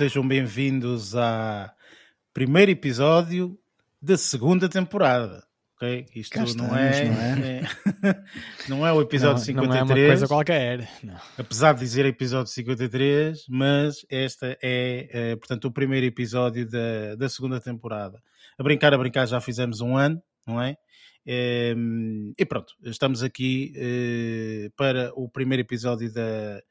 sejam bem-vindos ao primeiro episódio da segunda temporada. Ok? Isto Cá não, estamos, é, não é? é- não é o episódio não, 53, não é uma coisa qualquer. Não. apesar de dizer episódio 53, mas esta é, eh, portanto, o primeiro episódio da, da segunda temporada. A brincar, a brincar, já fizemos um ano, não é? Em, E pronto, estamos aqui eh, para o primeiro episódio da,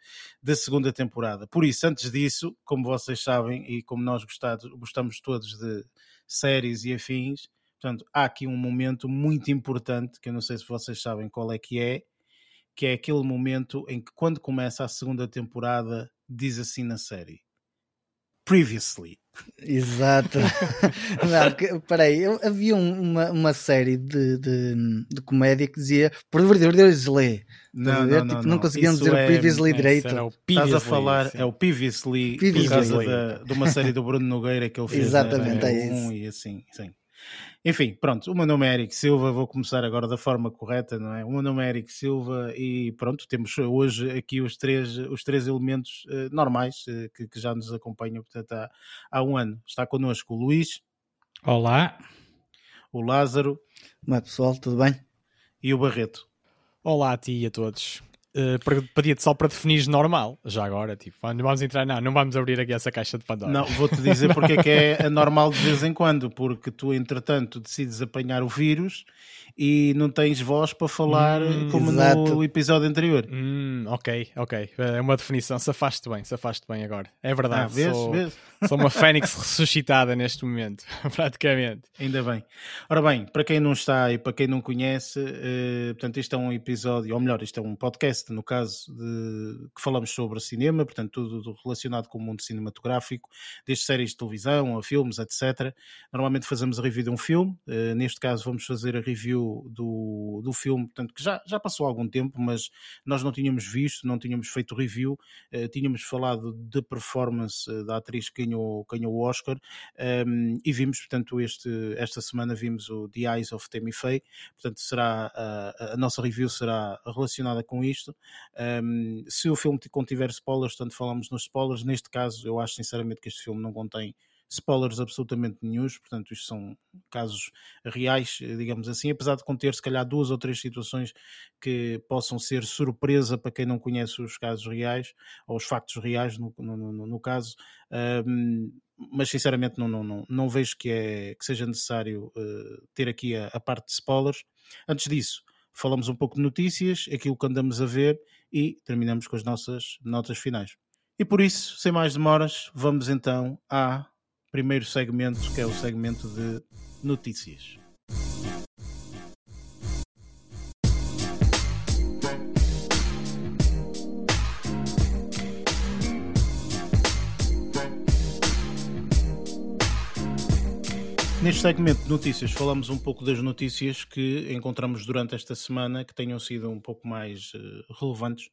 da segunda temporada. Por isso, antes disso, como vocês sabem e como nós gostado- gostamos todos de séries e afins, portanto, há aqui um momento muito importante que eu não sei se vocês sabem qual é que é, que é aquele momento em que quando começa a segunda temporada diz assim na série Previously. Exato. não, que- peraí, eu, havia um- uma, uma série de, de, de comédia que dizia Previously. Não, Estás a não, ver? não, Tipo, não não. conseguiam Isso dizer é- Previously Esse direito. o Estás a falar, sim. é o Previously, por Previously. causa da, de uma série do Bruno Nogueira que ele fez. Exatamente, né? é isso. Um e assim, sim. Enfim, pronto, o meu nome é Eric Silva, vou começar agora da forma correta, não é? O meu nome é Eric Silva e pronto, temos hoje aqui os três, os três elementos eh, normais eh, que, que já nos acompanham, portanto, há, há um ano. Está connosco o Luís, Olá, o Lázaro Como é pessoal, tudo bem? e o Barreto. Olá a ti e a todos. Uh, per- Pedia-te só para definir normal, já agora, tipo, não vamos entrar, não, não vamos abrir aqui essa caixa de Pandora. Não, vou-te dizer porque é que é anormal de vez em quando, porque tu, entretanto, decides apanhar o vírus e não tens voz para falar Hum, como exato. no episódio anterior. Hum, ok, ok. É uma definição. Safaste bem, safaste bem agora. É verdade. Ah, vês? sou, Vês? sou uma fênix ressuscitada neste momento, praticamente. Ainda bem. Ora bem, para quem não está e para quem não conhece, eh, portanto, isto é um episódio, ou melhor, isto é um podcast, no caso, de, que falamos sobre cinema, portanto, tudo do- relacionado com o mundo cinematográfico, desde séries de televisão a filmes, etc. Normalmente fazemos a review de um filme, eh, neste caso vamos fazer a review do, do filme, portanto, que já, já passou algum tempo, mas nós não tínhamos visto, não tínhamos feito review, eh, tínhamos falado de performance eh, da atriz que ganhou, ganhou o Oscar, um, e vimos, portanto, este, esta semana vimos o The Eyes of Tammy Faye, portanto, será a, a nossa review será relacionada com isto. Um, se o filme contiver spoilers, portanto, falamos nos spoilers. Neste caso, eu acho sinceramente que este filme não contém spoilers absolutamente nenhums, portanto, isto são casos reais, eh, digamos assim, apesar de conter se calhar duas ou três situações que possam ser surpresa para quem não conhece os casos reais, ou os factos reais, no, no, no- no caso. Um, mas sinceramente não, não, não, não vejo que, é, que seja necessário eh, ter aqui a, a parte de spoilers. Antes disso, falamos um pouco de notícias, aquilo que andamos a ver e terminamos com as nossas notas finais. E por isso, sem mais demoras, vamos então ao primeiro segmento, que é o segmento de notícias. Neste segmento de notícias, falamos um pouco das notícias que encontramos durante esta semana que tenham sido um pouco mais eh, relevantes.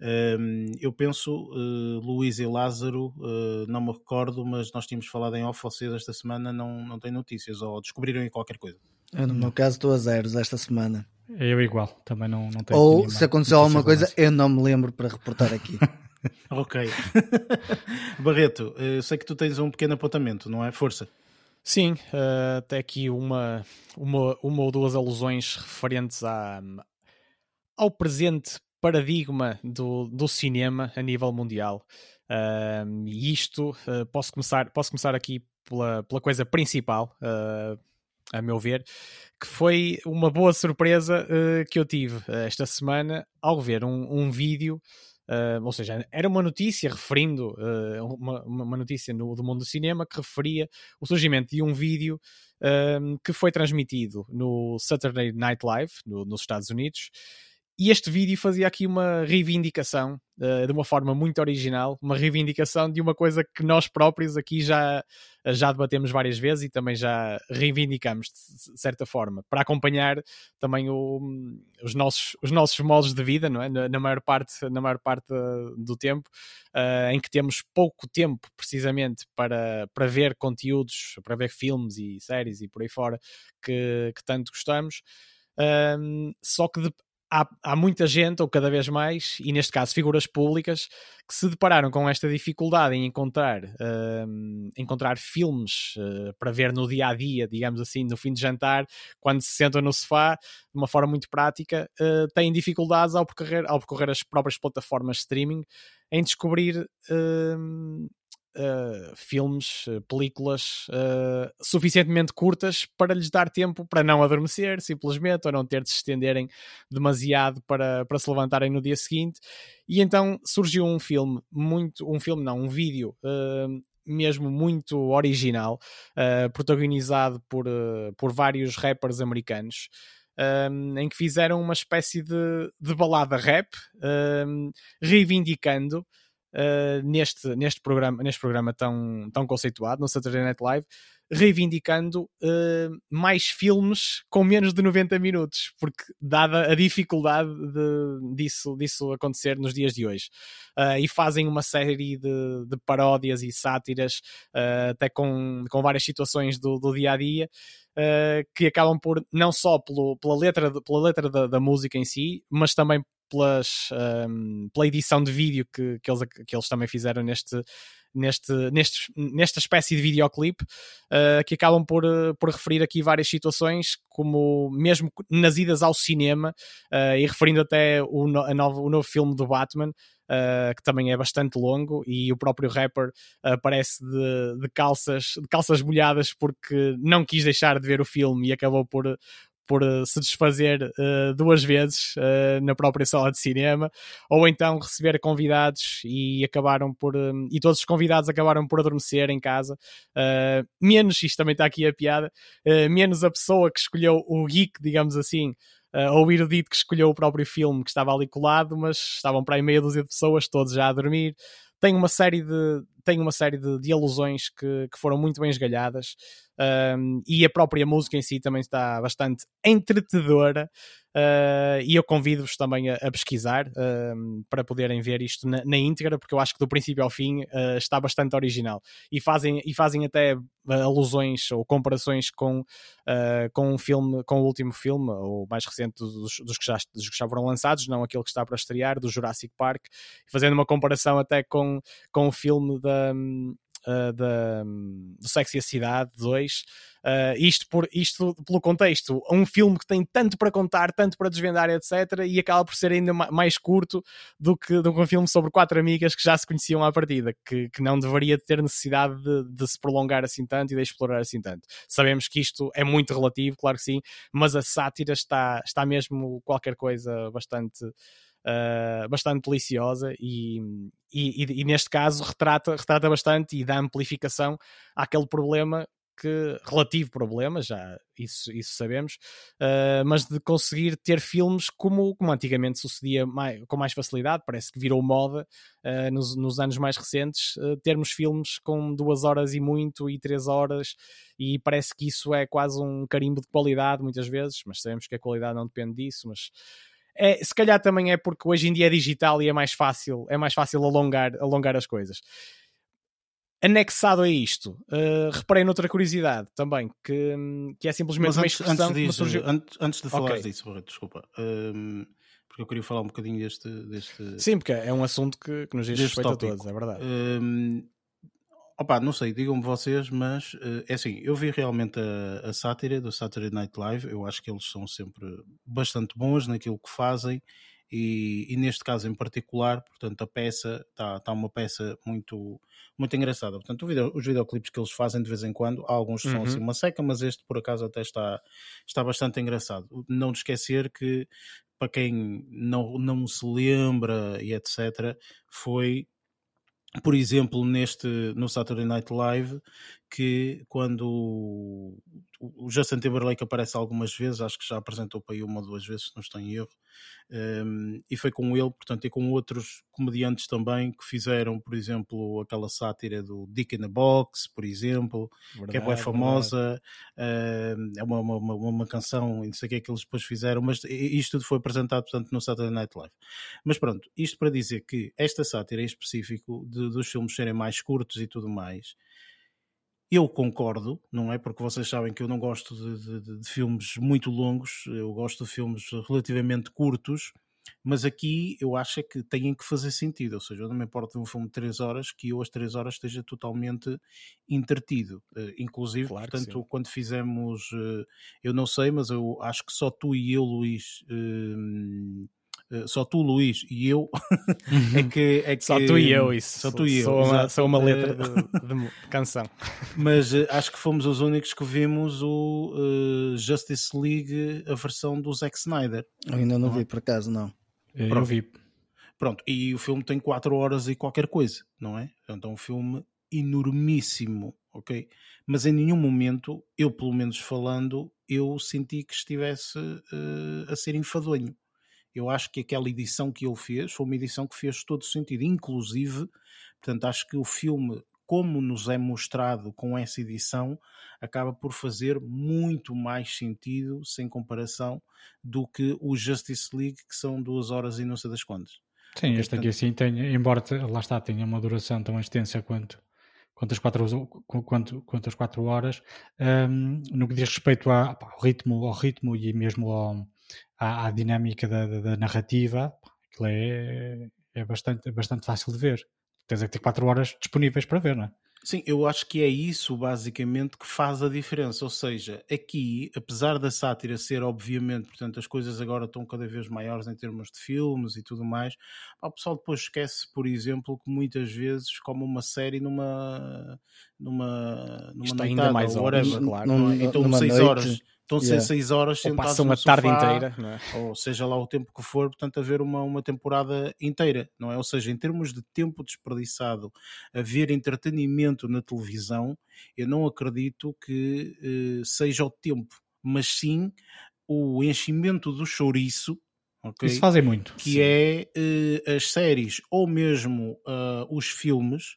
Um, eu penso, eh, Luís e Lázaro, eh, não me recordo, mas nós tínhamos falado em off, vocês esta semana não, não têm notícias ou descobriram aí qualquer coisa. Eu, no meu caso, estou a zeros esta semana. eu igual, também não, não tenho Ou se aconteceu alguma coisa, eu não me lembro para reportar aqui. Ok. Barreto, eu sei que tu tens um pequeno apontamento, não é? Força. Sim, eh, até aqui uma, uma, uma ou duas alusões referentes à, ao presente paradigma do, do cinema a nível mundial. Ahm, e isto, eh, posso, começar, posso começar aqui pela, pela coisa principal, eh, a meu ver, que foi uma boa surpresa que eu tive esta semana ao ver um, um vídeo. Eh, ou seja, era uma notícia referindo eh, uma, uma notícia no, do mundo do cinema que referia o surgimento de um vídeo um, que foi transmitido no Saturday Night Live, no- nos Estados Unidos, e este vídeo fazia aqui uma reivindicação uh, de uma forma muito original, uma reivindicação de uma coisa que nós próprios aqui já, já debatemos várias vezes e também já reivindicamos de certa forma, para acompanhar também o- os, nossos, os nossos modos de vida, não é? na, na maior parte, na maior parte uh, do tempo, uh, em que temos pouco tempo precisamente para, para ver conteúdos, para ver filmes e séries e por aí fora que, que tanto gostamos. Um, só que de- há, há muita gente, ou cada vez mais, e neste caso figuras públicas, que se depararam com esta dificuldade em encontrar, uh, encontrar filmes uh, para ver no dia a dia, digamos assim, no fim de jantar, quando se sentam no sofá, de uma forma muito prática, uh, têm dificuldades ao percorrer, ao percorrer as próprias plataformas de streaming em descobrir uh, filmes, uh, películas uh, suficientemente curtas para lhes dar tempo para não adormecer, simplesmente, ou não ter de se estenderem demasiado para, para se levantarem no dia seguinte. E então surgiu um filme, muito, um filme não, um vídeo mesmo muito original, protagonizado por, por vários rappers americanos. Um, em que fizeram uma espécie de, de balada rap, um, reivindicando uh, neste, neste, programa, neste programa tão, tão conceituado, no Saturday Night Live, reivindicando uh, mais filmes com menos de 90 minutos, porque dada a dificuldade de, disso, disso acontecer nos dias de hoje. Uh, e fazem uma série de, de paródias e sátiras, uh, até com, com várias situações do, do dia a dia. que acabam por não só pelo, pela letra, pela letra da, da música em si, mas também pelas, um, pela edição de vídeo que, que, eles, que eles também fizeram neste, neste, neste, nesta espécie de videoclipe, uh, que acabam por, uh, por referir aqui várias situações, como mesmo nas idas ao cinema, uh, e referindo até o, no, novo, o novo filme do Batman, Uh, que também é bastante longo, e o próprio rapper aparece de, de, calças, de calças molhadas porque não quis deixar de ver o filme e acabou por, por uh, se desfazer uh, duas vezes uh, na própria sala de cinema, ou então receber convidados e acabaram por. E todos os convidados acabaram por adormecer em casa. menos, isto também está aqui a piada, menos a pessoa que escolheu o geek, digamos assim. ou o erudito que escolheu o próprio filme que estava ali colado, mas estavam para aí meia dúzia de pessoas, todos já a dormir. Tem uma série de, tem uma série de, de alusões que, que foram muito bem esgalhadas um, e a própria música em si também está bastante entretedora. Uh, e eu convido-vos também a, a pesquisar uh, para poderem ver isto na, na, íntegra, porque eu acho que do princípio ao fim uh, está bastante original e fazem, e fazem até alusões ou comparações com, com um filme, com o último filme, ou mais recente dos, dos, que já, dos que já foram lançados, não aquele que está para estrear, do Jurassic Park, fazendo uma comparação até com, com o filme da, uh, da, do Sexy a Cidade 2. Uh, eh, isto, por, isto pelo contexto, um filme que tem tanto para contar, tanto para desvendar, etc., e acaba por ser ainda mais curto do que, do que um filme sobre quatro amigas que já se conheciam à partida, que, que não deveria ter necessidade de, de, se prolongar assim tanto e de explorar assim tanto. Sabemos que isto é muito relativo, claro que sim, mas a sátira está, está mesmo qualquer coisa bastante uh, bastante deliciosa e, e, e, neste caso retrata, retrata bastante e dá amplificação àquele problema que, relativo problema, já isso, isso sabemos, uh, mas de conseguir ter filmes como, como antigamente sucedia mais, com mais facilidade, parece que virou moda uh, nos, nos anos mais recentes, uh, termos filmes com duas horas e muito e três horas, e parece que isso é quase um carimbo de qualidade muitas vezes, mas sabemos que a qualidade não depende disso, mas é, se calhar também é porque hoje em dia é digital e é mais fácil, é mais fácil alongar, alongar as coisas. Anexado a isto, uh, reparei noutra curiosidade também, que, que é simplesmente antes, uma expressão antes, disso, surgiu... antes, antes de falar okay. disso, desculpa, um, ehm, porque eu queria falar um bocadinho deste. deste Sim, porque é um assunto que, que nos diz respeito tópico. a todos, é verdade. Um, ehm, Opa, não sei, digam-me vocês, mas uh, é assim, eu vi realmente a, a sátira do Saturday Night Live, eu acho que eles são sempre bastante bons naquilo que fazem e, e neste caso em particular, portanto, a peça está tá uma peça muito, muito engraçada. Portanto, video, os videoclipes que eles fazem de vez em quando, alguns são assim uhum. assim uma seca, mas este por acaso até está, está bastante engraçado. Não de esquecer que para quem não, não se lembra e etc., foi por exemplo, neste no Saturday Night Live, que quando o Justin Timberlake aparece algumas vezes, acho que já apresentou para aí uma ou duas vezes, se não estou em erro, um, e foi com ele, portanto, e com outros comediantes também que fizeram, por exemplo, aquela sátira do Dick in the Box, por exemplo, verdade, que é bem famosa, uh, é uma, uma, uma, canção, não sei o que é que eles depois fizeram, mas isto tudo foi apresentado, portanto, no Saturday Night Live. Mas pronto, isto para dizer que esta sátira em específico, de, dos filmes serem mais curtos e tudo mais, eu concordo, não é? Porque vocês sabem que eu não gosto de, de, de filmes muito longos, eu gosto de filmes relativamente curtos mas aqui eu acho é que têm que fazer sentido, ou seja, eu não me importo de um filme de 3 horas que eu às 3 horas esteja totalmente entretido, uh, inclusive, claro portanto, quando fizemos, uh, eu não sei, mas eu acho que só tu e eu, Luís, uh, só tu, Luís, e eu é que, é que só tu e eu isso só tu e eu sou, uma, sou uma letra de, de canção mas acho que fomos os únicos que vimos o Justice League a versão do Zack Snyder eu ainda não, não vi é? por acaso não eu Pronto. vi. Pronto, e o filme tem 4 horas e qualquer coisa, não é? Então é um filme enormíssimo, ok? Mas em nenhum momento, eu pelo menos falando, eu senti que estivesse uh, a ser enfadonho. Eu acho que aquela edição que ele fez foi uma edição que fez todo sentido. Inclusive, portanto, acho que o filme, como nos é mostrado com essa edição, acaba por fazer muito mais sentido, sem comparação, do que o Justice League, que são duas horas e não sei das quantas. Sim, este aqui assim tem, embora lá está, tenha uma duração tão extensa quanto, quanto, as, quatro, quanto, quanto as quatro horas, um, no que diz respeito a, ao, ritmo, ao ritmo e mesmo ao, à, à dinâmica da, da, da narrativa, aquilo é, é bastante, é bastante fácil de ver. Tens é que ter quatro horas disponíveis para ver, não é? Sim, eu acho que é isso basicamente que faz a diferença. Ou seja, aqui, apesar da sátira ser obviamente, portanto, as coisas agora estão cada vez maiores em termos de filmes e tudo mais, o pessoal depois esquece, por exemplo, que muitas vezes, como uma série numa numa numa Está ainda mais horas, claro. Num, então, seis noite. horas estão yeah. seis horas sentados Ou passam uma tarde inteira, é? ou seja lá o tempo que for, portanto, a ver uma, uma temporada inteira, não é? Ou seja, em termos de tempo desperdiçado a ver entretenimento na televisão, eu não acredito que uh, seja o tempo, mas sim o enchimento do chouriço. Okay? Isso fazem muito. Que sim. é uh, as séries ou mesmo uh, os filmes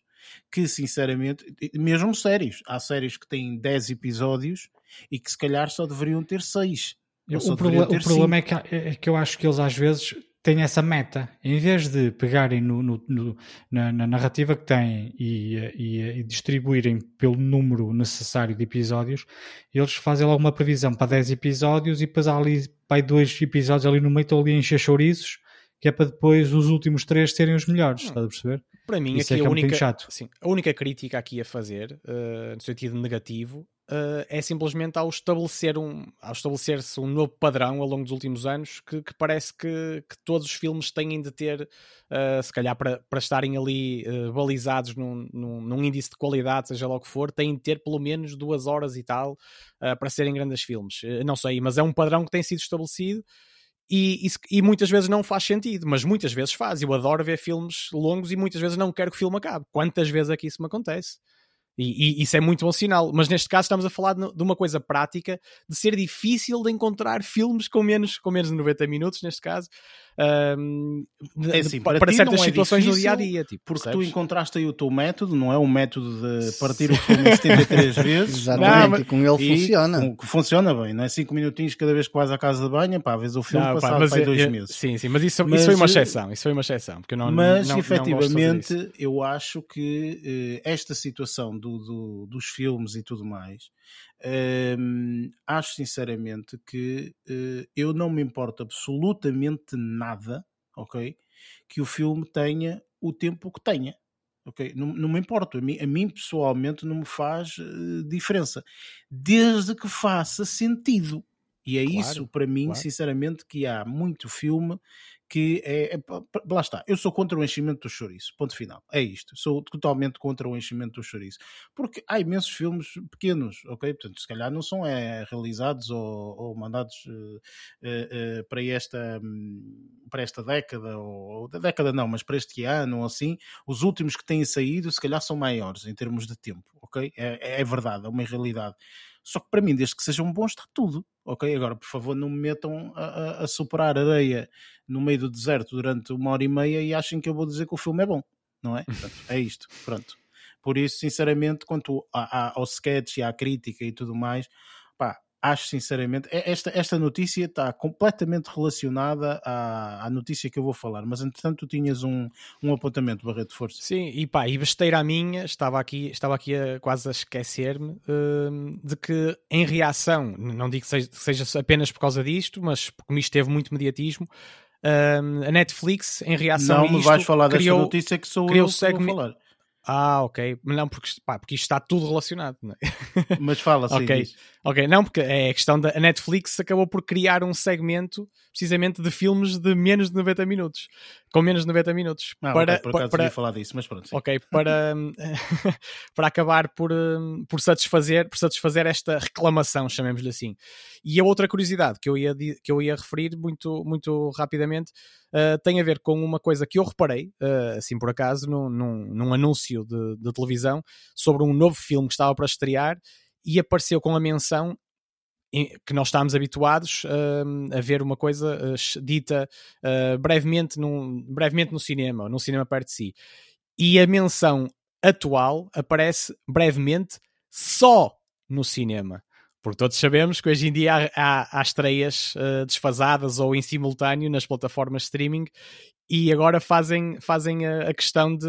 que sinceramente, mesmo séries, há séries que têm 10 episódios e que se calhar só deveriam ter 6. O, proble o problema é que, é que eu acho que eles às vezes têm essa meta. Em vez de pegarem no, no, no, na, na, narrativa que têm e, e, e, distribuírem pelo número necessário de episódios, eles fazem logo uma previsão para 10 episódios e depois há ali vai dois episódios ali no meio, estão ali a encher chouriços, que é para depois os últimos três serem os melhores, hum. estás a perceber? Para mim, Isso aqui é, é a, única, sim, a única crítica aqui a fazer, uh, no sentido negativo, uh, é simplesmente ao estabelecer um, ao estabelecer-se um novo padrão ao longo dos últimos anos que, que parece que, que, todos os filmes têm de ter, uh, se calhar para, para estarem ali uh, balizados num, num, num, índice de qualidade, seja lá o que for, têm de ter pelo menos duas horas e tal para serem grandes filmes. não sei, mas é um padrão que tem sido estabelecido. E, e, e, muitas vezes não faz sentido, mas muitas vezes faz. Eu adoro ver filmes longos e muitas vezes não quero que o filme acabe. Quantas vezes é que isso me acontece? E, e, isso é muito bom sinal. Mas neste caso estamos a falar de, uma coisa prática, de ser difícil de encontrar filmes com menos, com menos de 90 minutos, neste caso, um, é assim, para, para certas é situações no dia a dia. Tipo, porque percebes? tu encontraste aí o teu método, não é o método de partir o filme 73 vezes. Exatamente, não, e com ele e funciona. Com, funciona bem, não é? 5 minutinhos cada vez que vais à casa de banho, pá, vês o filme não, passado pá, dois eu, meses. Sim, sim, mas isso, mas, isso foi uma exceção. Isso foi uma exceção. Porque não, mas não, efetivamente eu acho que eh, esta situação do, do, dos filmes e tudo mais um, acho sinceramente que uh, eu não me importo absolutamente nada, ok? Que o filme tenha o tempo que tenha. Ok, não, não me importa, a mim, a mim, pessoalmente não me faz uh, diferença, desde que faça sentido. E é claro, isso para mim, claro. sinceramente, que há muito filme que é, é, lá está, eu sou contra o enchimento do chouriço, ponto final, é isto, sou totalmente contra o enchimento do chouriço, porque há imensos filmes pequenos, ok, portanto se calhar não são é, realizados ou, ou mandados uh, uh, para esta um, para esta década, ou, ou década não, mas para este ano ou assim, os últimos que têm saído se calhar são maiores em termos de tempo, ok, é, é verdade, é uma realidade, só que para mim, desde que sejam bons, está tudo. Ok? Agora, por favor, não me metam a, a, a superar areia no meio do deserto durante uma hora e meia e achem que eu vou dizer que o filme é bom. Não é? Portanto, é isto. Pronto. Por isso, sinceramente, quanto a, a, ao sketch e à crítica e tudo mais, pá, acho sinceramente, é, esta, esta notícia está completamente relacionada à, à notícia que eu vou falar, mas entretanto tu tinhas um, um apontamento, Barreto Força. Sim, e pá, e besteira a minha, estava aqui, estava aqui a, quase a esquecer-me uh, de que em reação, não digo que seja, que seja, apenas por causa disto, mas como isto teve muito mediatismo, uh, a Netflix, em reação não a isto, me vais falar criou, desta notícia que sou criou eu que vou falar. Ah, ok. Não, porque, pá, porque isto está tudo relacionado. Não é? Mas fala, sim. ok, ok. Não, porque é a questão da a Netflix acabou por criar um segmento precisamente de filmes de menos de 90 minutos. Com menos de 90 minutos. Ah, para, okay, por acaso para, falar disso, mas pronto. Sim. Ok, para, para acabar por, por, satisfazer, por satisfazer esta reclamação, chamemos-lhe assim. E a outra curiosidade que eu ia, que eu ia referir muito, muito rapidamente uh, tem a ver com uma coisa que eu reparei, uh, assim por acaso, num, num, num anúncio de, de televisão sobre um novo filme que estava para estrear e apareceu com a menção que nós estamos habituados uh, a ver uma coisa dita brevemente, num, brevemente no cinema, num cinema perto de si. E a menção atual aparece brevemente só no cinema. Porque todos sabemos que hoje em dia há, há, há estreias desfasadas ou em simultâneo nas plataformas de streaming e agora fazem, fazem a, a questão de,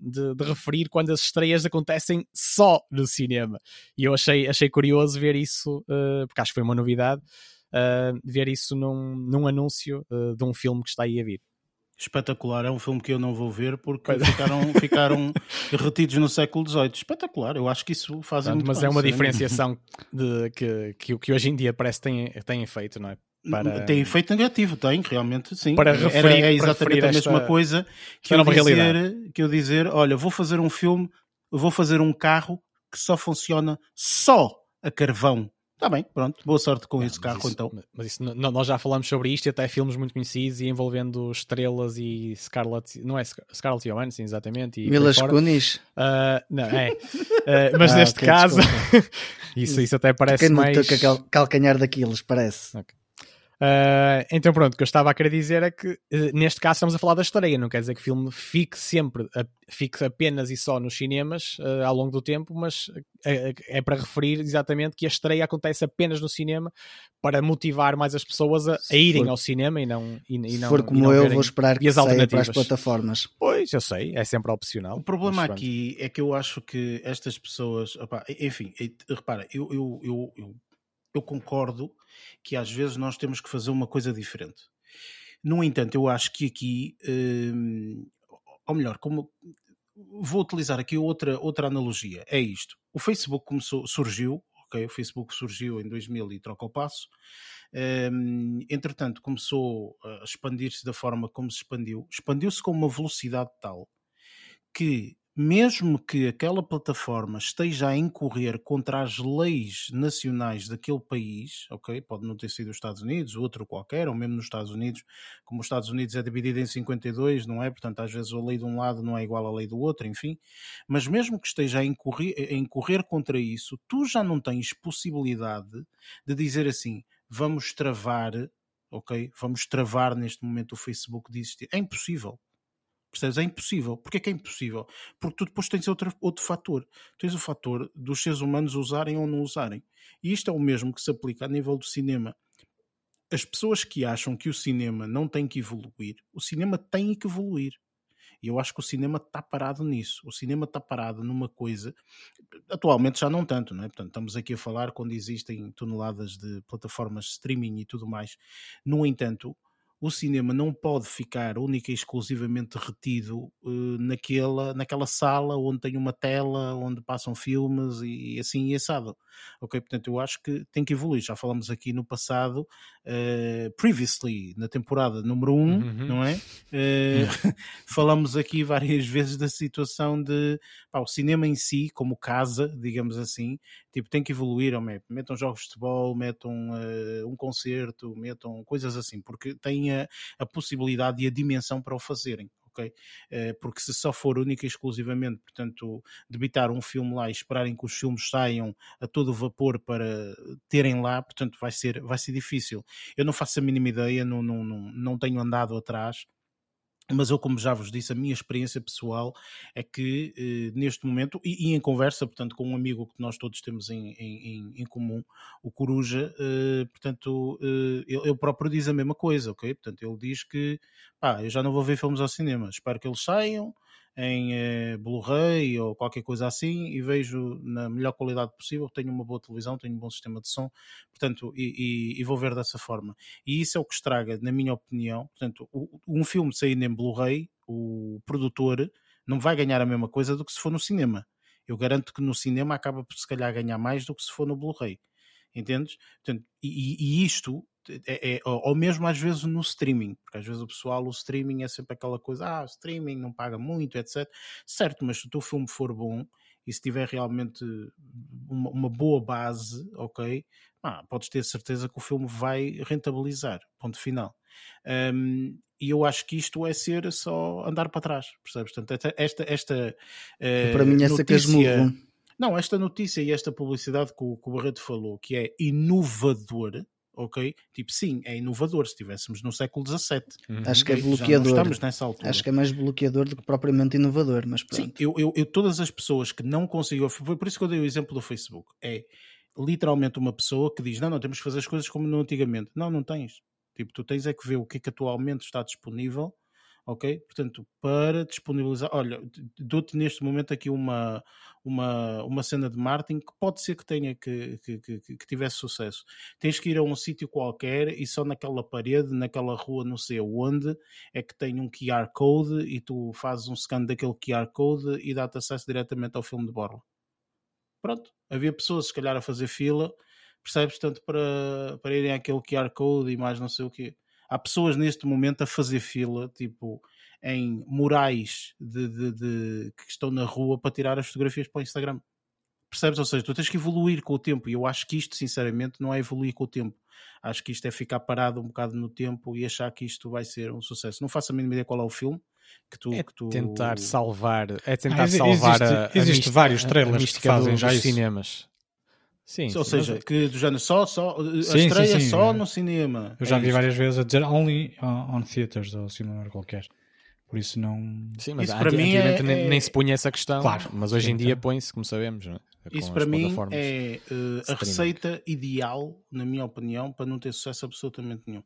de, de, referir quando as estreias acontecem só no cinema. E eu achei, achei curioso ver isso, uh, porque acho que foi uma novidade, uh, ver isso num, num anúncio uh, de um filme que está aí a vir. Espetacular, é um filme que eu não vou ver porque ficaram, ficaram retidos no século XVIII. Espetacular, eu acho que isso faz muito Mas bem, é uma diferenciação de, que, que, que hoje em dia parece que têm, têm feito, não é? Para... Tem efeito negativo, tem, realmente, sim. Para referir, é exatamente a mesma esta, coisa que eu, dizer, que eu dizer, olha, vou fazer um filme, vou fazer um carro que só funciona só a carvão. Está bem, pronto, boa sorte com não, esse carro isso, então. Mas isso, nós já falamos sobre isto e até filmes muito conhecidos e envolvendo estrelas e Scarlett, não é Scarlett Johansson, exatamente. E Milas Kunis. Uh, não, é. Uh, mas ah, neste okay, caso, isso, isso até parece Quem mais... Quem não calcanhar daqueles, parece. Okay. Uh, então pronto, o que eu estava a querer dizer é que uh, neste caso estamos a falar da estreia, não quer dizer que o filme fique sempre, uh, fique apenas e só nos cinemas ah, ao longo do tempo, mas é para referir exatamente que a estreia acontece apenas no cinema para motivar mais as pessoas a, a irem for, ao cinema e não e, e Se não, for como eu, vou esperar que saia para as plataformas. Pois, eu sei, é sempre opcional. O problema aqui é que eu acho que estas pessoas, opa, enfim, repara, eu, eu, eu, eu eu concordo que às vezes nós temos que fazer uma coisa diferente. No entanto, eu acho que aqui, hum, ou melhor, como vou utilizar aqui outra, outra analogia, é isto. O Facebook começou, surgiu, ok, o Facebook surgiu em 2000 e troca o passo, um, entretanto começou a expandir-se da forma como se expandiu, expandiu-se com uma velocidade tal que mesmo que aquela plataforma esteja a incorrer contra as leis nacionais daquele país, ok? Pode não ter sido os Estados Unidos, outro qualquer, ou mesmo nos Estados Unidos, como os Estados Unidos é dividido em 52, não é? Portanto, às vezes a lei de um lado não é igual à lei do outro, enfim. Mas mesmo que esteja a incorrer, a incorrer contra isso, tu já não tens possibilidade de dizer assim, vamos travar, ok? Vamos travar neste momento o Facebook de existir. É impossível Percebes? É impossível. Porquê que é impossível? Porque tu depois tens outro, outro fator. Tens o fator dos seres humanos usarem ou não usarem. E isto é o mesmo que se aplica a nível do cinema. As pessoas que acham que o cinema não tem que evoluir, o cinema tem que evoluir. E eu acho que o cinema está parado nisso. O cinema está parado numa coisa. Atualmente já não tanto, não é? Portanto, estamos aqui a falar quando existem toneladas de plataformas de streaming e tudo mais. No entanto, o cinema não pode ficar única e exclusivamente retido uh, naquela, naquela sala onde tem uma tela, onde passam filmes e, e assim e assado. Ok? Portanto, eu acho que tem que evoluir. Já falamos aqui no passado, uh, previously, na temporada número 1, um, uhum. não é? Uh, falamos aqui várias vezes da situação de pá, o cinema em si, como casa, digamos assim, tipo, tem que evoluir. Homem, metam jogos de futebol, metam um concerto, metam coisas assim, porque tem a, a possibilidade e a dimensão para o fazerem. Okay? Eh, porque se só for única e exclusivamente, portanto, debitar um filme lá e esperarem que os filmes saiam a todo vapor para terem lá, portanto, vai ser, vai ser difícil. Eu não faço a mínima ideia, não, não, não, não tenho andado atrás mas eu, como já vos disse, a minha experiência pessoal é que eh, neste momento, e, e, em conversa, portanto, com um amigo que nós todos temos em, em, em comum, o Coruja, eh, portanto, eh, ele, próprio diz a mesma coisa, ok? Portanto, ele diz que, pá, eu já não vou ver filmes ao cinema, espero que eles saiam, em eh, Blu-ray ou qualquer coisa assim e vejo na melhor qualidade possível. Tenho uma boa televisão, tenho um bom sistema de som, portanto, e, e, e vou ver dessa forma. E isso é o que estraga, na minha opinião. Portanto, o, um filme saindo em Blu-ray, o produtor não vai ganhar a mesma coisa do que se for no cinema. Eu garanto que no cinema acaba por se calhar ganhar mais do que se for no Blu-ray. Entendes? Portanto, e, e, isto é, é, ou mesmo às vezes no streaming, porque às vezes o pessoal, o streaming é sempre aquela coisa, ah, streaming não paga muito, etc. Certo, mas se o teu filme for bom e se tiver realmente uma, uma boa base, ok, ah, podes ter certeza que o filme vai rentabilizar, ponto final. Um, e eu acho que isto é ser só andar para trás, percebes? Portanto, esta, esta uh, para mim, essa notícia, não, esta notícia e esta publicidade que o, que o Barreto falou, que é inovador, ok? Tipo, sim, é inovador. Se estivéssemos no século XVII, uhum. acho que é bloqueador. estamos nessa altura. Acho que é mais bloqueador do que propriamente inovador, mas pronto. Sim, eu, eu, eu todas as pessoas que não conseguiam, foi por isso que eu dei o exemplo do Facebook, é literalmente uma pessoa que diz: não, não, temos que fazer as coisas como no antigamente. Não, não tens. Tipo, tu tens é que ver o que é que atualmente está disponível ok? Portanto, para disponibilizar, olha, dou-te neste momento aqui uma, uma, uma cena de marketing que pode ser que tenha que, que, que, que tivesse sucesso. Tens que ir a um sítio qualquer e só naquela parede, naquela rua, não sei onde, é que tem um QR Code e tu fazes um scan daquele QR Code e dá-te acesso diretamente ao filme de borla. Pronto, havia pessoas se calhar a fazer fila, percebes? Tanto para, para irem àquele QR Code e mais não sei o quê há pessoas neste momento a fazer fila, tipo, em murais de, de, de, que estão na rua para tirar as fotografias para o Instagram. Percebes? Ou seja, tu tens que evoluir com o tempo e eu acho que isto, sinceramente, não é evoluir com o tempo. Acho que isto é ficar parado um bocado no tempo e achar que isto vai ser um sucesso. Não faço a mínima ideia qual é o filme. Que tu, é que tu... tentar salvar, é tentar ah, salvar existe, a, existe a vários trailers que fazem já isso. cinemas. Sim, ou sim, seja, mas... que do género só, só sim, a estreia sim, só no cinema. Eu já é vi isto. várias vezes a dizer only on theaters ou cinema qualquer. Por isso não. Sim, mas isso para mim é, nem, nem, se punha essa questão. Claro. Mas hoje em dia põe-se, como sabemos. É? Isso para mim é uh, a receita ideal, na minha opinião, para não ter sucesso absolutamente nenhum.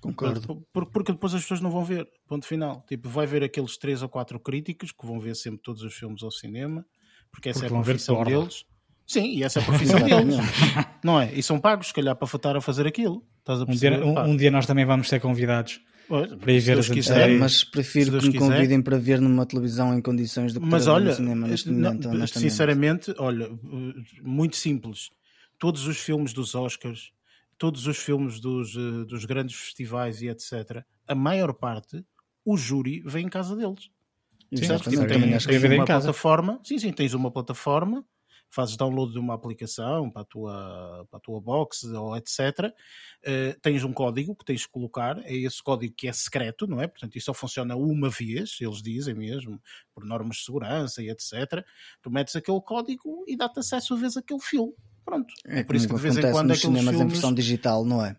Concordo. Porque, porque depois as pessoas não vão ver. Ponto final. Tipo, vai ver aqueles três ou quatro críticos que vão ver sempre todos os filmes ao cinema, porque essa porque é a profissão deles. Sim, e essa é a profissão deles. não é? E são pagos, se calhar, para estar a fazer aquilo. Estás a um, dia, um, um, dia nós também vamos ser convidados pois, para ir ver as quiser, é, Mas prefiro que me convidem para ver numa televisão em condições de mas olha, no cinema neste momento. Não, sinceramente, olha, muito simples. Todos os filmes dos Oscars, todos os filmes dos, eh, dos grandes festivais e etc., a maior parte, o júri vem em casa deles. Sim, tem, tens uma plataforma, sim, sim, tens uma plataforma fazes download de uma aplicação para a tua, para a tua box ou etc. Uh, eh, tens um código que tens de colocar, é esse código que é secreto, não é? Portanto, isso só funciona uma vez, eles dizem mesmo, por normas de segurança e etc. Tu metes aquele código e dá-te acesso a ver aquele filme. Pronto. É, é por isso que de vez em quando aqueles cinemas filmes... em versão digital, não é?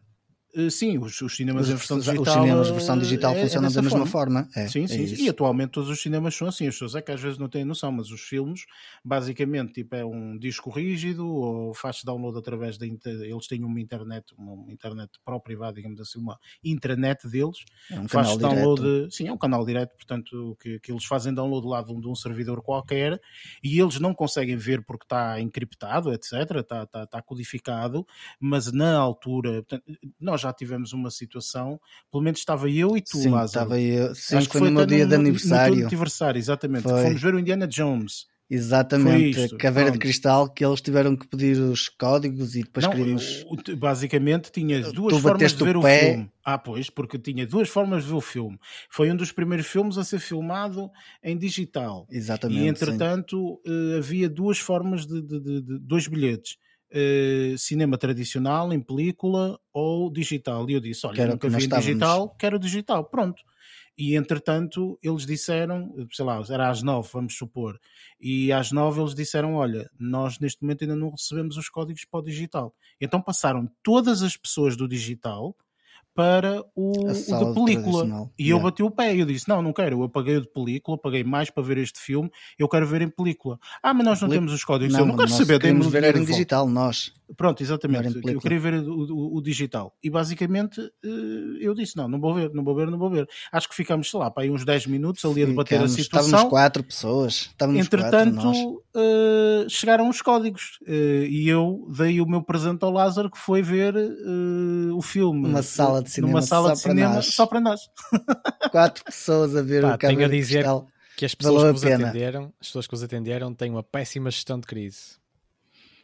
Eh, sim, os, os cinemas os, em versão digital. Os cinemas em versão digital é, funcionam é da mesma forma. forma. É, sim, sim, é E atualmente todos os cinemas são assim. As pessoas é que às vezes não têm noção, mas os filmes, basicamente, tipo, é um disco rígido ou faz download através da. Eles têm uma internet, uma internet própria, digamos assim, uma intranet deles. É um faz download. Direto. Sim, é um canal direto, portanto, que, que eles fazem download lá de um, de um servidor qualquer e eles não conseguem ver porque está encriptado, etc. Está, está, está codificado, mas na altura. Portanto, nós já tivemos uma situação, pelo menos estava eu e tu, sim, Lázaro. Estava eu, sim, Acho foi, foi no meu dia no, de aniversário. No aniversário, exatamente. Fomos ver o Indiana Jones. Exatamente, a caveira de cristal que eles tiveram que pedir os códigos e depois não, queríamos... Basicamente tinha duas tu formas de ver o, o filme. Ah, pois, porque tinha duas formas de ver o filme. Foi um dos primeiros filmes a ser filmado em digital. Exatamente. E entretanto sim. Eh, havia duas formas de, de, de, de dois bilhetes uh, cinema tradicional, em película ou digital. E eu disse: Olha, quero nunca vi em digital, quero digital. Pronto. E entretanto, eles disseram, sei lá, era às nove, vamos supor, e às nove eles disseram: Olha, nós neste momento ainda não recebemos os códigos para o digital. Então passaram todas as pessoas do digital para o, o de película. E yeah. eu bati o pé e eu disse: Não, não quero. Eu paguei o de película, paguei mais para ver este filme, eu quero ver em película. Ah, mas nós não temos os códigos. Não, eu não quero saber. Queremos ver em digital, nós. Pronto, exatamente. Eu queria ver o, o, o, digital. E basicamente eh, eu disse: Não, não vou ver, não vou ver, não vou ver. Acho que ficamos, sei lá, para aí uns 10 minutos ali a debater a situação. Estávamos quatro pessoas. Estávamos Entretanto, quatro, uh, chegaram os códigos uh, e eu dei o meu presente ao Lázaro que foi ver uh, o filme. Uma sala de de cinema, numa sala de cinema nós. só para nós. Quatro pessoas a ver Pá, o Tenho a dizer que as pessoas que os atenderam, as pessoas que os atenderam têm uma péssima gestão de crise.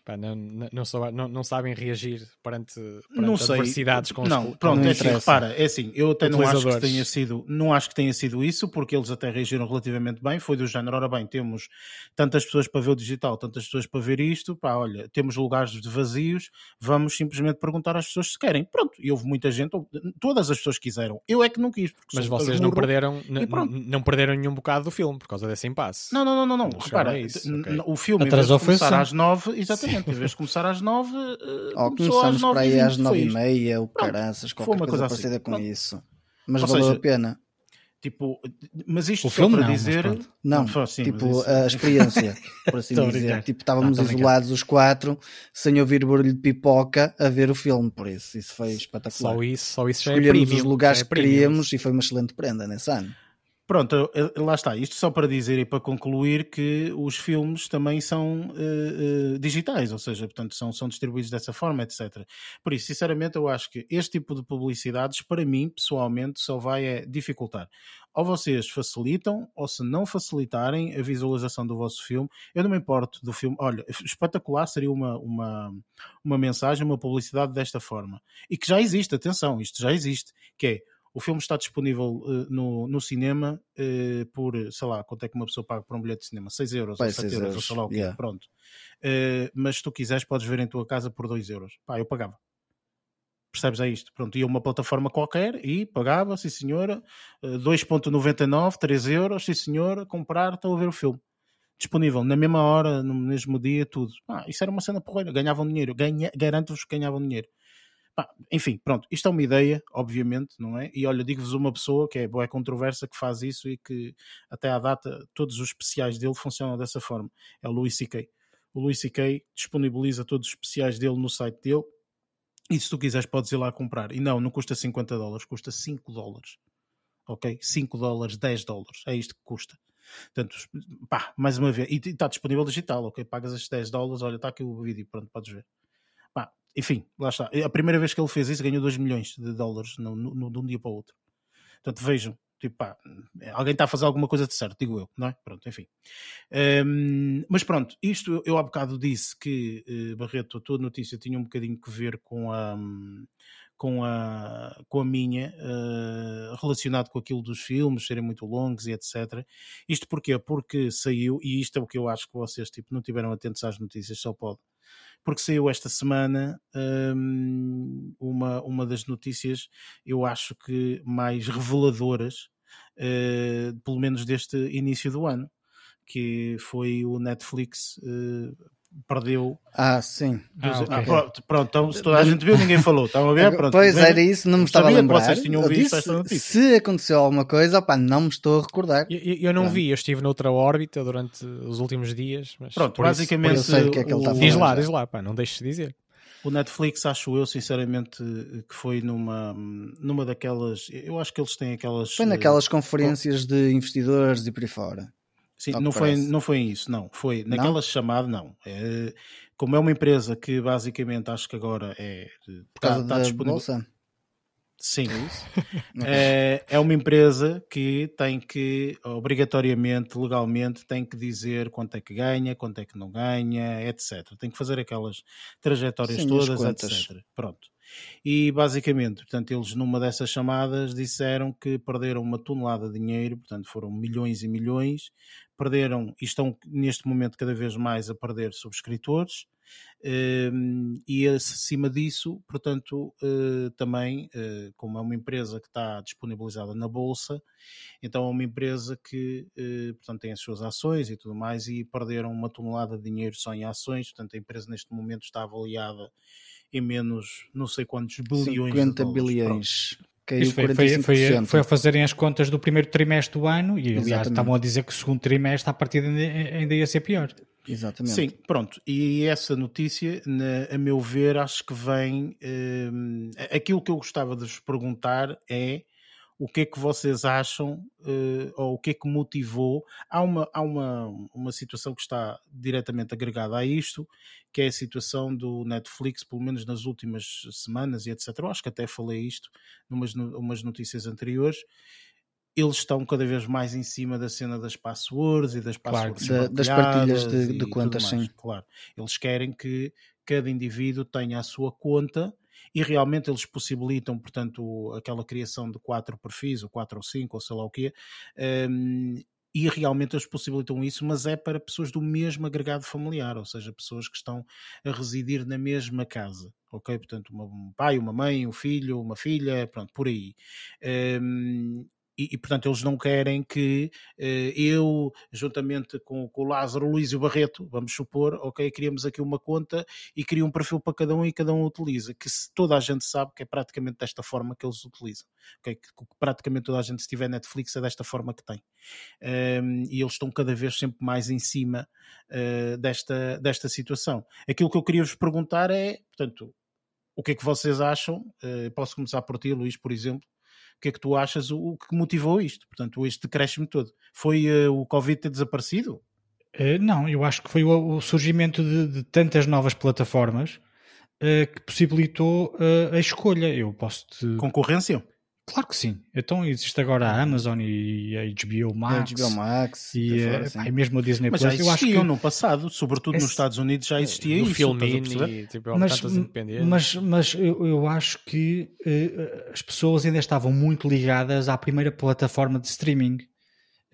Pá, não, não, não, não, não, sabem reagir perante, perante não sei. adversidades com Não, os, pronto, é assim, repara, é assim, eu até não acho que tenha sido, não acho que tenha sido isso, porque eles até reagiram relativamente bem, foi do género, ora bem, temos tantas pessoas para ver o digital, tantas pessoas para ver isto, pá, olha, temos lugares vazios, vamos simplesmente perguntar às pessoas se querem. Pronto, e houve muita gente, todas as pessoas quiseram, eu é que não quis. Mas vocês não perderam, não perderam nenhum bocado do filme por causa desse impasse. Não, não, não, não, não. repara, isso, okay. o filme, Atrasou de começar às nove, exatamente, em vez de começar às às nove. Uh, oh, começamos para aí às nove e meia, o caraças, qualquer coisa, coisa parecida assim. com Pronto. isso. Mas Ou valeu seja, a pena. Tipo, mas isto o filme para não, dizer. Não, não assim, tipo a experiência, por assim dizer. Tipo, estávamos isolados os quatro, sem ouvir barulho de pipoca, a ver o filme, por isso. Isso foi espetacular. Só isso, só isso já é Escolhemos é premium, os lugares é que queríamos e foi uma excelente prenda nesse ano. Pronto, lá está. Isto só para dizer e para concluir que os filmes também são uh, uh, digitais, ou seja, portanto, são, são distribuídos dessa forma, etc. Por isso, sinceramente, eu acho que este tipo de publicidades, para mim, pessoalmente, só vai é, dificultar. Ou vocês facilitam, ou se não facilitarem a visualização do vosso filme, eu não me importo do filme. Olha, espetacular seria uma, uma, uma mensagem, uma publicidade desta forma. E que já existe, atenção, isto já existe, que é o filme está disponível uh, no, no cinema uh, por, sei lá, quanto é que uma pessoa paga por um bilhete de cinema? 6 euros Pai, ou 7 euros, ou sei lá o quê, yeah. pronto. Uh, mas se tu quiseres, podes ver em tua casa por 2 euros. Pá, eu pagava. Percebes? É isto. Pronto, ia uma plataforma qualquer e pagava, sim senhora, 2.99, 3 euros, sim senhora, comprar, estou a ver o filme disponível na mesma hora, no mesmo dia, tudo. Ah, isso era uma cena porreira, ganhavam dinheiro, Ganha, garanto-vos que ganhavam dinheiro enfim, pronto, isto é uma ideia, obviamente, não é? E olha, digo-vos uma pessoa que é boa controversa que faz isso e que até à data todos os especiais dele funcionam dessa forma. É o Louis C.K. O Louis C.K. disponibiliza todos os especiais dele no site dele e se tu quiseres podes ir lá comprar. E não, não custa 50 dólares, custa 5 dólares. Ok? 5 dólares, 10 dólares. É isto que custa. Portanto, pá, mais uma vez. E está disponível digital, ok? Pagas estes 10 dólares, olha, está aqui o vídeo, pronto, podes ver enfim, lá está. A primeira vez que ele fez isso ganhou 2 milhões de dólares no, no, de um dia para o outro. Portanto, vejam, tipo, pá, alguém está a fazer alguma coisa de certo, digo eu, não é? Pronto, enfim. Um, mas pronto, isto eu há bocado disse que uh, Barreto, a tua notícia tinha um bocadinho que ver com a. com a, com a minha, uh, relacionado com aquilo dos filmes serem muito longos e etc. Isto porquê? Porque saiu, e isto é o que eu acho que vocês tipo, não tiveram atentos às notícias, só pode porque saiu esta semana um, uma, uma das notícias, eu acho que mais reveladoras, uh, pelo menos deste início do ano, que foi o Netflix uh, perdeu. Ah, sim. Ah, okay. ah, pronto, pronto, então se toda a gente viu, ninguém falou. Estão a ver? Pronto, pois era isso, não me estava a lembrar. Vocês tinham visto disse, esta notícia. Se aconteceu alguma coisa, opa, não me estou a recordar. Eu, eu não vi, eu estive noutra órbita durante os últimos dias. Mas pronto, basicamente. Isso, eu sei o que é que ele está a Diz lá, diz lá, pá, não deixes de dizer. O Netflix, acho eu, sinceramente, que foi numa, numa daquelas. Eu acho que eles têm aquelas. Foi naquelas uh, conferências de investidores e por aí fora. Sim, não foi, não foi isso, não. Foi naquela chamada, não. É, como é uma empresa que basicamente acho que agora é. Por causa está, está da disponível. Bolsa? Sim. É, é, é uma empresa que tem que, obrigatoriamente, legalmente, tem que dizer quanto é que ganha, quanto é que não ganha, etc. Tem que fazer aquelas trajetórias Sim, todas, etc. Pronto. E basicamente, portanto, eles numa dessas chamadas disseram que perderam uma tonelada de dinheiro, portanto, foram milhões e milhões, perderam e estão neste momento cada vez mais a perder subscritores Ehm, e acima disso, portanto, uh, também, uh, como é uma empresa que está disponibilizada na Bolsa, então é uma empresa que uh, portanto, tem as suas ações e tudo mais, e perderam uma tonelada de dinheiro só em ações, portanto a empresa neste momento está avaliada em menos não sei quantos bilhões 50 bilhões. Caiu foi, foi, foi, foi, a fazerem as contas do primeiro trimestre do ano e aliás Exatamente. estavam a dizer que o segundo trimestre a partir ainda, ainda ia ser pior. Exatamente. Sim, pronto. E essa notícia, na, a meu ver, acho que vem. Um, aquilo que eu gostava de vos perguntar é o que é que vocês acham uh, ou o que é que motivou. Há, uma, há uma, uma situação que está diretamente agregada a isto, que é a situação do Netflix, pelo menos nas últimas semanas e etc. Eu acho que até falei isto numas umas notícias anteriores, eles estão cada vez mais em cima da cena das passwords e das passwords claro, das partilhas de, de contas, sim. Claro, eles querem que cada indivíduo tenha a sua conta e realmente eles possibilitam, portanto, aquela criação de quatro perfis, ou quatro ou cinco, ou sei lá o quê, um, e realmente eles possibilitam isso, mas é para pessoas do mesmo agregado familiar, ou seja, pessoas que estão a residir na mesma casa, ok? Portanto, um pai, uma mãe, um filho, uma filha, pronto, por aí. Um, e, e, portanto eles não querem que eh, eu, juntamente com, com, o Lázaro, o Luís e o Barreto, vamos supor, ok, criamos aqui uma conta e cria um perfil para cada um e cada um utiliza, que se toda a gente sabe que é praticamente desta forma que eles utilizam, ok, que, que praticamente toda a gente se tiver Netflix é desta forma que tem. Um, e eles estão cada vez sempre mais em cima uh, desta, desta situação. Aquilo que eu queria vos perguntar é, portanto, o que é que vocês acham? Uh, posso começar por ti, Luís, por exemplo o que é que tu achas o, o que motivou isto? Portanto, este decréscimo todo. Foi uh, o Covid ter desaparecido? Uh, não, eu acho que foi o, o surgimento de, de, tantas novas plataformas uh, que possibilitou a escolha. Eu posso te... Concorrência? Claro que sim. Então existe agora a Amazon e a HBO Max. A HBO Max. E, é, mesmo a Disney Mas Plus. já existiam no passado, sobretudo nos Estados Unidos já existia no isso. Filmini, tipo, mas, mas, mas eu, eu acho que uh, as pessoas ainda estavam muito ligadas à primeira plataforma de streaming.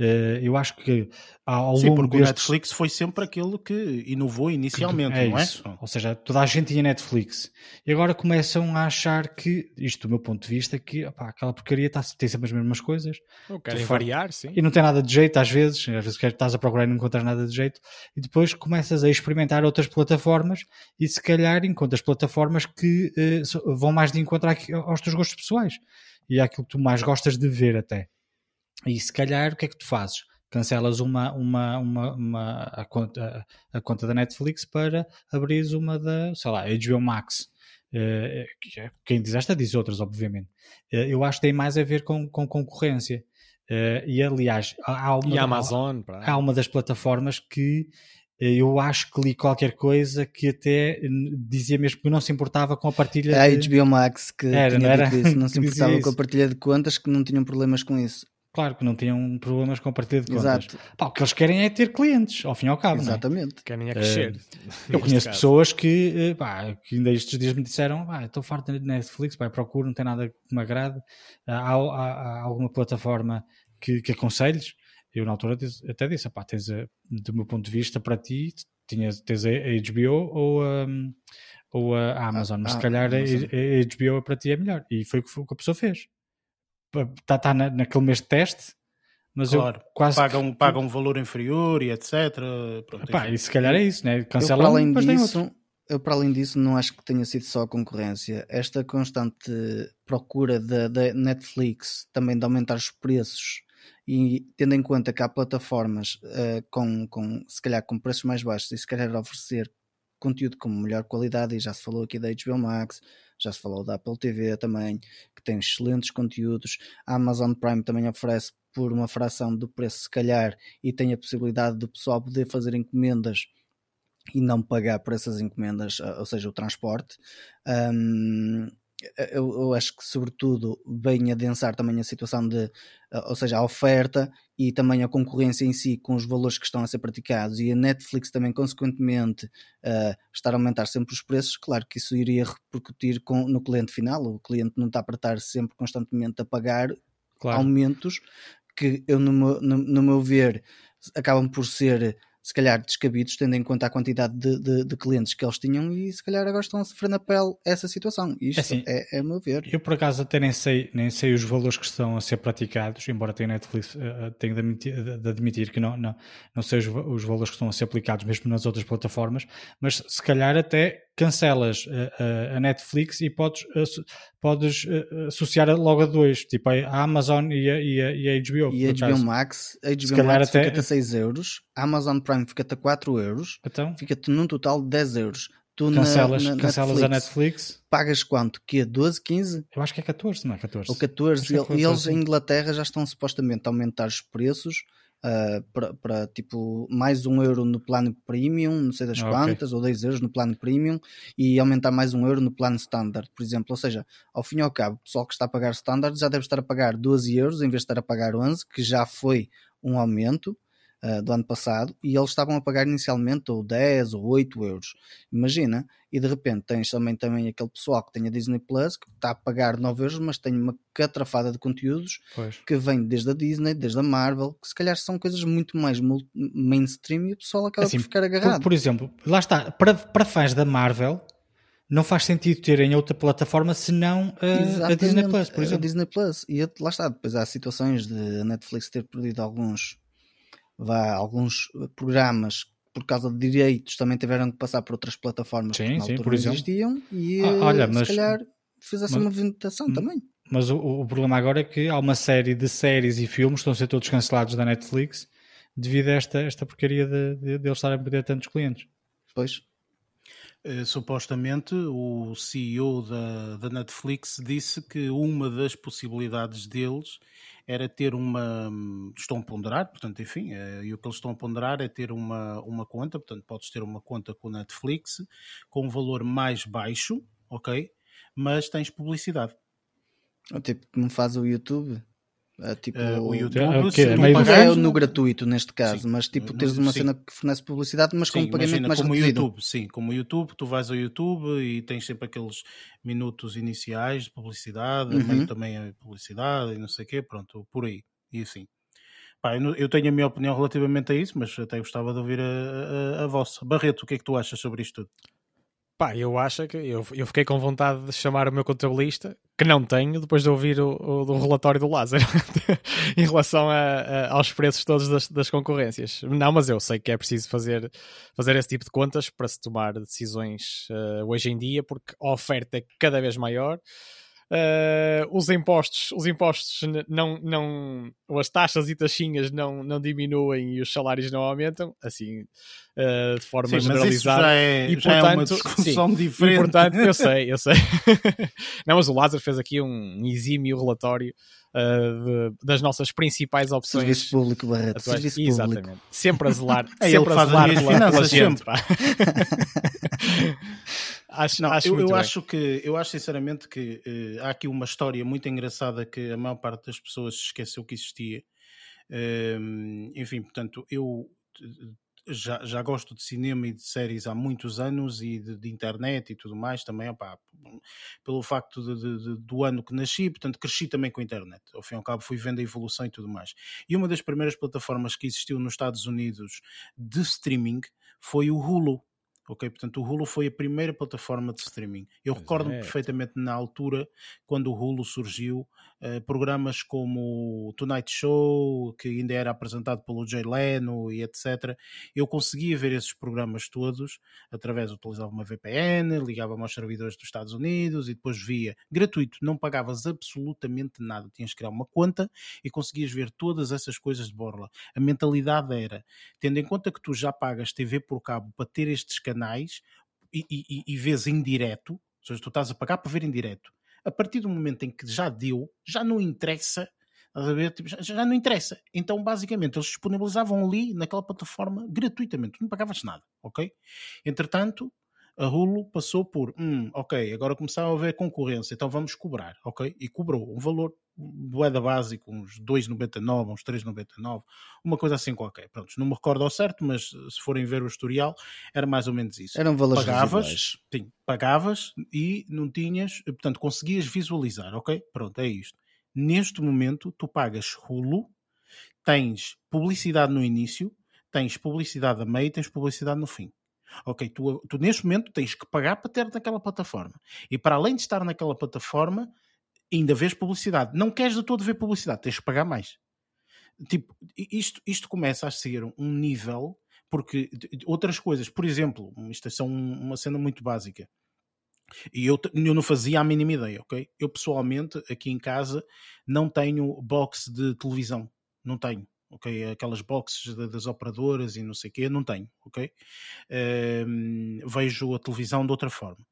Uh, eu acho que ao Sim, longo porque destes... o Netflix foi sempre aquele que inovou inicialmente, é não é? Isso. Ou seja, toda a gente tinha Netflix. E agora começam a achar que, isto do meu ponto de vista, que opá, aquela porcaria está, tem sempre as mesmas coisas. Ou querem variar, sim. E não tem nada de jeito às vezes. Às vezes estás a procurar e não encontras nada de jeito. E depois começas a experimentar outras plataformas e se calhar encontras plataformas que uh, vão mais de encontrar aos teus gostos pessoais. E é aquilo que tu mais gostas de ver até. E se calhar o que é que tu fazes? Cancelas uma, uma, uma, uma a, conta, a conta da Netflix para abrires uma da, sei lá, HBO Max. Uh, quem diz esta diz outras, obviamente. Uh, eu acho que tem mais a ver com, com concorrência. Uh, e aliás, há uma, e Amazon, há, há uma das plataformas que eu acho que li qualquer coisa que até dizia mesmo que não se importava com a partilha. A de... HBO Max que era, tinha era? Isso, não se importava com a partilha de contas, que não tinham problemas com isso. Claro que não tinham problemas com a partilha de contas. Exato. Pá, o que eles querem é ter clientes, ao fim e ao cabo. É? Exatamente. É? Querem é crescer. Uh, eu conheço caso. pessoas que, eh, pá, que ainda estes dias me disseram: ah, estou farto de Netflix, pá, procuro, não tem nada que me agrade. Uh, há, há, há, alguma plataforma que, que aconselhes? Eu, na altura, até disse: pá, tens, a, do meu ponto de vista, para ti, tinhas, tens a HBO ou a. Ou a Amazon, mas ah, se calhar a, a HBO para ti é melhor. E foi o que a pessoa fez está tá na, naquele mês de teste, mas claro, eu quase pagam, pagam um valor inferior e etc. Pronto, Epá, e se calhar é isso, né? Para além disso, eu para além disso não acho que tenha sido só a concorrência. Esta constante procura da Netflix também de aumentar os preços e tendo em conta que há plataformas uh, com, com se calhar com preços mais baixos e se calhar oferecer conteúdo com melhor qualidade e já se falou aqui da HBO Max, já se falou da Apple TV também, que tem excelentes conteúdos. A Amazon Prime também oferece por uma fração do preço, se calhar, e tem a possibilidade do pessoal poder fazer encomendas e não pagar por essas encomendas, ou seja, o transporte. Um, eu, eu, acho que sobretudo vem a densar também a situação de, ou seja, a oferta e também a concorrência em si com os valores que estão a ser praticados e a Netflix também consequentemente uh, estar a aumentar sempre os preços, claro que isso iria repercutir com, no cliente final, o cliente não está para estar sempre constantemente a pagar claro. aumentos que eu no meu, no, no meu ver acabam por ser se calhar descabidos, tendo em conta a quantidade de, de, de, clientes que eles tinham e se calhar agora estão a sofrer na pele essa situação. Isto é assim, é, é o meu ver. Eu por acaso até nem sei, nem sei os valores que estão a ser praticados, embora tenha Netflix uh, tenho de admitir, de admitir, que não, não, não sei os, os valores que estão a ser aplicados mesmo nas outras plataformas, mas se calhar até cancelas a, a, Netflix e podes, podes associar logo a dois, tipo a Amazon e a, e a, e a HBO. E a HBO Max, a HBO Max até... fica-te a 6 euros, a Amazon Prime fica-te a 4 euros, então? fica-te num total de 10 euros. Tu cancelas, na, na cancelas Netflix, a Netflix. Pagas quanto? Que 12, 15? Eu acho que é 14, não é 14? Ou 14. É e eles em Inglaterra já estão supostamente a aumentar os preços uh, para tipo mais um euro no plano premium, não sei das okay. quantas, ou 10 euros no plano premium e aumentar mais um euro no plano standard, por exemplo. Ou seja, ao fim e ao cabo, o pessoal que está a pagar standard já deve estar a pagar 12 euros em vez de estar a pagar 11, que já foi um aumento uh, do ano passado e eles estavam a pagar inicialmente ou 10 ou 8 euros. Imagina, e de repente tens também, também aquele pessoal que tem a Disney Plus que está a pagar 9 euros, mas tem uma catrafada de conteúdos pois. que vem desde a Disney, desde a Marvel, que se calhar são coisas muito mais mainstream e o pessoal acaba assim, por ficar agarrado. Por, por exemplo, lá está, para, para fãs da Marvel não faz sentido ter em outra plataforma senão a, a Disney Plus, por exemplo. A Disney Plus. E lá está, depois há situações de a Netflix ter perdido alguns vá, alguns programas por causa de direitos também tiveram que passar por outras plataformas sim, que na sim, altura por exemplo. existiam e ah, olha, se mas, calhar fizesse uma movimentação também. Mas o, o, problema agora é que há uma série de séries e filmes que estão a ser todos cancelados da Netflix devido a esta, esta porcaria de, de, de eles estarem a perder tantos clientes. Pois. Uh, supostamente o CEO da, da Netflix disse que uma das possibilidades deles era ter uma. Estão a ponderar, portanto, enfim, é, e o que eles estão a ponderar é ter uma, uma conta, portanto, podes ter uma conta com o Netflix com um valor mais baixo, ok? Mas tens publicidade. Tipo, como faz o YouTube? Uh, tipo, uh, o YouTube é, okay, é, meio é no gratuito neste caso, sim, mas tipo tens uma sim. cena que fornece publicidade, mas sim, com um pagamento imagina, mais como reduzido. O YouTube, sim, como o YouTube, tu vais ao YouTube e tens sempre aqueles minutos iniciais de publicidade, uhum. também a publicidade e não sei o quê, pronto, por aí, e assim. Pá, eu tenho a minha opinião relativamente a isso, mas até gostava de ouvir a, a, a vossa. Barreto, o que é que tu achas sobre isto tudo? Pá, eu acho que eu, eu fiquei com vontade de chamar o meu contabilista, que não tenho, depois de ouvir o, o, o relatório do Lázaro em relação a, a, aos preços todos das, das, concorrências. Não, mas eu sei que é preciso fazer, fazer esse tipo de contas para se tomar decisões uh, hoje em dia, porque a oferta é cada vez maior. Uh, os impostos, os impostos não, não, as taxas e taxinhas não, não diminuem e os salários não aumentam, assim, uh, de forma sim, generalizada. já é, e, já portanto, é uma discussão sim, diferente. E, portanto, eu sei, eu sei. não, mas o Lázaro fez aqui um exímio relatório uh, de, das nossas principais opções. Serviço público, Barreto. Serviço Exatamente. Público. Sempre a zelar, é sempre a zelar pela, pela gente. Acho, não, acho eu, eu acho que eu acho sinceramente que uh, há aqui uma história muito engraçada que a maior parte das pessoas esqueceu que existia. Uh, enfim, portanto, eu já, já gosto de cinema e de séries há muitos anos e de, de internet e tudo mais também, pelo facto de, de, do ano que nasci, portanto cresci também com a internet. Ao fim e ao cabo fui vendo a evolução e tudo mais. E uma das primeiras plataformas que existiu nos Estados Unidos de streaming foi o Hulu ok? Portanto, o Hulu foi a primeira plataforma de streaming. Eu recordo-me é. perfeitamente na altura, quando o Hulu surgiu, uh, programas como o Tonight Show, que ainda era apresentado pelo Jay Leno e etc. Eu conseguia ver esses programas todos através, utilizava uma VPN, ligava-me aos servidores dos Estados Unidos e depois via gratuito, não pagavas absolutamente nada, tinhas que criar uma conta e conseguias ver todas essas coisas de borla. A mentalidade era, tendo em conta que tu já pagas TV por cabo para ter estes canais canais e, e, e vês em direto, ou seja, tu estás a pagar para ver em direto. A partir do momento em que já deu, já não interessa, tipo, já, já, não interessa. Então, basicamente, eles disponibilizavam ali naquela plataforma gratuitamente, tu não pagavas nada, ok? Entretanto, a Hulu passou por, hum, ok, agora começaram a haver concorrência, então vamos cobrar, ok? E cobrou um valor boeda básico, uns 2,99, uns 3,99, uma coisa assim qualquer. Pronto, não me recordo ao certo, mas se forem ver o historial, era mais ou menos isso. Eram valores pagavas, sim, pagavas e não tinhas, portanto, conseguias visualizar, ok? Pronto, é isto. Neste momento, tu pagas Hulu, tens publicidade no início, tens publicidade a meio e tens publicidade no fim. Ok, tu, tu neste momento tens que pagar para ter naquela plataforma. E para além de estar naquela plataforma, ainda vês publicidade. Não queres de todo ver publicidade, tens que pagar mais. Tipo, isto, isto começa a ser um nível, porque outras coisas, por exemplo, isto é uma cena muito básica. E eu, eu não fazia a mínima ideia, ok? Eu pessoalmente, aqui em casa, não tenho box de televisão. Não tenho ok? Aquelas boxes das operadoras e não sei o quê, não tenho, ok? Uh, vejo a televisão de outra forma.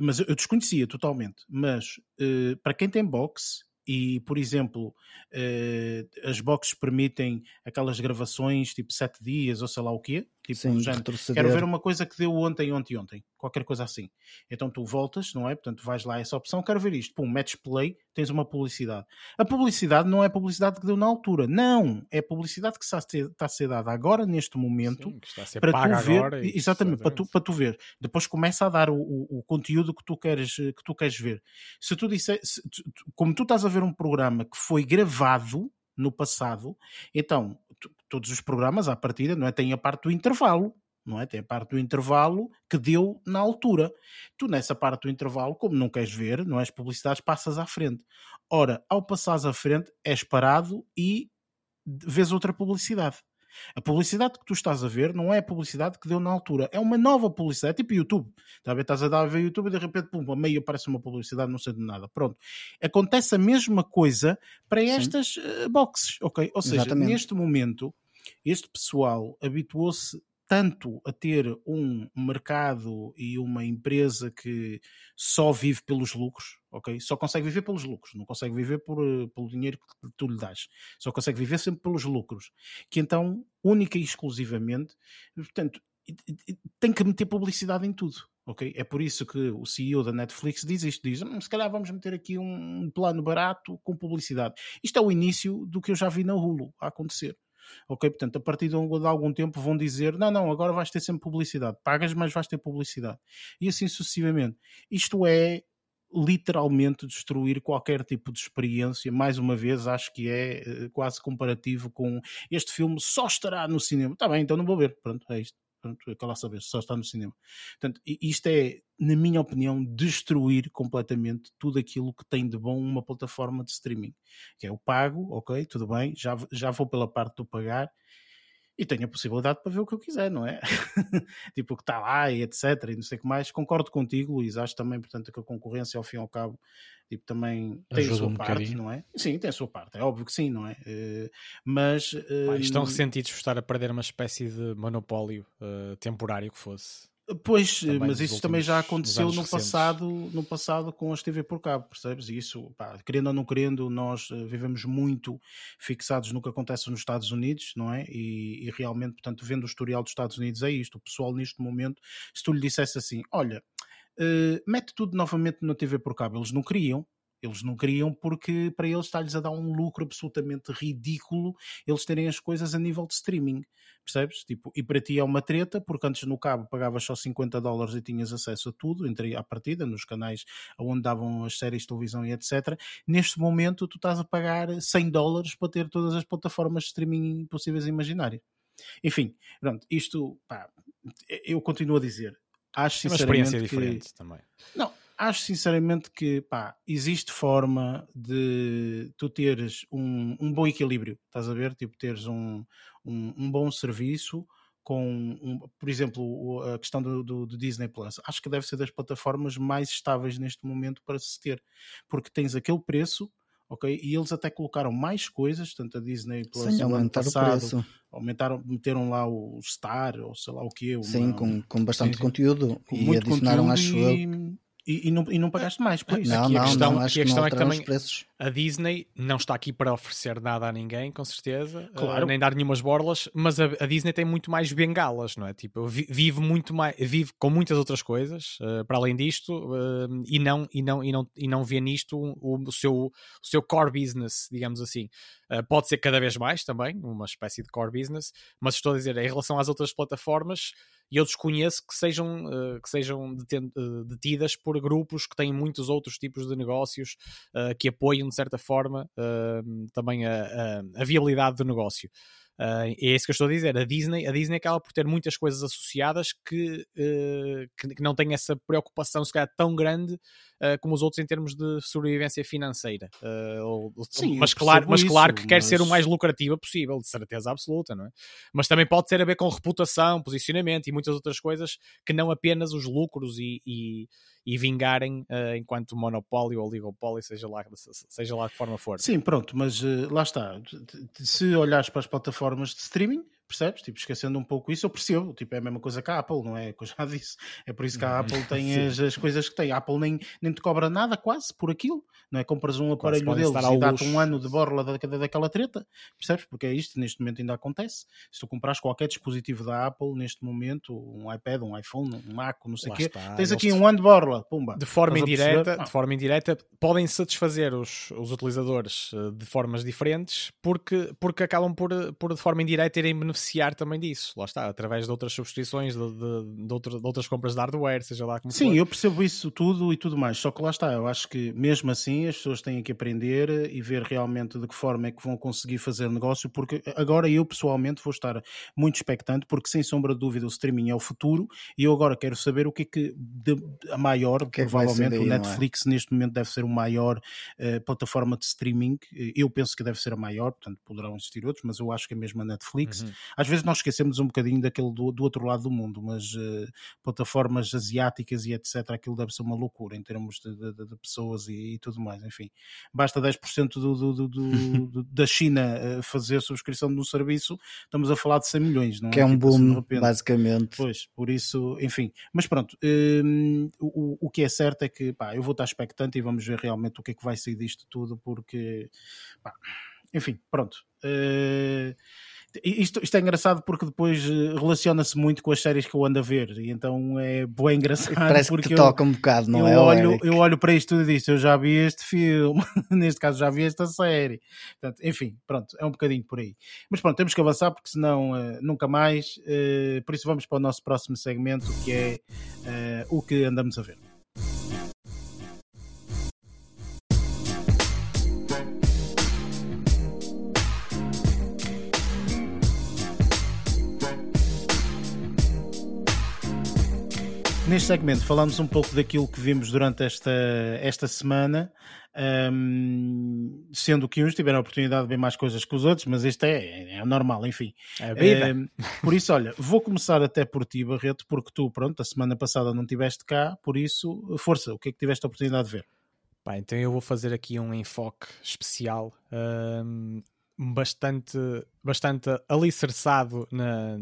Mas eu desconhecia totalmente. Mas uh, para quem tem box, e, por exemplo, uh, as boxes permitem aquelas gravações tipo 7 dias ou sei lá o quê. Tipo, Sim, já, quero ver uma coisa que deu ontem, ontem, ontem. Qualquer coisa assim. Então tu voltas, não é? Portanto, vais lá essa opção, quero ver isto. Pum, metes play, tens uma publicidade. A publicidade não é publicidade que deu na altura. Não! É publicidade que está a ser, está a ser dada agora, neste momento, Sim, para tu ver. Agora, exatamente, para tu, para tu ver. Depois começa a dar o, o, o, conteúdo que tu queres, que tu queres ver. Se tu disser, se, como tu estás a ver um programa que foi gravado no passado, então todos os programas à partida não é têm a parte do intervalo não é? Tem a parte do intervalo que deu na altura. Tu, nessa parte do intervalo, como não queres ver, não és publicidades, passas à frente. Ora, ao passares à frente, és parado e vês outra publicidade. A publicidade que tu estás a ver não é a publicidade que deu na altura, é uma nova publicidade, é tipo YouTube. Tá a ver? Estás a dar a ver YouTube e de repente, pum, a meio aparece uma publicidade, não sei de nada. Pronto. Acontece a mesma coisa para estas uh, boxes, ok? Ou seja, Exatamente. neste momento, este pessoal habituou-se tanto a ter um mercado e uma empresa que só vive pelos lucros, ok? Só consegue viver pelos lucros, não consegue viver por, eh, pelo dinheiro que tu lhe dás, só consegue viver sempre pelos lucros, que então, única e exclusivamente, portanto, tem que meter publicidade em tudo. ok? É por isso que o CEO da Netflix diz isto: diz, hum, se calhar vamos meter aqui um plano barato com publicidade. Isto é o início do que eu já vi na Hulu a acontecer. Ok, portanto, a partir de algum tempo vão dizer: não, não, agora vais ter sempre publicidade, pagas, mas vais ter publicidade. E assim sucessivamente. Isto é literalmente destruir qualquer tipo de experiência. Mais uma vez, acho que é eh, quase comparativo com este filme só estará no cinema. Está bem, então não vou ver. Pronto, é isto. Pronto, é lá saber, só está no cinema. Portanto, isto é, na minha opinião, destruir completamente tudo aquilo que tem de bom uma plataforma de streaming. Que é o pago, ok, tudo bem, já, já vou pela parte do pagar, e tenho a possibilidade para ver o que eu quiser, não é? tipo, o que está lá e etc. E não sei o que mais. Concordo contigo, Luís. Acho também, portanto, que a concorrência, ao fim e ao cabo, tipo, também tem Ajuda a sua um parte, bocadinho. não é? Sim, tem a sua parte. É óbvio que sim, não é? Uh, mas. Uh, estão ressentidos por estar a perder uma espécie de monopólio uh, temporário que fosse. Pois, também mas isso últimos, também já aconteceu no passado, no passado com as TV por cabo, percebes? E isso, pá, querendo ou não querendo, nós uh, vivemos muito fixados no que acontece nos Estados Unidos, não é? E, e, realmente, portanto, vendo o historial dos Estados Unidos, é isto. O pessoal, neste momento, se tu lhe dissesse assim: olha, uh, mete tudo novamente na TV por cabo, eles não queriam, eles não queriam porque para eles está-lhes a dar um lucro absolutamente ridículo eles terem as coisas a nível de streaming, percebes? Tipo, e para ti é uma treta, porque antes no cabo pagavas só 50 dólares e tinhas acesso a tudo, entre à partida, nos canais onde davam as séries de televisão e etc. Neste momento tu estás a pagar 100 dólares para ter todas as plataformas de streaming possíveis e imaginárias. Enfim, pronto, isto, pá, eu continuo a dizer, acho é uma experiência diferente que... também. Não, acho sinceramente que pá, existe forma de tu teres um, um bom equilíbrio, estás a ver? Tipo, teres um, um, um bom serviço com, um, por exemplo, a questão do, do, do, Disney Plus. Acho que deve ser das plataformas mais estáveis neste momento para se ter, porque tens aquele preço. Ok, e eles até colocaram mais coisas, tanto a Disney Plus Sim, no ano passado, aumentaram, meteram lá o Star, ou sei lá o que. Sim, com, com bastante sim, sim. conteúdo com e adicionaram, acho e, eu e, e, não, e não pagaste mais por isso. Não, aqui não, a questão, não, acho a questão que é que também a Disney não está aqui para oferecer nada a ninguém, com certeza, claro. uh, nem dar nenhumas borlas, mas a, a, Disney tem muito mais bengalas, não é? Tipo, vive muito mais, vive com muitas outras coisas uh, para além disto uh, e não e não e não e não vê nisto o, o seu o seu core business, digamos assim. pode ser cada vez mais também, uma espécie de core business, mas estou a dizer em relação às outras plataformas e eu desconheço que sejam, uh, que sejam uh, detidas por grupos que têm muitos outros tipos de negócios uh, que apoiam de certa forma também a, a, a, viabilidade do negócio. É isso que eu estou a dizer. A Disney, a Disney acaba por ter muitas coisas associadas que, que, que, não tem essa preocupação, se calhar, tão grande uh, como os outros em termos de sobrevivência financeira. Ou, Sim, mas, claro, mas claro que mas... quer ser o mais lucrativa possível, de certeza absoluta, não é? Mas também pode ter a ver com reputação, posicionamento e muitas outras coisas que não apenas os lucros e, e e vingarem uh, enquanto monopólio ou oligopólio, seja lá, seja lá de forma for. Sim, pronto, mas uh, lá está. Se olhares para as plataformas de streaming, percebes? Tipo, esquecendo um pouco isso, eu percebo. Tipo, é a mesma coisa que a Apple, não é? Que eu já disse. É por isso que a Apple tem as, as, coisas que tem. A Apple nem, nem te cobra nada quase por aquilo, não é? Compras um aparelho deles e dá-te um ano de borla da, daquela treta, percebes? Porque é isto, neste momento ainda acontece. Se tu compras qualquer dispositivo da Apple, neste momento, um iPad, um iPhone, um Mac, não sei o quê, está. tens aqui um ano de borla, pumba. De forma indireta, de forma indireta, podem satisfazer os, os utilizadores eh, de formas diferentes porque, porque acabam por, por de forma indireta irem beneficiar beneficiar também disso, lá está, através de outras subscrições, de, de, de, outra, de outras compras de hardware, seja lá como Sim, for. eu percebo isso tudo e tudo mais, só que lá está, eu acho que mesmo assim as pessoas têm que aprender e ver realmente de que forma é que vão conseguir fazer negócio, porque agora eu pessoalmente vou estar muito expectante, porque sem sombra de dúvida o streaming é o futuro e eu agora quero saber o que é que de, a maior, que provavelmente é o Netflix é? neste momento deve ser o maior uh, plataforma de streaming, eu penso que deve ser a maior, portanto poderão existir outros, mas eu acho que é mesmo a Netflix. Uhum às vezes nós esquecemos um bocadinho daquele do, do outro lado do mundo, mas uh, plataformas asiáticas e etc, aquilo deve ser uma loucura em termos de, de, de pessoas e, e, tudo mais, enfim. Basta 10% do, do, do, da China uh, fazer subscrição de um serviço, estamos a falar de 100 milhões, não é? Que é um tipo assim, boom, basicamente. Pois, por isso, enfim. Mas pronto, uh, o, o que é certo é que pá, eu vou estar expectante e vamos ver realmente o que é que vai sair disto tudo, porque, pá, enfim, pronto. Uh, isto, isto é engraçado porque depois eh, relaciona-se muito com as séries que eu ando a ver, e então é bem engraçado. Parece porque que te toca um bocado, não eu é? Olho, eu olho para isto e digo: eu já vi este filme, neste caso já vi esta série. Portanto, enfim, pronto, é um bocadinho por aí. Mas pronto, temos que avançar porque senão uh, nunca mais. Uh, por isso vamos para o nosso próximo segmento que é uh, o que andamos a ver. Neste segmento falamos um pouco daquilo que vimos durante esta, esta semana, um, sendo que uns tiveram a oportunidade de ver mais coisas que os outros, mas isto é, é normal, enfim. É. Um, por isso, olha, vou começar até por ti, Barreto, porque tu, pronto, a semana passada não estiveste cá, por isso, força, o que é que tiveste a oportunidade de ver? Pá, então eu vou fazer aqui um enfoque especial, um, bastante, bastante alicerçado na,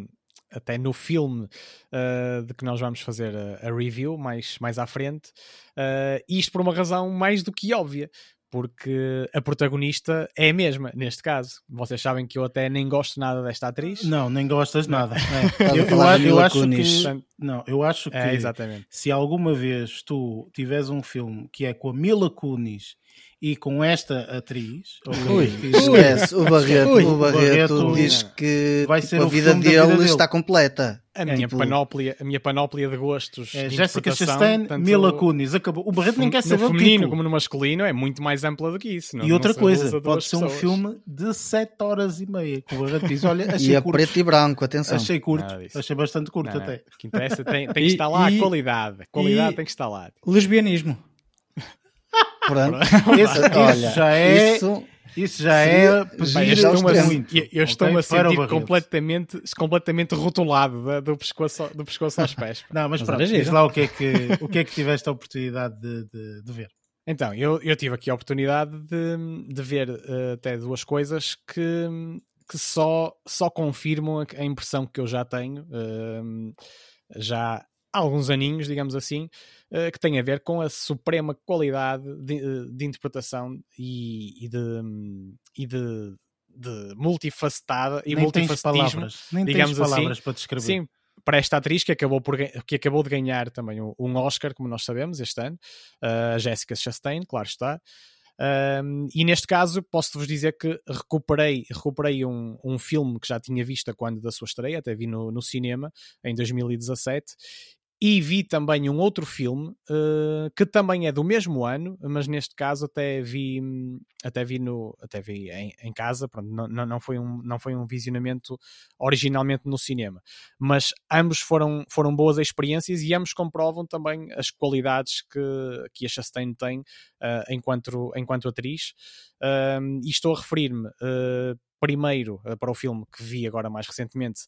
até no filme uh, de que nós vamos fazer a, a, review mais, mais à frente, uh, isto por uma razão mais do que óbvia, porque a protagonista é a mesma, neste caso. Vocês sabem que eu até nem gosto nada desta atriz. Não, nem gostas nada. É. Eu, eu, eu, acho que, não, eu acho é, que é, exatamente. se alguma vez tu tiveres um filme que é com a Mila Kunis e com esta atriz. Ui, esquece, o Barreto, Ui, o Barreto, Barreto diz que vai tipo, ser a vida dele, vida está completa. A minha, tipo... panóplia, a minha panóplia de gostos. É Jessica Chastain, tanto... Mila Kunis. Acabou. O Barreto nem quer saber no feminino como no masculino é muito mais ampla do que isso. Não, e outra coisa, pode ser um filme de 7 horas e meia. Que o Barreto diz: Olha, achei e a preto e branco, atenção. Achei curto, achei bastante curto não, até. O que interessa tem, tem que estar lá e, a qualidade. A qualidade e... tem que estar lá. Lesbianismo. Pronto. Isso, olha, já é. Isso, isso já é pedir estou muito. Eu, estou-me okay? a sentir completamente, completamente rotulado do, pescoço, do pescoço aos pés. Não, mas, mas pronto, diz lá o que, é que, o que é que tiveste a oportunidade de, de, de ver. Então, eu, eu tive aqui a oportunidade de, de ver uh, até duas coisas que, que só, só confirmam a, impressão que eu já tenho, uh, já há alguns aninhos, digamos assim, uh, que tem a ver com a suprema qualidade de, eh, de interpretação e, e, de, e de, de multifacetada e nem multifacetismo, palavras, nem digamos tens palavras assim. para descrever. Sim, para esta atriz que acabou, por, que acabou de ganhar também um Oscar, como nós sabemos, este ano, a uh, Jessica Chastain, claro está. Um, e neste caso posso-vos dizer que recuperei, recuperei um, um filme que já tinha visto quando da sua estreia, até vi no, no cinema em 2017, e vi também um outro filme uh, que também é do mesmo ano, mas neste caso até vi, até vi, no, até vi em, em casa, pronto, não, não, foi um, não foi um visionamento originalmente no cinema, mas ambos foram, foram boas experiências e ambos comprovam também as qualidades que, que a Chastain tem uh, enquanto, enquanto atriz. Uh, e estou a referir-me uh, primeiro para o filme que vi agora mais recentemente,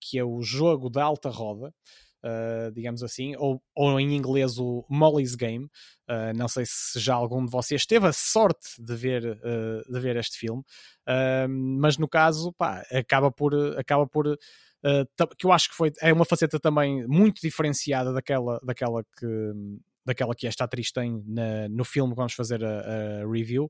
que é o Jogo da Alta Roda, uh, digamos assim, ou, ou em inglês o Molly's Game. Uh, não sei se já algum de vocês teve a sorte de ver, uh, de ver este filme, mas no caso, pá, acaba por. Acaba por que eu acho que foi, é uma faceta também muito diferenciada daquela, daquela que, daquela que esta atriz tem na, no filme que vamos fazer a, a review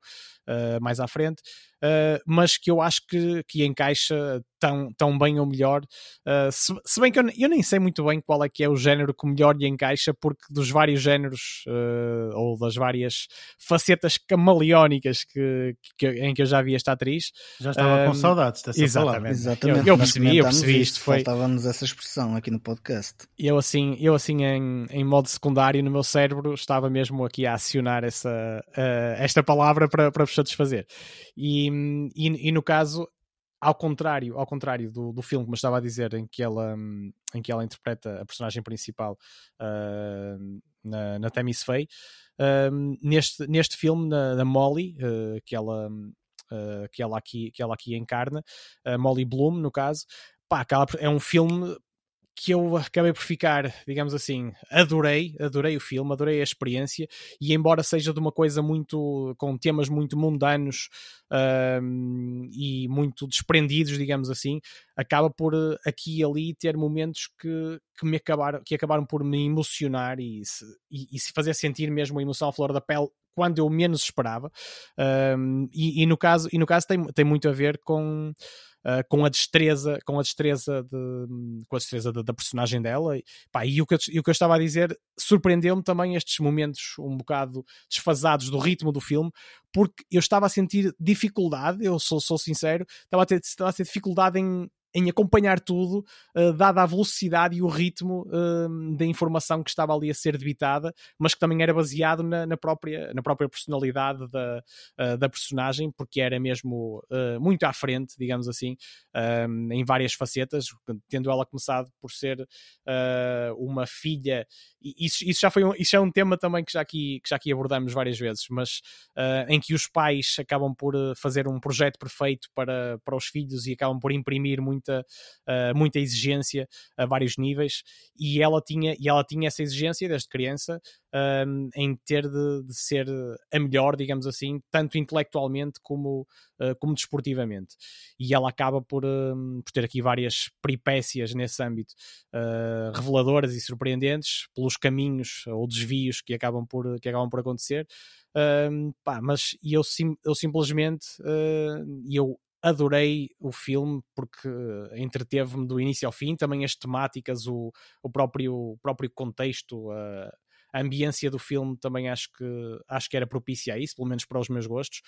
uh, mais à frente, uh, mas que eu acho que, que encaixa tão, tão bem ou melhor. Uh, se, se, bem que eu, eu, nem sei muito bem qual é que é o género que melhor lhe encaixa, porque dos vários géneros ou das várias facetas camaleónicas que, que, em que eu já vi esta atriz. Já estava com saudades dessa exatamente. palavra. Exatamente. Eu, eu percebi, eu percebi isto. Foi... Faltava-nos essa expressão aqui no podcast. Eu assim, eu assim em, em modo secundário no meu cérebro cérebro estava mesmo aqui a acionar essa, uh, esta palavra para, para vos satisfazer. E, e, e, no caso, ao contrário, ao contrário do, do filme, como estava a dizer, em que ela, em que ela interpreta a personagem principal uh, na, na Tamis Faye, uh, neste, neste filme, na, na Molly, que ela. que, ela aqui, que ela aqui encarna, Molly Bloom, no caso, pá, é um filme que eu acabei por ficar, digamos assim, adorei, adorei o filme, adorei a experiência, e embora seja de uma coisa muito, com temas muito mundanos um, e muito desprendidos, digamos assim, acaba por aqui e ali ter momentos que, que me acabaram, que acabaram por me emocionar e se, e, e se fazer sentir mesmo a emoção à flor da pele quando eu menos esperava, um, e, e, no caso, e no caso tem, tem muito a ver com uh, com a destreza, com a destreza, de, com a destreza da, da personagem dela. E, pá, e, o que eu, e o que eu estava a dizer surpreendeu-me também estes momentos um bocado desfasados do ritmo do filme, porque eu estava a sentir dificuldade, eu sou, sou sincero, estava a ter, estava a ter dificuldade em, em acompanhar tudo, uh, dada a velocidade e o ritmo uh, da informação que estava ali a ser debitada, mas que também era baseado na, na própria, na própria personalidade da, uh, da personagem, porque era mesmo muito à frente, digamos assim, em várias facetas, tendo ela começado por ser uma filha, isso, isso, já foi um, isso é um tema também que já aqui, que já aqui abordamos várias vezes, mas em que os pais acabam por fazer um projeto perfeito para, para os filhos e acabam por imprimir muito muita, uh, muita exigência a vários níveis e ela tinha, e ela tinha essa exigência desde criança um, em ter de, de, ser a melhor, digamos assim, tanto intelectualmente como, uh, como desportivamente. E ela acaba por, um, por ter aqui várias peripécias nesse âmbito, uh, reveladoras e surpreendentes pelos caminhos ou desvios que acabam por, que acabam por acontecer. Um, pá, mas eu, sim, eu simplesmente uh, eu adorei o filme porque entreteve-me do início ao fim, também as temáticas, o, o, próprio, o próprio contexto, a, a ambiência do filme também acho que, acho que era propícia a isso, pelo menos para os meus gostos,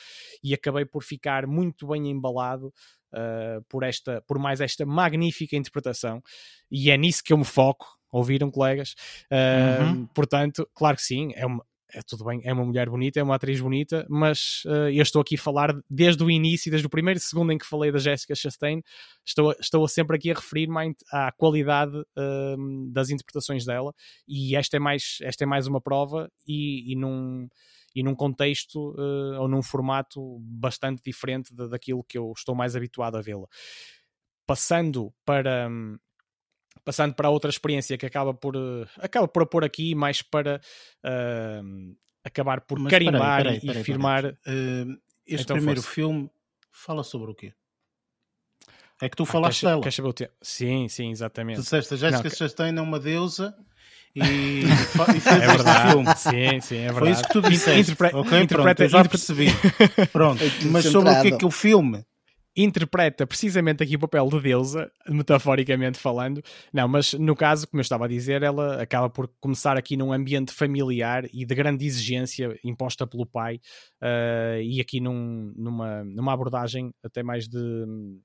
e acabei por ficar muito bem embalado uh, por, esta, por mais esta magnífica interpretação, e é nisso que eu me foco, ouviram colegas? Uh, uhum. Portanto, claro que sim, é uma, é tudo bem, é uma mulher bonita, é uma atriz bonita, mas uh, eu estou aqui a falar desde o início, desde o primeiro segundo em que falei da Jessica Chastain, estou, estou sempre aqui a referir-me à, qualidade uh, das interpretações dela, e esta é mais, esta é mais uma prova, e, e num, e num contexto uh, ou num formato bastante diferente de, daquilo que eu estou mais habituado a vê-la. Passando para, passando para outra experiência que acaba por uh, acaba por pôr aqui mais para uh, acabar por Mas carimbar peraí, peraí, peraí, e firmar. Uh, este então primeiro força. filme fala sobre o quê? É que tu ah, falaste dela. Queres saber o tempo? Sim, sim, exatamente. Tu disseste, a Jéssica Não, Chastain é uma deusa e, e fez é verdade. filme. Sim, sim, é verdade. Foi isso que tu disseste. Interpre ok, interpreta, pronto, eu já percebi. Pronto, mas sobre o que é que o filme interpreta precisamente aqui o papel de deusa, metaforicamente falando. Não, mas no caso, como eu estava a dizer, ela acaba por começar aqui num ambiente familiar e de grande exigência imposta pelo pai, uh, e aqui num, numa, numa abordagem até mais de,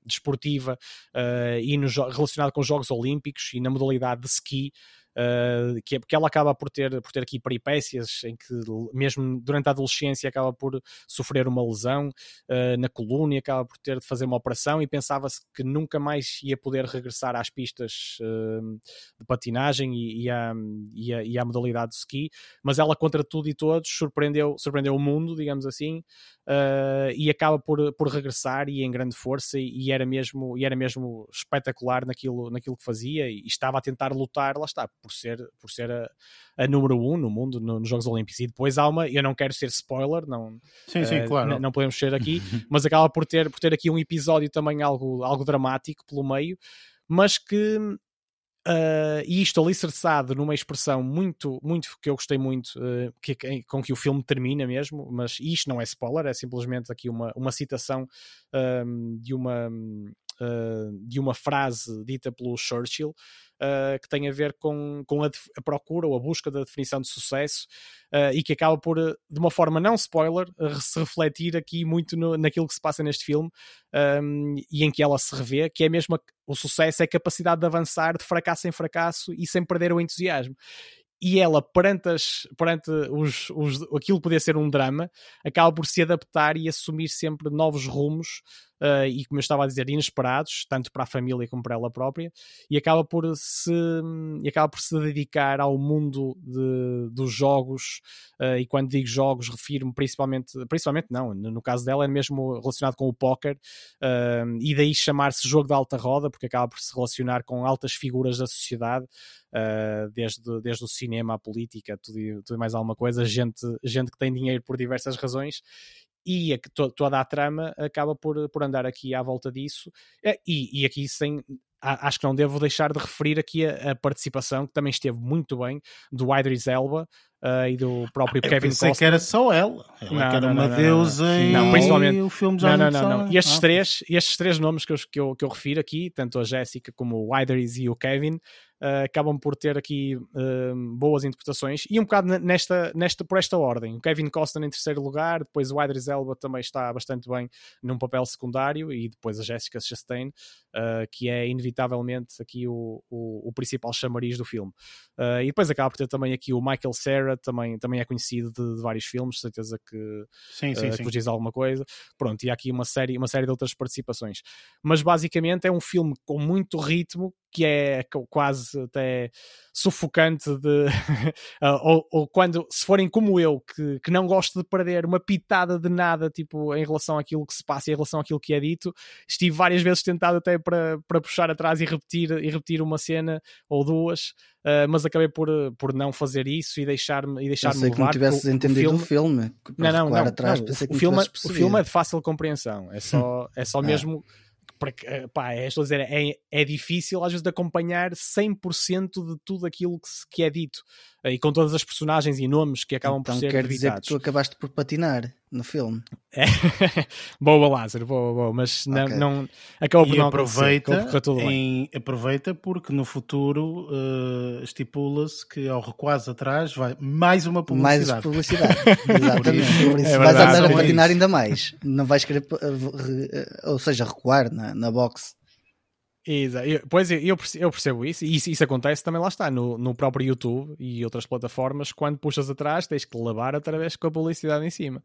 desportiva uh, e no, relacionada com os Jogos Olímpicos e na modalidade de ski. Uh, que é ela acaba por ter, por ter aqui peripécias em que, mesmo durante a adolescência, acaba por sofrer uma lesão uh, na coluna e acaba por ter de fazer uma operação e pensava-se que nunca mais ia poder regressar às pistas uh, de patinagem e, e, à, e, à, e à modalidade de ski, mas ela, contra tudo e todos, surpreendeu, surpreendeu o mundo, digamos assim, e acaba por, por regressar e em grande força e, e, era mesmo, e era mesmo espetacular naquilo, naquilo que fazia e estava a tentar lutar, lá está, por ser, por ser a, a número um no mundo no, nos Jogos Olímpicos. E depois há uma, eu não quero ser spoiler, não, sim, sim, uh, claro. não podemos ser aqui, mas acaba por ter, por ter aqui um episódio também algo, algo dramático pelo meio, mas que Uh, e isto alicerçado numa expressão muito, muito que eu gostei muito, uh, que, com que o filme termina mesmo, mas isto não é spoiler, é simplesmente aqui uma, uma citação uh, de, uma, de uma frase dita pelo Churchill, uh, que tem a ver com, com a, a, procura ou a busca da definição de sucesso uh, e que acaba por, de uma forma não spoiler, se refletir aqui muito no, naquilo que se passa neste filme um, e em que ela se revê, que é mesmo a, o sucesso é a capacidade de avançar de fracasso em fracasso e sem perder o entusiasmo. E ela, perante, as, perante os, os, aquilo podia ser um drama, acaba por se adaptar e assumir sempre novos rumos uh, e, como eu estava a dizer, inesperados, tanto para a família como para ela própria, e acaba por se, e acaba por se dedicar ao mundo de, dos jogos. Uh, e quando digo jogos, refiro-me principalmente, principalmente não, no caso dela é mesmo relacionado com o póquer, uh, e daí chamar-se jogo de alta roda, porque acaba por se relacionar com altas figuras da sociedade. Uh, desde, desde o cinema à política, tudo e, tudo e mais alguma coisa, gente, gente que tem dinheiro por diversas razões e a, to, toda a trama acaba por, por andar aqui à volta disso. É, e, e aqui sem, acho que não devo deixar de referir aqui a, a participação, que também esteve muito bem, do Idris Elba uh, e do próprio ah, Kevin Costner. que era só ela. Ela não, era não, uma não, deusa e não, principalmente, o filme já não, não, não, não. E estes, ah. três, estes três nomes que eu, que, eu, que eu refiro aqui, tanto a Jéssica como o Idris e o Kevin, uh, acabam por ter aqui uh, boas interpretações e um bocado nesta, nesta, por esta ordem. O Kevin Costner em terceiro lugar, depois o Idris Elba também está bastante bem num papel secundário e depois a Jessica Chastain, que é inevitavelmente aqui o, o, o principal chamariz do filme. E depois acaba por ter também aqui o Michael Cera, também, também é conhecido de, de vários filmes, certeza que, sim, sim, uh, que diz alguma coisa. Pronto, e há aqui uma série, uma série de outras participações. Mas basicamente é um filme com muito ritmo, que é quase até sufocante de ou, ou, quando se forem como eu que, que não gosto de perder uma pitada de nada tipo em relação àquilo que se passa e em relação àquilo que é dito estive várias vezes tentado até para, para puxar atrás e repetir e repetir uma cena ou duas uh, mas acabei por, por não fazer isso e deixar-me e deixar-me levar que não tivesses entendido o filme, o filme não, não, não, atrás, não o, filme, é, o filme é de fácil compreensão é só, é só ah. mesmo para, eh, pá, é, estou a dizer, é, é difícil às vezes de acompanhar 100% de tudo aquilo que, que é dito eh, e com todas as personagens e nomes que acabam então, por ser quer dizer que tu acabaste por patinar no filme. É. boa, Lázaro, boa, boa, mas não, okay. não acabou por e não aproveita, em, aproveita porque no futuro uh, estipula-se que ao recuares atrás vai mais uma publicidade. Mais publicidade, exatamente. por isso é vais andar a patinar ainda mais. Não vais querer, ou seja, recuar na, na box. Exato. Pois eu, eu percebo isso, e isso, isso acontece também lá está, no, no próprio YouTube e outras plataformas, quando puxas atrás tens que lavar outra vez com a publicidade em cima.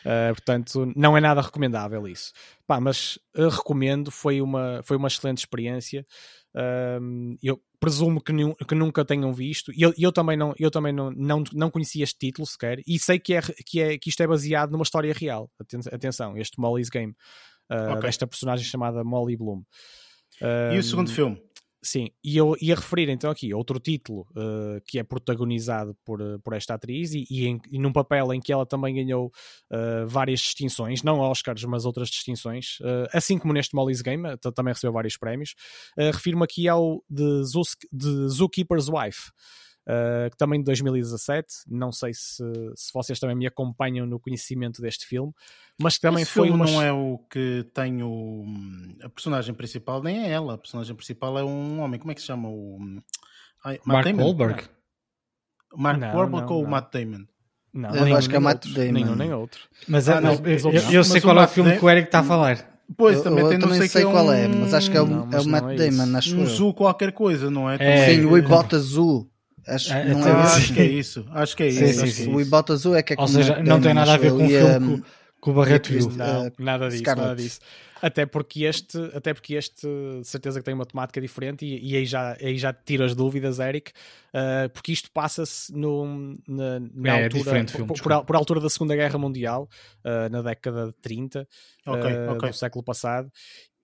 Uh, portanto, não é nada recomendável isso. Pá, mas uh, recomendo, foi uma, foi uma excelente experiência. Uh, eu presumo que, que nunca tenham visto, e eu, eu também, não, eu também não, não, não conhecia este título sequer, e sei que, é, que, é, que isto é baseado numa história real. Atenção, este Molly's Game, uh, okay. desta personagem chamada Molly Bloom. E o segundo filme? Sim, e eu ia referir então aqui outro título uh, que é protagonizado por, uh, por esta atriz e, e, em, e, num papel em que ela também ganhou uh, várias distinções, não Oscars, mas outras distinções, assim como neste Molly's Game, também recebeu vários prémios. Refiro-me aqui ao The, Zoo, The Zookeeper's Wife uh, que também de 2017. Não sei se, se vocês também me acompanham no conhecimento deste filme, mas que também Esse foi filme uma... não é o que tem o a personagem principal, nem é ela. A personagem principal é um homem. Como é que se chama o Ai, Mark Wahlberg? Mark Wahlberg ou o Matt Damon? Não, eu acho que é Matt Damon. Nenhum nem outro. Mas, ah, não, eu, eu, eu sei qual é o filme que o Eric está a falar. Pois, também, eu, também sei, sei qual é, um... é, mas acho que é o, não, é o Matt é Damon, acho Um Zoo qualquer coisa, não é? é Sim, o Ibota Zoo. Acho, é, não é, acho que é isso. Acho que é sim, isso. Sim, sim, o Ibota Azul é que é Ou seja, não tem nada a ver com o filme com o Barreto viu. Não, nada disso, nada disso. Até porque este, até porque este, de certeza que tem uma temática diferente e, e aí, já, aí já tiro as dúvidas, Eric, uh, porque isto passa-se na, na é, altura, por, por, por, altura da Segunda Guerra Mundial, uh, na década de 30 okay, uh, okay. do século passado,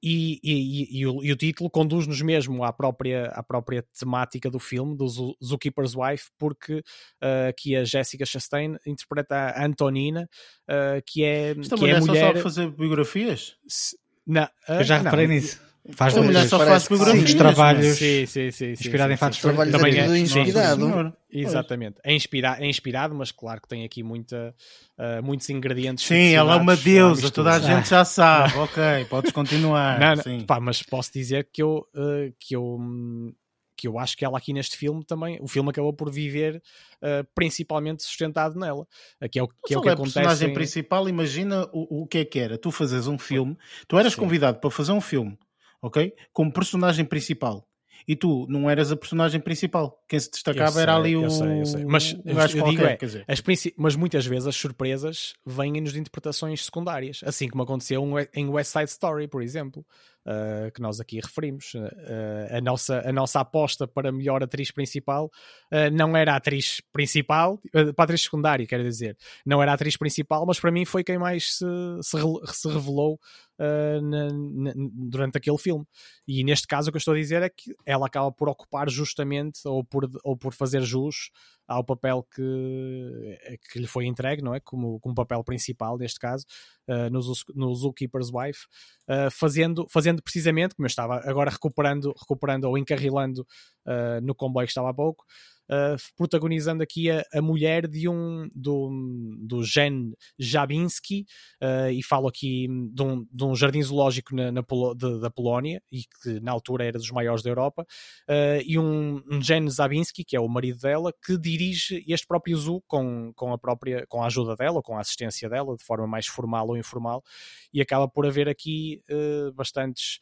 e, e, e, o, e, o, título conduz-nos mesmo à própria, à própria temática do filme, do Zookeeper's Wife, porque uh, aqui a Jessica Chastain interpreta a Antonina, uh, que é, Esta que mulher é mulher... só sabe fazer biografias? Se, não, uh, Eu já reparei não. nisso. Faz a mulher só faz biografias. trabalhos sim, sim, sim, inspirado em fatos trabalhos também é inspirado. Exatamente. É, inspira é inspirado, mas claro que tem aqui muita, uh, muitos ingredientes. Sim, ela é uma deusa, toda a gente já sabe. ok, podes continuar. Não, não, pá, mas posso dizer que eu, uh, que eu que eu acho que ela aqui neste filme também, o filme acabou por viver uh, principalmente sustentado nela. Que é o que, é o que é acontece. personagem em... principal, imagina o, o que é que era. Tu fazes um filme, tu eras Sim. convidado para fazer um filme, ok? Como personagem principal. E tu não eras a personagem principal. Quem se destacava sei, era ali o. Eu sei, eu sei. Mas o eu, eu digo é, as princi... mas muitas vezes as surpresas vêm-nos de interpretações secundárias. Assim como aconteceu em West Side Story, por exemplo uh, que nós aqui referimos. Uh, a, nossa, a nossa aposta para melhor atriz principal não era a atriz principal, para atriz secundária, quero dizer, não era a atriz principal, mas para mim foi quem mais se, se, se revelou na, na, durante aquele filme. E neste caso o que eu estou a dizer é que ela acaba por ocupar justamente ou por, ou por fazer jus ao papel que, que lhe foi entregue, não é? Como, como papel principal, neste caso, uh, no, no Zookeeper's Wife, uh, fazendo, fazendo precisamente, como eu estava agora recuperando, recuperando ou encarrilando uh, no comboio que estava há pouco, uh, protagonizando aqui a, a, mulher de um do, do Jen Jabinski uh, e falo aqui de um, de um jardim zoológico na, na de, da Polónia e que na altura era dos maiores da Europa uh, e um, um Jen Zabinski que é o marido dela que dirige este próprio zoo com, com a própria com a ajuda dela com a assistência dela de forma mais formal ou informal e acaba por haver aqui bastantes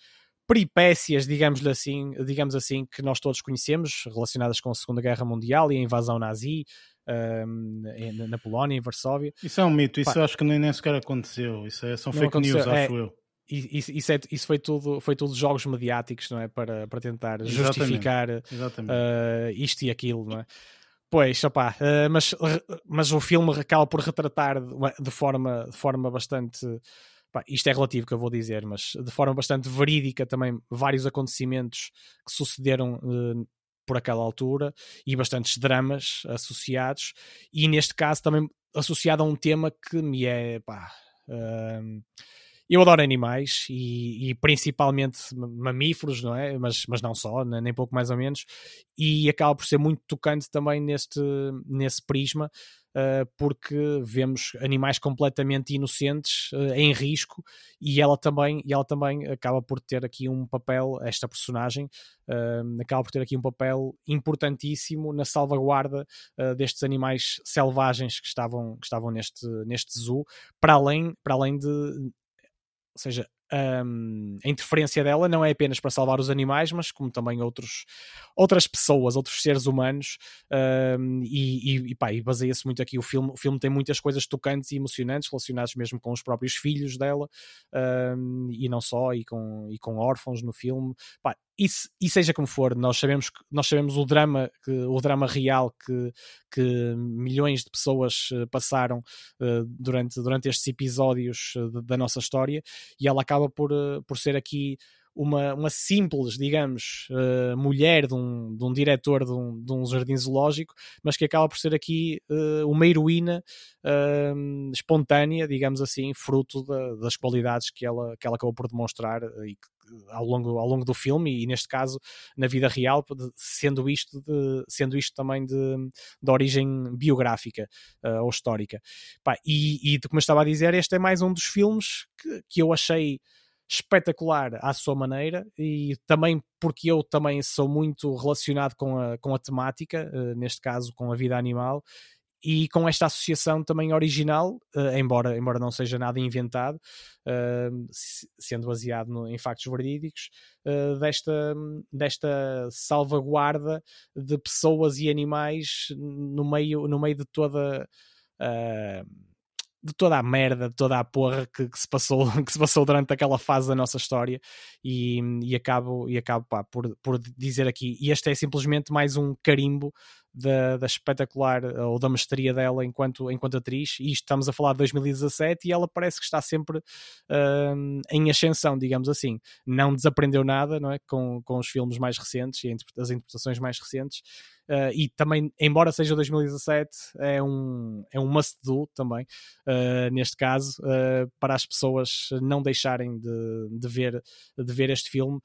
peripécias, digamos assim, digamos assim, que nós todos conhecemos, relacionadas com a Segunda Guerra Mundial e a invasão nazi um, na Polónia, em Varsóvia. Isso é um mito, isso Pá, acho que nem, sequer aconteceu, isso é, são fake news, é, acho eu. Isso, isso, é, isso, foi tudo foi tudo jogos mediáticos não é para, para tentar Exatamente. justificar Exatamente. Uh, isto e aquilo não é Pois, opá, uh, mas, mas o filme acaba por retratar de, forma, de forma bastante pá, isto é relativo que eu vou dizer, mas de forma bastante verídica também vários acontecimentos que sucederam uh, por aquela altura e bastantes dramas associados, e neste caso também associado a um tema que me é pá, uh, eu adoro animais e, e, principalmente mamíferos, não é? Mas, mas não só, nem pouco mais ou menos, e acaba por ser muito tocante também neste, nesse prisma, porque vemos animais completamente inocentes uh, em risco e ela também e ela também acaba por ter aqui um papel esta personagem uh, acaba por ter aqui um papel importantíssimo na salvaguarda destes animais selvagens que estavam que estavam neste neste zoo para além para além de ou seja, um, a interferência dela não é apenas para salvar os animais, mas como também outros, outras pessoas, outros seres humanos, um, e, e, e, e baseia-se muito aqui. O filme, o filme tem muitas coisas tocantes e emocionantes relacionadas mesmo com os próprios filhos dela, um, e não só, e com, e com órfãos no filme. Pá, e, e, seja como for, nós sabemos, nós sabemos o drama, que, o drama real que, que milhões de pessoas eh, passaram uh, durante, durante estes episódios uh, da nossa história, e ela acaba por, uh, por ser aqui uma, uma simples, digamos, uh, mulher de um, de um diretor de um, de um jardim zoológico, mas que acaba por ser aqui uh, uma heroína uh, espontânea, digamos assim, fruto da, das qualidades que ela, que ela acabou por demonstrar e ao longo, ao longo do filme e neste caso na vida real, sendo isto, de, sendo isto também de, de origem biográfica uh, ou histórica. Pá, e, e como eu estava a dizer, este é mais um dos filmes que, que eu achei espetacular à sua maneira e também porque eu também sou muito relacionado com a, com a temática, uh, neste caso com a vida animal, e com esta associação também original, uh, embora, embora não seja nada inventado, uh, sendo baseado no, em factos verídicos, uh, desta, desta salvaguarda de pessoas e animais no meio, no meio de toda. De toda a merda, de toda a porra que, que, se passou, que se passou durante aquela fase da nossa história e, e acabo, e acabo pá, por, por dizer aqui, e este é simplesmente mais um carimbo da, da, espetacular ou da mestria dela enquanto, enquanto atriz, e estamos a falar de 2017 e ela parece que está sempre uh, em ascensão, digamos assim. Não desaprendeu nada não é? com, com os filmes mais recentes e as interpretações mais recentes. Uh, e também, embora seja 2017, é um, é um must-do também, uh, neste caso, uh, para as pessoas não deixarem de, de, ver, de ver este filme,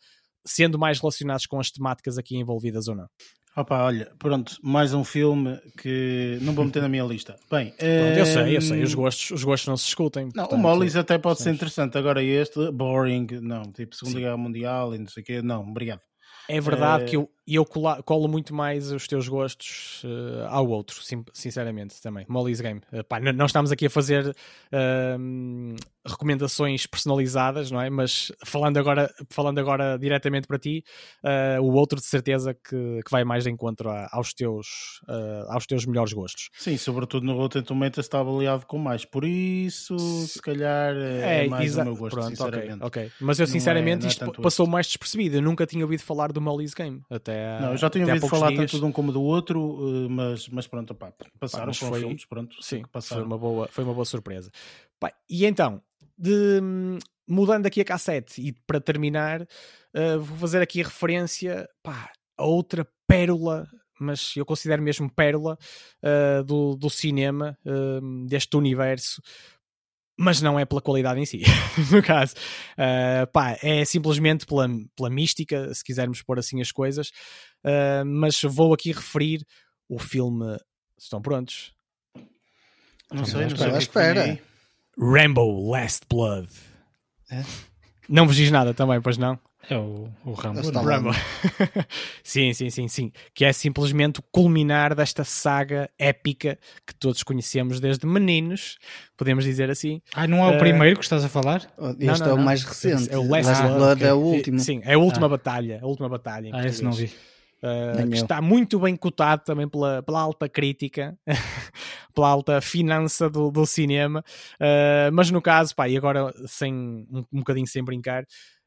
sendo mais relacionados com as temáticas aqui envolvidas ou não. Opa, olha, pronto, mais um filme que não vou meter na minha lista. Bem, pronto, eu sei, eu sei, os gostos, os gostos não se escutem. Não, portanto, o Mollis até pode ser interessante, agora este, boring, não, tipo Segunda Guerra Mundial e não sei o quê, não, obrigado. É verdade que eu, eu colo, colo, muito mais os teus gostos uh, ao outro, sim, sinceramente, também. Molly's Game. Uh, pá, não estamos aqui a fazer uh, recomendações personalizadas, não é? Mas falando agora, falando agora diretamente para ti, uh, o outro de certeza que, que vai mais de encontro a, aos, teus, aos teus melhores gostos. Sim, sobretudo no Rotten Tomatoes está avaliado com mais, por isso se calhar é, é mais o meu gosto, Pronto, sinceramente. Okay, okay. Mas eu sinceramente é, é isto passou mais despercebido, eu nunca tinha ouvido falar do Molly's Game, até Não, eu já tinha ouvido falar dias. tanto de um como do outro, eh, mas, mas pronto, pá, passaram pá, foi, filmes, pronto. Sim, passaram. Foi, uma boa, foi uma boa surpresa. Pá, e então, de, mudando aqui a cassete e para terminar, uh, vou fazer aqui a referência pá, a outra pérola, mas eu considero mesmo pérola uh, do, do cinema, uh, deste universo, mas não é pela qualidade em si, no caso. Uh, pá, é simplesmente pela, pela mística, se quisermos pôr assim as coisas. Uh, mas vou aqui referir o filme. Estão prontos? Não sei, não sei. Espera. Rambo Last Blood. É? Não vos diz nada também, pois não? É o, o Rambo. O Rambo. sim, sim, sim, sim. Que é simplesmente o culminar desta saga épica que todos conhecemos desde meninos, podemos dizer assim. Ah, não é o uh... primeiro que estás a falar? Este não, não, é o mais recente. É o Last, Last Blood, Blood é o último. Sim, é a última ah. batalha. A última batalha. Ah, esse não vi. Uh, que está muito bem cotado também pela, pela alta crítica, pela alta finança do, do cinema, uh, mas no caso, pá, e agora sem, um, um bocadinho sem brincar,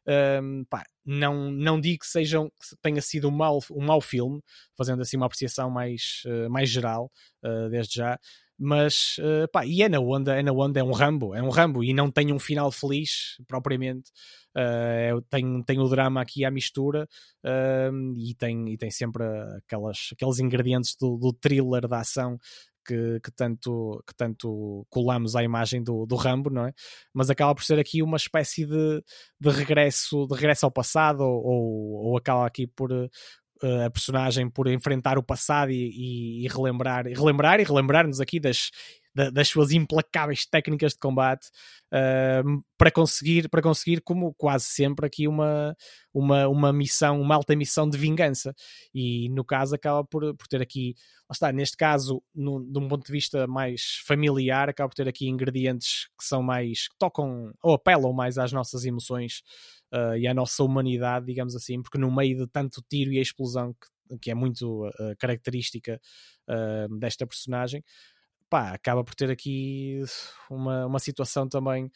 uh, pá, não, não digo que, sejam, que tenha sido um mau, um mau filme, fazendo assim uma apreciação mais, mais geral, desde já, mas uh, pá, e é na onda, é na onda, é um Rambo, é um Rambo e não tem um final feliz propriamente. Uh, tem, tem o drama aqui à mistura uh, e, tem, e tem sempre aquelas, aqueles ingredientes do, do thriller da ação que, que, tanto, que tanto colamos à imagem do, do Rambo, não é? Mas acaba por ser aqui uma espécie de, de regresso de regresso ao passado ou, ou acaba aqui por, a personagem por enfrentar o passado e, e, e relembrar, e relembrar e relembrar-nos aqui das, das suas implacáveis técnicas de combate uh, para conseguir, para conseguir, como quase sempre, aqui uma, uma, uma missão, uma alta missão de vingança. E no caso acaba por, por ter aqui, está, neste caso, no, de um ponto de vista mais familiar, acaba por ter aqui ingredientes que são mais, que tocam ou apelam mais às nossas emoções uh, e à nossa humanidade, digamos assim, porque no meio de tanto tiro e explosão que, que é muito uh, característica uh, desta personagem, pá, acaba por ter aqui uma, uma situação também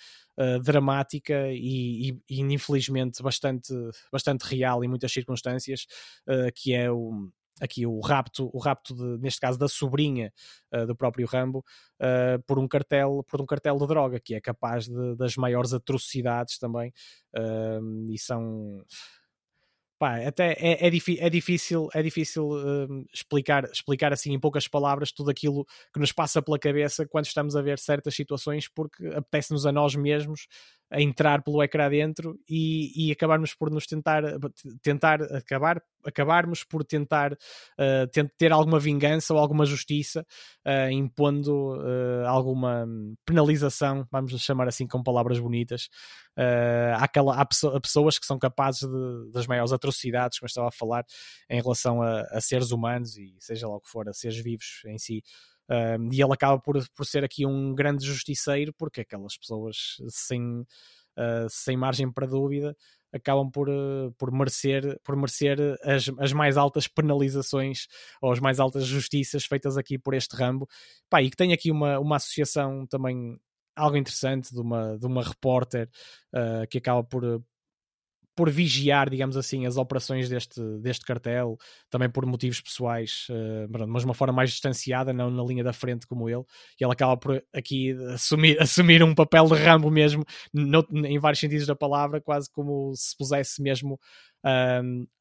dramática e, e, e, infelizmente bastante, bastante real em muitas circunstâncias, que é o, aqui o rapto, o rapto de, neste caso da sobrinha uh, do próprio Rambo uh, por um cartel, por um cartel de droga que é capaz de, das maiores atrocidades também uh, e são pá, até é, é, é difícil, é difícil hum, explicar, explicar assim em poucas palavras tudo aquilo que nos passa pela cabeça quando estamos a ver certas situações porque apetece-nos a nós mesmos a entrar pelo ecrã dentro e, e acabarmos por nos tentar tentar acabar acabarmos por tentar uh, ter alguma vingança ou alguma justiça uh, impondo uh, alguma penalização vamos chamar assim com palavras bonitas àquela, há, pessoas que são capazes de, das maiores atrocidades como eu estava a falar em relação a, a seres humanos e seja lá o que for a seres vivos em si Uh, e ele acaba por, por ser aqui um grande justiceiro, porque aquelas pessoas sem, uh, sem margem para dúvida acabam por, uh, por merecer, por merecer as, as mais altas penalizações ou as mais altas justiças feitas aqui por este Rambo. Pá, e que tem aqui uma, uma associação também algo interessante de uma, de uma repórter uh, que acaba por, por vigiar, digamos assim, as operações deste, deste cartel, também por motivos pessoais, uh, mas de uma forma mais distanciada, não na linha da frente como ele, e ela acaba por aqui assumir, assumir um papel de Rambo mesmo, no, em vários sentidos da palavra, quase como se pusesse mesmo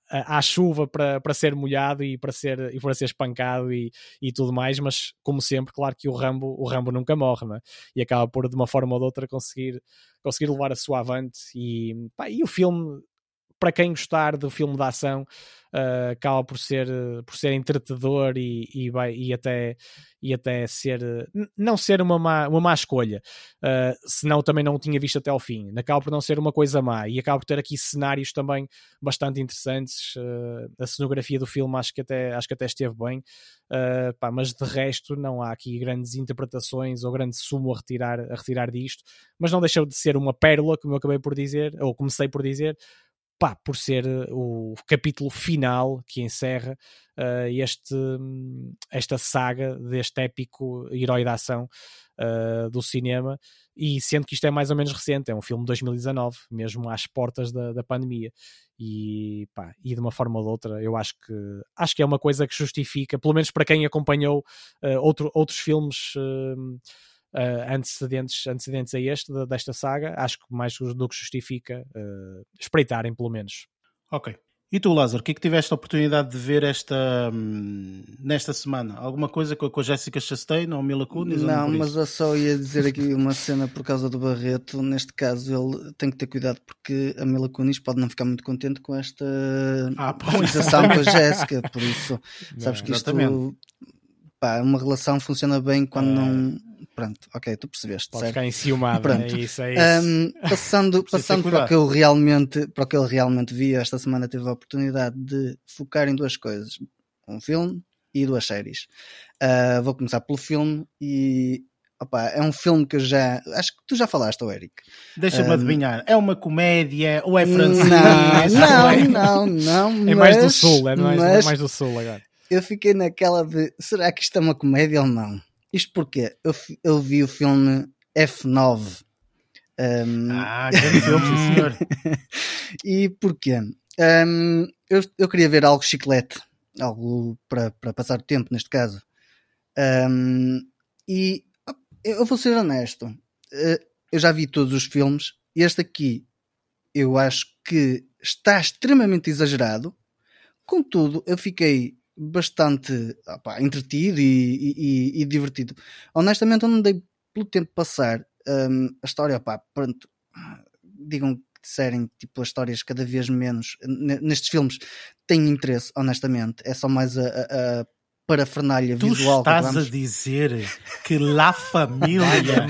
à chuva para, para ser molhado e para ser, e para ser espancado e, e tudo mais, mas como sempre, claro que o Rambo, o Rambo nunca morre, é? e acaba por de uma forma ou de outra conseguir, conseguir levar a sua avante e, pá, e o filme para quem gostar do filme de ação, uh, acaba por ser, por ser entretador e, e, vai, e, até, e até ser não ser uma má, uma má escolha, uh, senão também não o tinha visto até ao fim. Acaba por não ser uma coisa má e acaba por ter aqui cenários também bastante interessantes. Uh, a cenografia do filme acho que até, acho que até esteve bem, uh, pá, mas de resto não há aqui grandes interpretações ou grande sumo a retirar, a retirar disto, mas não deixou de ser uma pérola, como eu acabei por dizer, ou comecei por dizer pá, por ser eh, o capítulo final que encerra uh, este, esta saga deste épico herói da ação uh, do cinema, e sendo que isto é mais ou menos recente, é um filme de 2019, mesmo às portas da, da pandemia. E, pá, e de uma forma ou de outra, eu acho que acho que é uma coisa que justifica, pelo menos para quem acompanhou uh, outro, outros filmes uh, antecedentes, antecedentes a este, desta saga, acho que mais do que justifica uh, espreitarem, pelo menos. Ok. E tu, Lázaro, o que é que tiveste a oportunidade de ver esta, hum, nesta semana? Alguma coisa com, com a Jessica Chastain ou Mila Kunis? Não, mas eu só ia dizer aqui uma cena por causa do Barreto. Neste caso, ele tem que ter cuidado porque a Mila Kunis pode não ficar muito contente com esta ah, com a Jéssica. Por isso, sabes que isto pá, uma relação funciona bem quando é... não. Pronto, ok, tu percebeste. Pode certo? ficar enciumado, Pronto. é isso, é isso. Um, passando passando para o que eu realmente para o que eu realmente vi, esta semana tive a oportunidade de focar em duas coisas: um filme e duas séries. Uh, vou começar pelo filme e Opa, é um filme que eu já. Acho que tu já falaste, oh Eric. Deixa-me um, adivinhar. É uma comédia ou é francês? Não, não, não, não. É mais do Sul, é mais, mas, é mais do Sul agora eu fiquei naquela de será que isto é uma comédia ou não? Isto porque eu, eu vi o filme F9. Um... Ah, grande filme, senhor. e porquê? Um, eu, eu queria ver algo chiclete, algo para, para passar o tempo, neste caso. Um, e eu vou ser honesto, eh, eu já vi todos os filmes. Este aqui eu acho que está extremamente exagerado. Contudo, eu fiquei bastante opa, entretido e, e, e, divertido. Honestamente, eu não dei pelo tempo passar um, a história, opá, pronto, digam que disserem tipo as histórias cada vez menos nestes filmes têm interesse, honestamente. É só mais a, a parafernália tu visual. Tu estás a dizer que La Família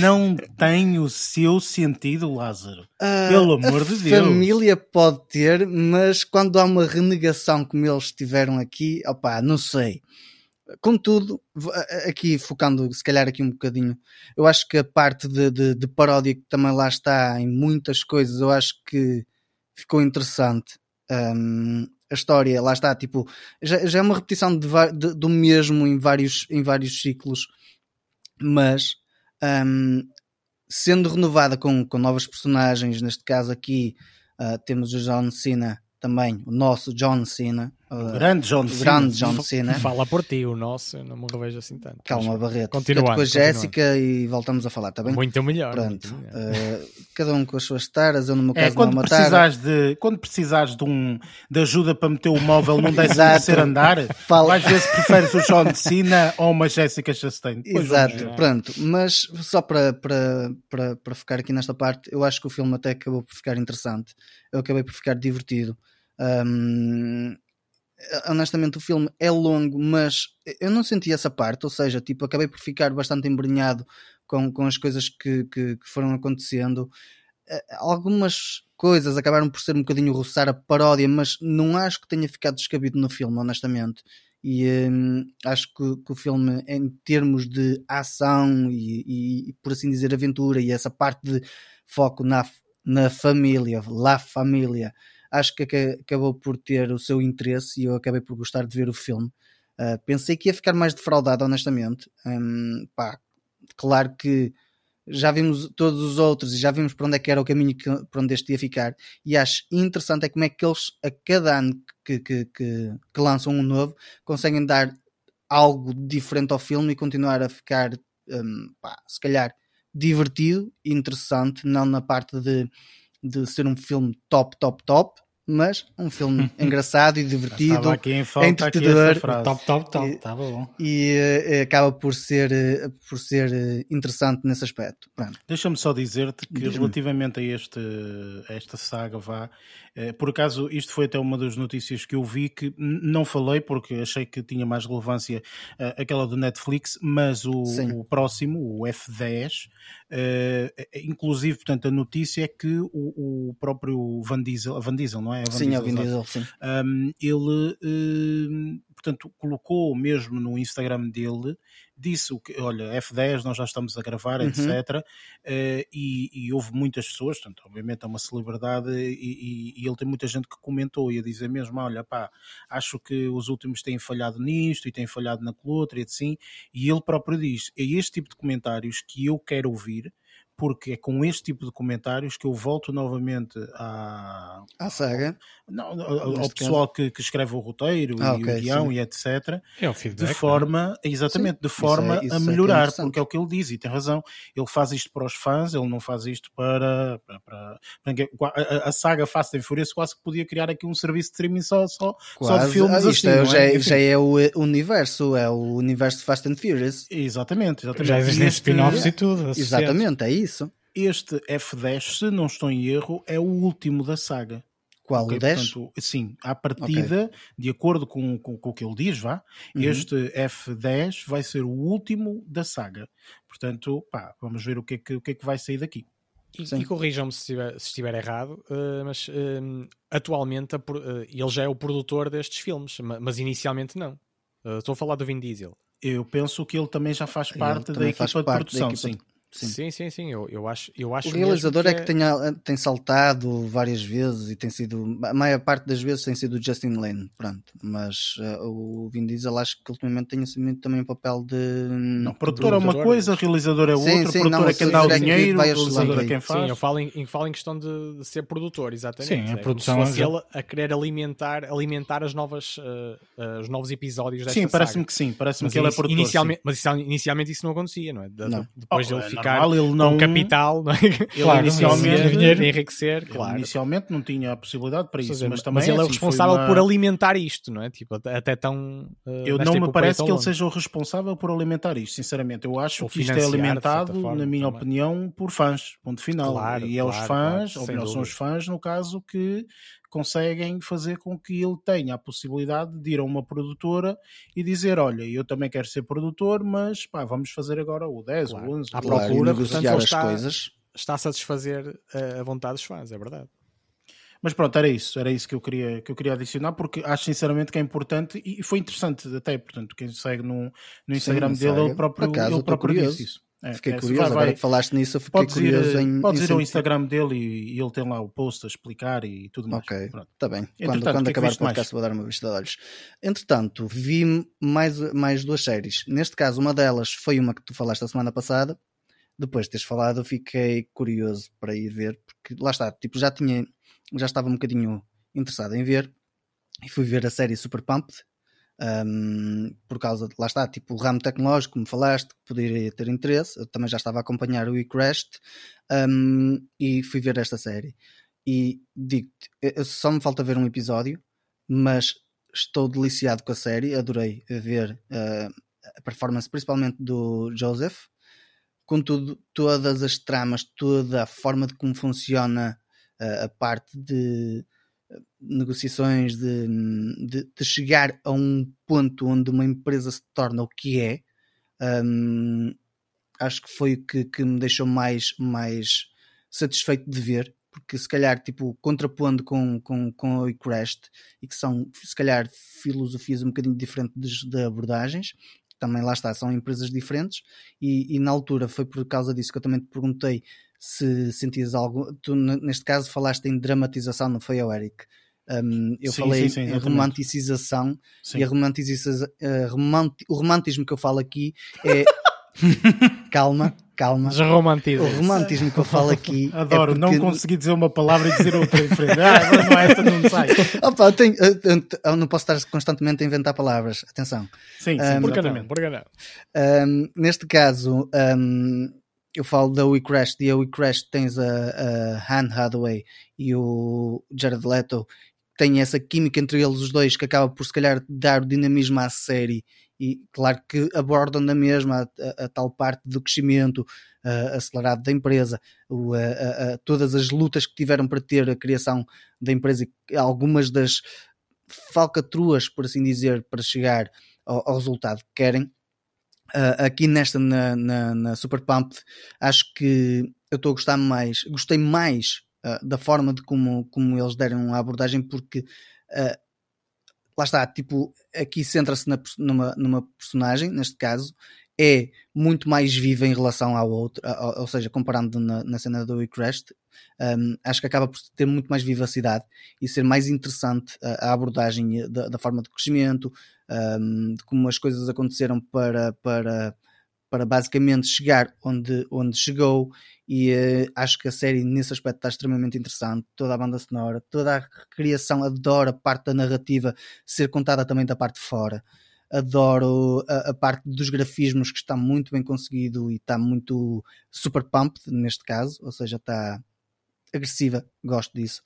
não tem o seu sentido, Lázaro? Uh, Pelo amor de Deus. Família pode ter, mas quando há uma renegação como eles tiveram aqui, opá, não sei. Contudo, aqui focando se calhar aqui um bocadinho, eu acho que a parte de, de, de paródia que também lá está em muitas coisas, eu acho que ficou interessante. Um, a história, lá está, tipo, já, já é uma repetição de, de, do mesmo em vários, em vários ciclos, mas um, sendo renovada com, com novas personagens, neste caso aqui uh, temos o John Cena também, o nosso John Cena, Uh, grande John Cena. Grande John Cena. Fala por ti, o nosso, eu não me revejo assim tanto. Calma, Barreto. Continuando. com a Jéssica e voltamos a falar, está bem? Muito melhor. Pronto. Muito melhor. Uh, cada um com as suas taras, eu no meu é, caso é, quando não precisares de Quando precisares de, um, de ajuda para meter o móvel num ser andar, Fala. às vezes preferes o John Cena ou uma Jéssica Chastain. Depois Exato, pronto. Mas só para, para, para, para ficar aqui nesta parte, eu acho que o filme até acabou por ficar interessante. Eu acabei por ficar divertido. Um, honestamente o filme é longo, mas eu não senti essa parte, ou seja, tipo, acabei por ficar bastante embrenhado com, com as coisas que, que, que foram acontecendo. Eh, algumas coisas acabaram por ser um bocadinho roçar a paródia, mas não acho que tenha ficado descabido no filme, honestamente. e um, acho que, que, o filme, em termos de ação e, e, por assim dizer, aventura e essa parte de foco na, na família, La Família, acho que acabou por ter o seu interesse e eu acabei por gostar de ver o filme. Uh, pensei que ia ficar mais defraudado, honestamente. Um, pá, claro que já vimos todos os outros e já vimos para onde é que era o caminho que, para onde este ia ficar. E acho interessante é como é que eles, a cada ano que, que, que, que lançam um novo, conseguem dar algo diferente ao filme e continuar a ficar, um, pá, se calhar, divertido interessante, não na parte de, de ser um filme top, top, top, mas um filme engraçado e divertido, entretedor, top, top, top, estava bom. E uh, acaba por ser, uh, por ser uh, interessante nesse aspecto. Deixa-me só dizer-te que relativamente a, este, a esta saga, vá, por acaso isto foi até uma das notícias que eu vi que não falei porque achei que tinha mais relevância aquela do Netflix, mas o, o próximo, o F10, inclusive, portanto, a notícia é que o, o próprio Van Diesel, Van Diesel, não é? Van sim, Diesel, é o Vin Diesel, sim. Um, ele, uh, portanto, colocou mesmo no Instagram dele, disse o que, olha, F10, nós já estamos a gravar, uhum. etc. Uh, e, e, houve muitas pessoas, portanto, obviamente é uma celebridade, e, e, e, ele tem muita gente que comentou e a dizer mesmo, olha, pá, acho que os últimos têm falhado nisto e têm falhado naquilo outro e assim, e ele próprio diz, é este tipo de comentários que eu quero ouvir, porque é com este tipo de comentários que eu volto novamente à, à saga, não, ao, ao pessoal que, que, escreve o roteiro ah, e okay, o guião sim. e etc. É o feedback, de forma, é? exatamente, sim. de forma isso é, isso a melhorar, é porque é o que ele diz e tem razão. Ele faz isto para os fãs, ele não faz isto para, para, para, para a, a, saga Fast and Furious quase que podia criar aqui um serviço de streaming só, só, só de filmes ah, isto assim, é, já, é, já é o universo, é o universo Fast and Furious. Exatamente, exatamente. Já existem spin-offs e tudo. Exatamente, é isso isso. Este F10, se não estou em erro, é o último da saga. Qual? Okay, o 10? Portanto, sim, à partida, okay. de acordo com, com, com, o que ele diz, vá, uhum. este F10 vai ser o último da saga. Portanto, pá, vamos ver o que é que, o que, é que vai sair daqui. E, e corrijam-me se, se, estiver errado, uh, mas uh, atualmente uh, ele já é o produtor destes filmes, mas inicialmente não. estou a falar do Vin Diesel. Eu penso que ele também já faz parte da equipa de produção, equipa sim. De... Sim, sim, sim, sim. Eu, eu acho, eu acho O realizador é que, é que tenha, tem saltado várias vezes e tem sido, a maior parte das vezes tem sido o Justin Lane, pronto. Mas uh, o Vin Diesel acho que ultimamente tem assumido também o papel de. Não, produtor é uma coisa, realizador é outra, sim, sim, produtor não, é quem dá o dinheiro, realizador é quem faz. Sim, eu falo em, falo em questão de, de ser produtor, exatamente. Sim, a é, produção. Se fosse ele a querer alimentar, alimentar as novas, uh, uh, os novos episódios desta Sim, parece-me que sim, parece-me que ele é produtor. Inicialmente, mas inicialmente isso não acontecia, não é? De, não. Depois de ele oh, é ficar. Normal, ele não capital, não é? Ele claro, inicialmente, dinheiro, enriquecer, claro. inicialmente não tinha a possibilidade para isso, mas também mas ele é, o assim, responsável uma... por alimentar isto, não é? Tipo, até tão. Uh, eu não me parece que ele seja o responsável por alimentar isto, sinceramente. Eu acho Ou que isto é alimentado, forma, na minha também. opinião, por fãs, ponto final. Claro, e é claro, os fãs, ou melhor, são os fãs, no caso, que conseguem fazer com que ele tenha a possibilidade de ir a uma produtora e dizer: Olha, eu também quero ser produtor, mas pá, vamos fazer agora o 10 claro. o 11. À procura, portanto, as está, coisas. está a satisfazer a vontade dos fãs, é verdade. Mas pronto, era isso, era isso que eu queria, que eu queria adicionar, porque acho sinceramente que é importante e foi interessante até, portanto, quem segue no, no Instagram Sim, dele, ele próprio, acaso, ele próprio disse isso. É, fiquei é, curioso, vai, agora que falaste nisso, eu fiquei curioso ir, em. Podes ir ao Instagram dele e, e, ele tem lá o post a explicar e tudo mais. Ok, está bem. Quando, quando é acabar o podcast, mais? vou dar uma vista de olhos. Entretanto, vi mais, mais duas séries. Neste caso, uma delas foi uma que tu falaste a semana passada. Depois de teres falado, fiquei curioso para ir ver, porque lá está, tipo, já tinha, já estava um bocadinho interessado em ver e fui ver a série Super Pumped um, por causa de, lá está, tipo o ramo tecnológico, como falaste, que poderia ter interesse. Eu também já estava a acompanhar o eCrashed um, e fui ver esta série. E digo-te, só me falta ver um episódio, mas estou deliciado com a série, adorei ver uh, a performance, principalmente do Joseph. Contudo, todas as tramas, toda a forma de como funciona uh, a parte de negociações de, de, de, chegar a um ponto onde uma empresa se torna o que é, um, acho que foi o que, que, me deixou mais, mais satisfeito de ver. porque se calhar, tipo, contrapondo com, com, com o Crest, e que são, se calhar, filosofias um bocadinho diferentes de, de abordagens, também lá está, são empresas diferentes, e, e, na altura foi por causa disso que eu também te perguntei se sentias algo. Tu, neste caso, falaste em dramatização, não foi Eric? Um, eu sim, falei sim, sim, em romanticização e a romanticização, uh, o romantismo que eu falo aqui é. calma, calma. Desromantiza. O romantismo que eu falo aqui. É Adoro, é porque... não consegui dizer uma palavra e dizer outra diferente. Ah, agora não é esta, não sai. Opa, eu, tenho, eu, eu, não posso estar constantemente a inventar palavras. Atenção. Sim, sim, um, porque não? Porque não? Um, neste caso, um, eu falo da We Crashed e a We Crashed tens a, a Anne Hathaway e o Jared Leto tem essa química entre eles os dois que acaba por se calhar dar o dinamismo à série e claro que abordam na mesma a, a, a tal parte do crescimento uh, acelerado da empresa, o, todas as lutas que tiveram para ter a criação da empresa e algumas das falcatruas, por assim dizer, para chegar ao, ao resultado que querem. Uh, aqui nesta na, na, na, Super Pump acho que eu estou a gostar mais, gostei mais uh, da forma de como, como eles deram a abordagem porque uh, lá está, tipo, aqui centra-se numa, numa personagem, neste caso, é muito mais viva em relação à outra, ou seja, comparando na, na cena do We Crashed, um, acho que acaba por ter muito mais vivacidade e ser mais interessante a, a abordagem da, da, forma de crescimento, um, de como as coisas aconteceram para, para, para basicamente chegar onde, onde chegou e uh, acho que a série nesse aspecto está extremamente interessante, toda a banda sonora, toda a criação, adoro a parte da narrativa ser contada também da parte de fora adoro a, a, parte dos grafismos que está muito bem conseguido e está muito super pumped neste caso, ou seja, está agressiva, gosto disso.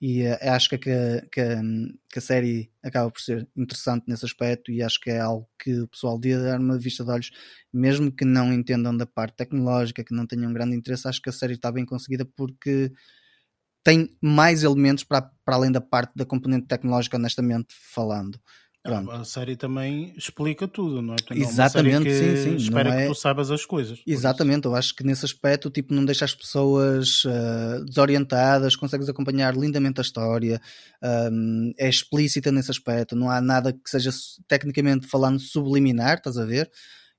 E uh, acho que, que, que, a série acaba por ser interessante nesse aspecto e acho que é algo que o pessoal devia dar uma vista de olhos, mesmo que não entendam da parte tecnológica, que não tenham grande interesse, acho que a série está bem conseguida porque tem mais elementos para, para além da parte da componente tecnológica, honestamente falando. Pronto. A série também explica tudo, não é? Portanto, Exatamente, é sim, sim. Espera é... que tu saibas as coisas. Exatamente, eu acho que nesse aspecto tipo, não deixa as pessoas uh, desorientadas, consegues acompanhar lindamente a história, um, é explícita nesse aspecto, não há nada que seja tecnicamente falando subliminar, estás a ver?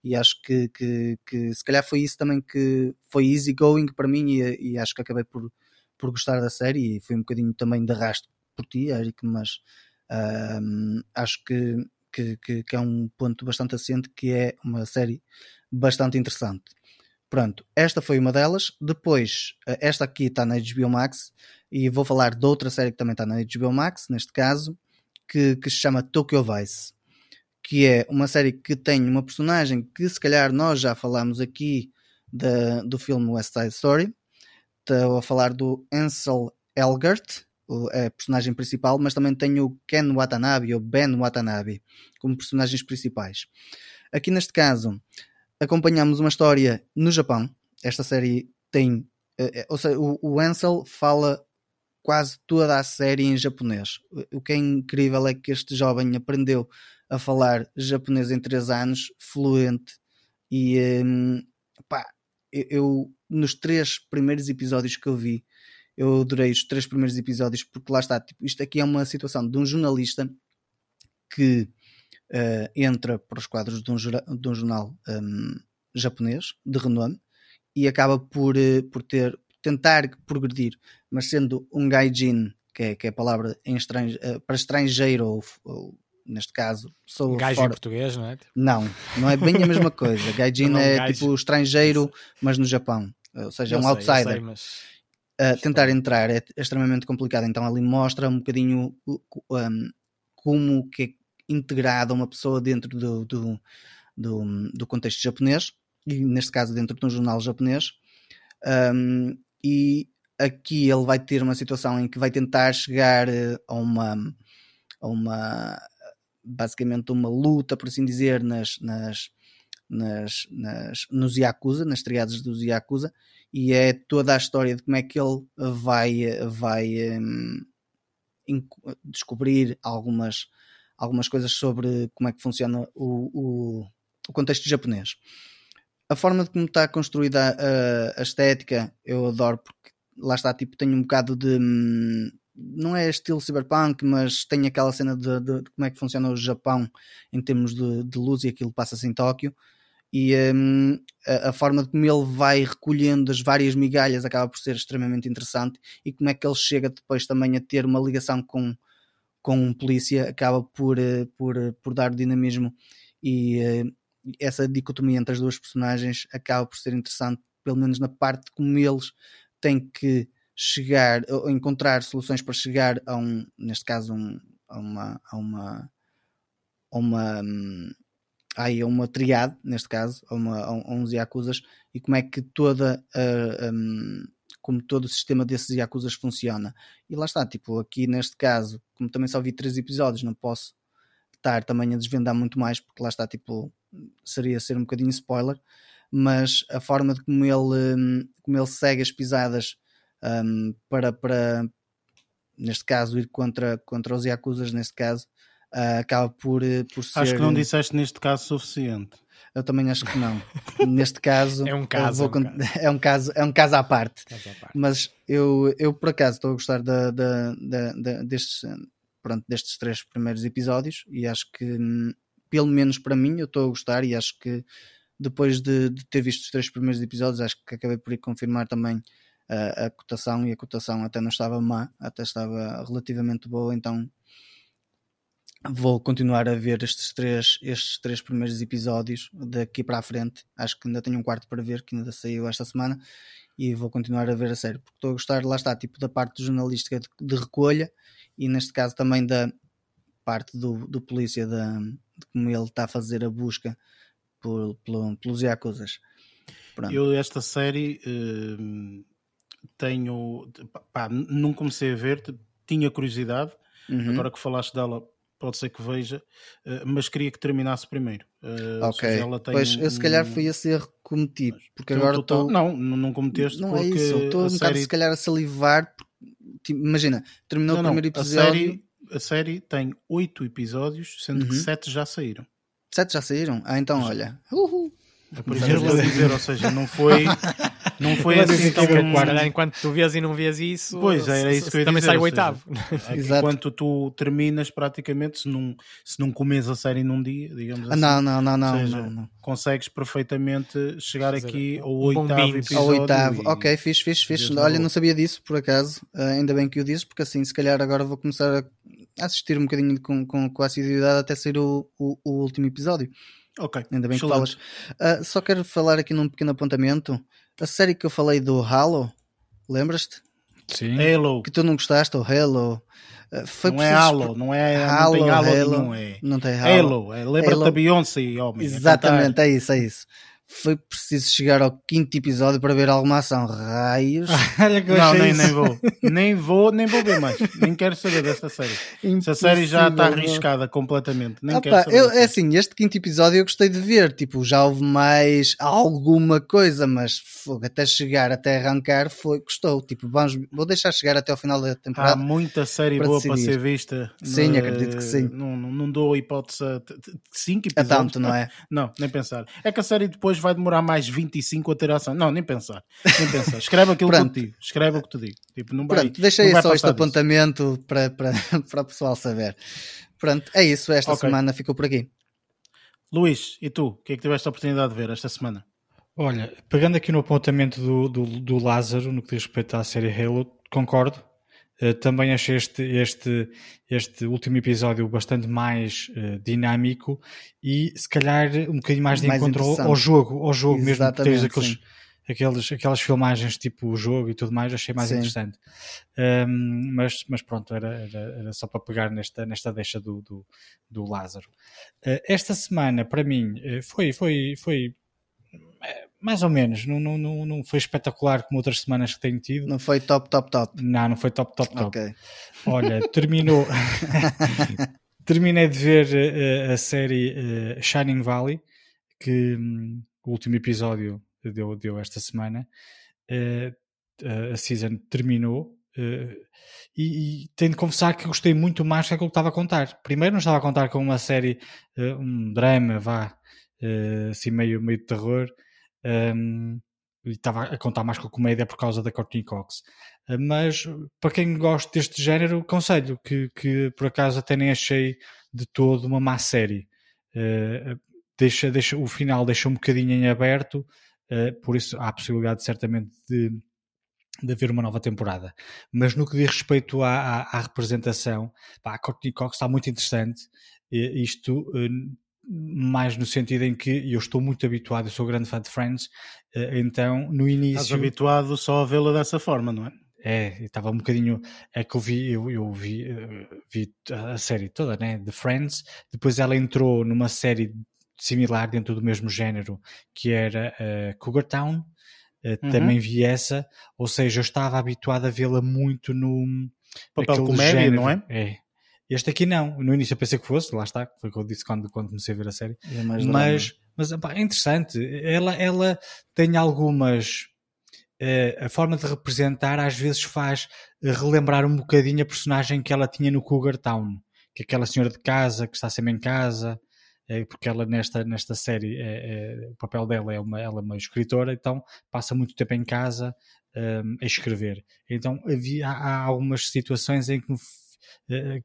E acho que, que, que se calhar foi isso também que foi easy going para mim e, e acho que acabei por, por gostar da série e foi um bocadinho também de arrasto por ti, Eric, mas um, acho que, que, que, é um ponto bastante assente que é uma série bastante interessante. Pronto, esta foi uma delas. Depois, eh, esta aqui está na HBO Max e vou falar de outra série que também está na HBO Max, neste caso, que, que se chama Tokyo Vice, que é uma série que tem uma personagem que se calhar nós já falámos aqui do filme West Side Story. Estou a falar do Ansel Elgert, a personagem principal, mas também tem o Ken Watanabe ou Ben Watanabe como personagens principais. Aqui neste caso, acompanhamos uma história no Japão. Esta série tem. Eh, eh, ou seja, o Ansel fala quase toda a série em japonês. O que é incrível é que este jovem aprendeu a falar japonês em 3 anos, fluente, e um, pá, eu nos três primeiros episódios que eu vi, eu adorei os três primeiros episódios porque lá está, tipo, isto aqui é uma situação de um jornalista que uh, entra para os quadros de um, de um jornal um, japonês de renome e acaba por, uh, por ter tentar progredir, mas sendo um gaijin, que é, que é a palavra estrange, uh, para estrangeiro ou, ou, neste caso sou gajo fora... em português, não é? Não, não é bem a mesma coisa. Gaijin é, é tipo estrangeiro, mas no Japão. Ou seja, é um sei, outsider. Sei, mas uh, tentar entrar é extremamente complicado. Então ali mostra um bocadinho um, como que é integrada uma pessoa dentro do, do, do, do, contexto japonês, e neste caso dentro de um jornal japonês. Um, e aqui ele vai ter uma situação em que vai tentar chegar eh, a uma, a uma basicamente uma luta, por assim dizer, nas, nas, nas, nas, nos Yakuza, nas triadas dos Yakuza, e é toda a história de como é que ele vai, vai um, descobrir algumas, algumas coisas sobre como é que funciona o, o, o contexto japonês. A forma de como está construída a, a, estética eu adoro porque lá está, tipo, tem um bocado de. Hum, não é estilo cyberpunk, mas tem aquela cena de, de, de como é que funciona o Japão em termos de, de luz e aquilo passa-se em Tóquio. E um, a, a, forma como ele vai recolhendo as várias migalhas acaba por ser extremamente interessante. E como é que ele chega depois também a ter uma ligação com, com um polícia acaba por, eh, por, eh, por dar dinamismo e eh, essa dicotomia entre as duas personagens acaba por ser interessante, pelo menos na parte como eles têm que chegar, ou encontrar soluções para chegar a um, neste caso, um, a uma, a uma, a uma, hum, aí, a uma triade, neste caso, a, uma, a, uns Yakuzas, e como é que toda a, um, como todo o sistema desses Yakuzas funciona. E lá está, tipo, aqui neste caso, como também só vi três episódios, não posso estar também a desvendar muito mais, porque lá está, tipo, seria ser um bocadinho spoiler, mas a forma de como ele, hum, como ele segue as pisadas um, para, para, neste caso, ir contra, contra os Yakuzas, neste caso, uh, acaba por, eh, por ser... Acho que não disseste neste caso suficiente. Eu também acho que não. Neste caso, é um caso, vou, é, um caso. é um caso, à parte. Caso à parte. Mas eu, eu por acaso estou a gostar da, da, da, da, destes, pronto, destes três primeiros episódios e acho que hum, pelo menos para mim eu estou a gostar e acho que depois de, de, ter visto os três primeiros episódios acho que acabei por ir confirmar também a, a cotação e a cotação até não estava má, até estava relativamente boa, então vou continuar a ver estes três, estes três primeiros episódios daqui para a frente. Acho que ainda tenho um quarto para ver, que ainda saiu esta semana, e vou continuar a ver a série, porque estou a gostar, lá está, tipo da parte jornalística de, de recolha e neste caso também da parte do, do polícia, da, de como ele está a fazer a busca por, por, pelos Yakuzas. Pronto. Eu, esta série, uh, tenho, pá, não comecei a ver, tinha curiosidade, uhum. agora que falaste dela, pode ser que veja, uh, mas queria que terminasse primeiro. Uh, ok, pois eu se calhar fui esse erro que cometi, porque agora estou... Não, não cometeste não é isso, estou um série... bocado se calhar a salivar, tipo, imagina, terminou não, o primeiro não, episódio... A série, a série tem oito episódios, sendo uhum. que sete já saíram. Sete já saíram? Ah, então olha. Uhul. É por isso que eu estou a dizer, ou seja, não foi, não foi assim tão... Calhar, enquanto tu vias e não vias isso, pois, era isso que eu ia também dizer, sai o oitavo. Seja, enquanto tu terminas praticamente, se não, se não comes a série num dia, digamos assim. Não, não, não, não, seja, não, não. Consegues perfeitamente chegar aqui ao oitavo episódio. Ao oitavo, ok, fixe, fixe, fixe. Olha, não sabia disso, por acaso. Uh, ainda bem que o dizes, porque assim, se calhar agora vou começar a assistir um bocadinho com, com, com assiduidade até sair o, o, o último episódio. Ok. Ainda bem Excelente. que falas. Uh, só quero falar aqui num pequeno apontamento. A série que eu falei do Halo, lembras-te? Sim. Halo. Que tu não gostaste, o Halo. Uh, foi não é Halo, não é Halo, não tem Halo, Halo nenhum, é. Não tem Halo. Halo, é, lembra-te da Beyoncé, homem. Exatamente, é isso, é isso foi preciso chegar ao quinto episódio para ver alguma ação. Raios. não, nem, nem vou. nem vou, nem vou ver mais. Nem quero saber dessa série. Essa série já está arriscada completamente. Nem Opa, quero saber. Eu, é assim, este quinto episódio eu gostei de ver. Tipo, já houve mais alguma coisa, mas até chegar, até arrancar, foi, gostou. Tipo, vamos, vou deixar chegar até ao final da temporada. Há muita série para boa decidir. para ser vista. Sim, acredito que sim. Não, não, não dou hipótese a cinco episódios. É tanto, não é? Não, nem pensar. É que a série depois vai demorar mais 25 a ter ação. Não, nem pensar. Nem pensar. Escreve aquilo que eu te digo. Escreve o que te digo. Tipo, não vai, Pronto, deixei só este apontamento para, para, para o pessoal saber. Pronto, é isso. Esta okay. semana ficou por aqui. Luís, e tu? O que é que tiveste a oportunidade de ver esta semana? Olha, pegando aqui no apontamento do, do, do Lázaro, no que diz respeito à série Halo, concordo. Uh, também achei este, este, este último episódio bastante mais uh, dinâmico e se calhar um bocadinho mais de mais encontro ao jogo, ao jogo mesmo que tens aqueles, aqueles, aquelas filmagens tipo o jogo e tudo mais, achei mais sim. interessante. Um, mas, mas pronto, era, era, era, só para pegar nesta, nesta deixa do, do, do Lázaro. Uh, esta semana, para mim, foi, foi, foi mais ou menos, não, não, não, não foi espetacular como outras semanas que tenho tido. Não foi top, top, top. Não, não foi top, top, top. Okay. Olha, terminou. Terminei de ver uh, a série uh, Shining Valley, que um, o último episódio deu, deu esta semana. Uh, a season terminou. E, e, tenho de confessar que gostei muito mais do que aquilo que estava a contar. Primeiro, não estava a contar com uma série, um drama, vá, assim meio, meio de terror um, estava a contar mais com a comédia por causa da Courtney Cox. Uh, mas para quem gosta deste género, aconselho que, que por acaso até nem achei de todo uma má série. Uh, deixa, deixa, o final deixa um bocadinho em aberto, por isso há a possibilidade certamente de, de haver uma nova temporada. Mas no que diz respeito à, à, à representação, pá, a Courtney Cox está muito interessante. Isto mais no sentido em que eu estou muito habituado, eu sou grande fã de Friends, eh, então no início. Estás habituado só a vê-la dessa forma, não é? É, estava um bocadinho. É que eu vi, eu, eu vi, eh, vi a série toda, né? De Friends. Depois ela entrou numa série similar dentro do mesmo género, que era uh, Cougar Town. Uh, uhum. Também vi essa, ou seja, eu estava habituado a vê-la muito no papel comédia, género. não é? É, este aqui não. No início eu pensei que fosse, lá está, foi o que eu disse quando, quando comecei a ver a série. É mas, mas é interessante. Ela, ela tem algumas. Uh, a forma de representar às vezes faz relembrar um bocadinho a personagem que ela tinha no Cougar Town, que é aquela senhora de casa que está sempre em casa, é, porque ela nesta, nesta série é, é, o papel dela é uma, ela é uma escritora, então passa muito tempo em casa um, a escrever. Então havia, há algumas situações em que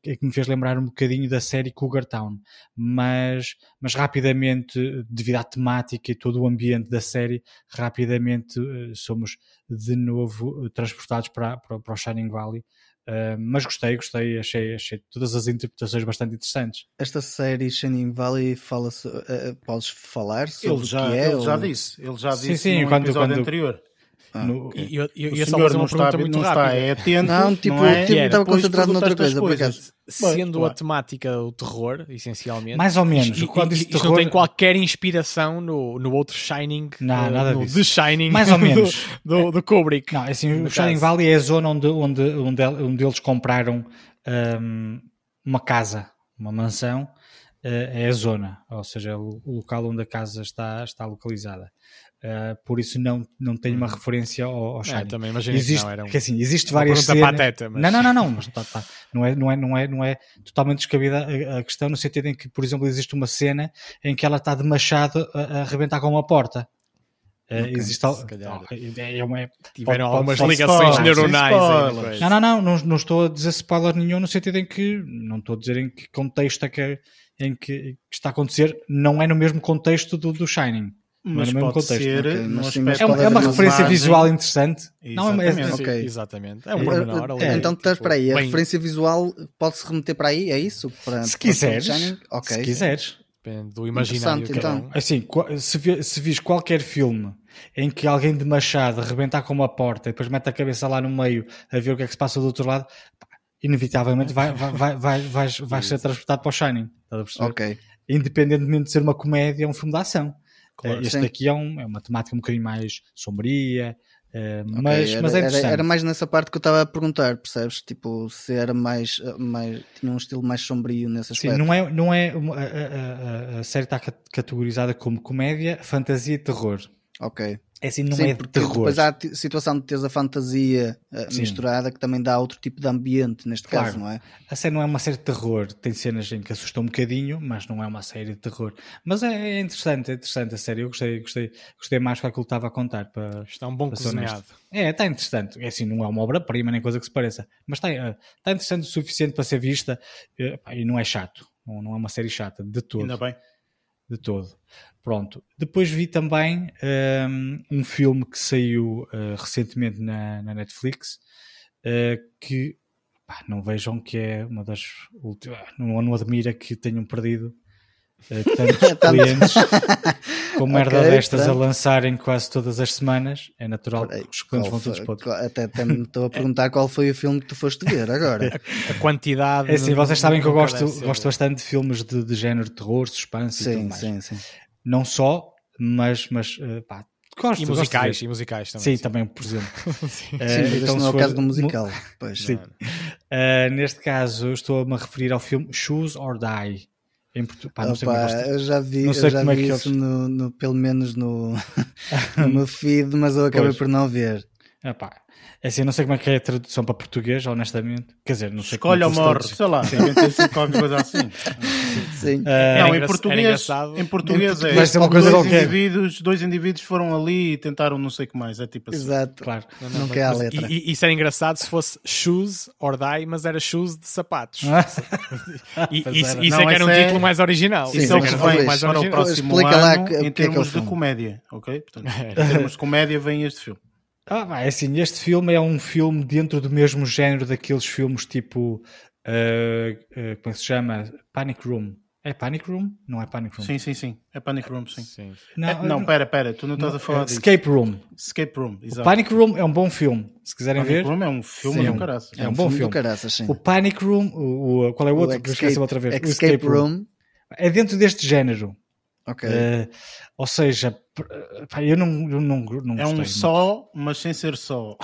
que me fez lembrar um bocadinho da série Cougar Town, mas, mas rapidamente, devido à temática e todo o ambiente da série, rapidamente eh, somos de novo transportados para, para, para o Shining Valley. Uh, mas gostei, gostei, achei, achei todas as interpretações bastante interessantes. Esta série Shining Valley fala-se, uh, podes falar sobre ele já, o que é? Ele ou... já disse, ele já disse sim, sim, no quando, episódio quando, anterior. Ah, no, e eu, eu, o senhor não está, muito não está é atento. Não, tipo, não é? tipo estava concentrado noutra coisa, por acaso. Sendo a temática o terror, essencialmente. Mais ou menos. E, quando isto, terror... não tem qualquer inspiração no, no outro Shining. Não, uh, nada no disso. The Shining. Mais ou menos. Do, do, do Kubrick. Não, é assim, o Shining Valley é a zona onde, onde, onde, onde eles compraram um, uma casa, uma mansão. Uh, é a zona, ou seja, o, o local onde a casa está, está localizada. Uh, por isso não, não tenho uma uhum. referência ao, ao Shining. É, também imaginei existe, que não, era um, porque, assim, existe várias cenas... pateta, mas... Não, não, não, não, mas tá, tá. Não, é, não, é, não, é, não é totalmente descabida a, a, questão no sentido em que, por exemplo, existe uma cena em que ela está de machado a, a arrebentar com uma porta. Uh, okay, existe al... é uma... Tiveram pode, algumas pode, ligações neuronais. Não, não, não, não, não estou a dizer spoiler nenhum no sentido em que não estou a dizer em que contexto é que, em que, que está a acontecer, não é no mesmo contexto do, do Shining. Mas pode contexto. ser okay, é, uma, é uma referência visual interessante. Não, é, é, okay. Exatamente. É um pormenor. É, então, tipo, espera aí, a bem... referência visual pode-se remeter para aí? É isso? Para, se quiseres. Okay. Se quiseres. Depende do imaginário. Então. Assim, se, se vis qualquer filme em que alguém de machado arrebentar com uma porta e depois mete a cabeça lá no meio a ver o que é que se passa do outro lado, inevitavelmente vai, vai, vai, vai, vai, vai ser transportado para o Shining. Ok. Independentemente de ser uma comédia, é um filme de ação. Claro, este sim. aqui é, um, é, uma temática um bocadinho mais sombria, uh, mas, era, mas é interessante. Era, era, mais nessa parte que eu estava a perguntar, percebes? Tipo, se era mais, eh, mais tinha um estilo mais sombrio nesse aspecto. Sim, não é, não é a, a, a, a série está categorizada como comédia, fantasia e terror. Ok. É assim, não Sim, é de terror. Depois há a situação de teres a fantasia uh, misturada que também dá outro tipo de ambiente, neste claro. caso, não é? A série não é uma série de terror, tem cenas em que assustam um bocadinho, mas não é uma série de terror. Mas é, é interessante, é interessante a série. Eu gostei, gostei, gostei mais do que aquilo que estava a contar. Para, está um bom cozinhado. É, está interessante. É assim, não é uma obra-prima nem coisa que se pareça, mas está, eh, está interessante o suficiente para ser vista eh, e não é chato. Não é uma série chata, de todo. Ainda bem. De todo. Pronto. Depois vi também um, um filme que saiu uh, recentemente na, na Netflix uh, que pá, não vejam que é uma das últimas. Não, não admira que tenham perdido tantos clientes com merda okay, destas pronto. a lançarem quase todas as semanas. É natural que os clientes vão todos para Até, até me estou a perguntar qual foi o filme que tu foste ver agora. a, quantidade. É assim, vocês sabem que eu gosto, gosto bastante de filmes de, de género de terror, suspense sim, e tudo mais. Sim, sim não só, mas, mas eh, pá, gosto. E musicais, e musicais também. Sim, sim. também, por exemplo. sim, uh, sim então, não é o caso do musical. Pois. Sim. Uh, neste caso, estou-me a referir ao filme Choose or Die. Em Pá, não sei Opa, eu já vi, não sei já como é vi é que isso eles... no, no, pelo menos no, no meu feed, mas eu acabei pois. por não ver. Epá, É assim, eu não sei como é que é a tradução para português, honestamente. Quer dizer, não sei Escolhe ou como é morre, se sei lá, ser qualquer coisa assim. Sim. Eh, Não, em português, em português é Vai ser uma coisa dois, qualquer. indivíduos, dois indivíduos foram ali e tentaram não sei o que mais. É tipo assim. Exato. Claro. Não, quer a Mas- letra. E, e isso era engraçado se fosse shoes or die, mas era shoes de sapatos. E, Pois isso, era. isso Não, é que era um é- título mais original. Sim, Isso é é o que um vem mais original. próximo Explica lá é em é termos de comédia, ok? Portanto, em termos de comédia vem este filme. Ah, é assim, este filme é um filme dentro do mesmo género daqueles filmes tipo. eh, eh, como é que se chama? Panic Room. É Panic Room? Não é Panic Room. Sim, sim, sim. É Panic Room, sim. Sim. Não, É- não, pera, pera, tu não estás a falar é disso. Escape Room. Escape Room, exato. Panic Room é um bom filme. Se quiserem Panic ver. Room é um filme Sim, do caraças. é um bom filme filme. do caraças, sim. O Panic Room, o, o- qual é o O outro? que eu esqueci outra vez. O Escape Room. É dentro deste género. Ok. Eh, ou seja, pá, eu não, eu não, não É gostei. um muito. só, mas sem ser só.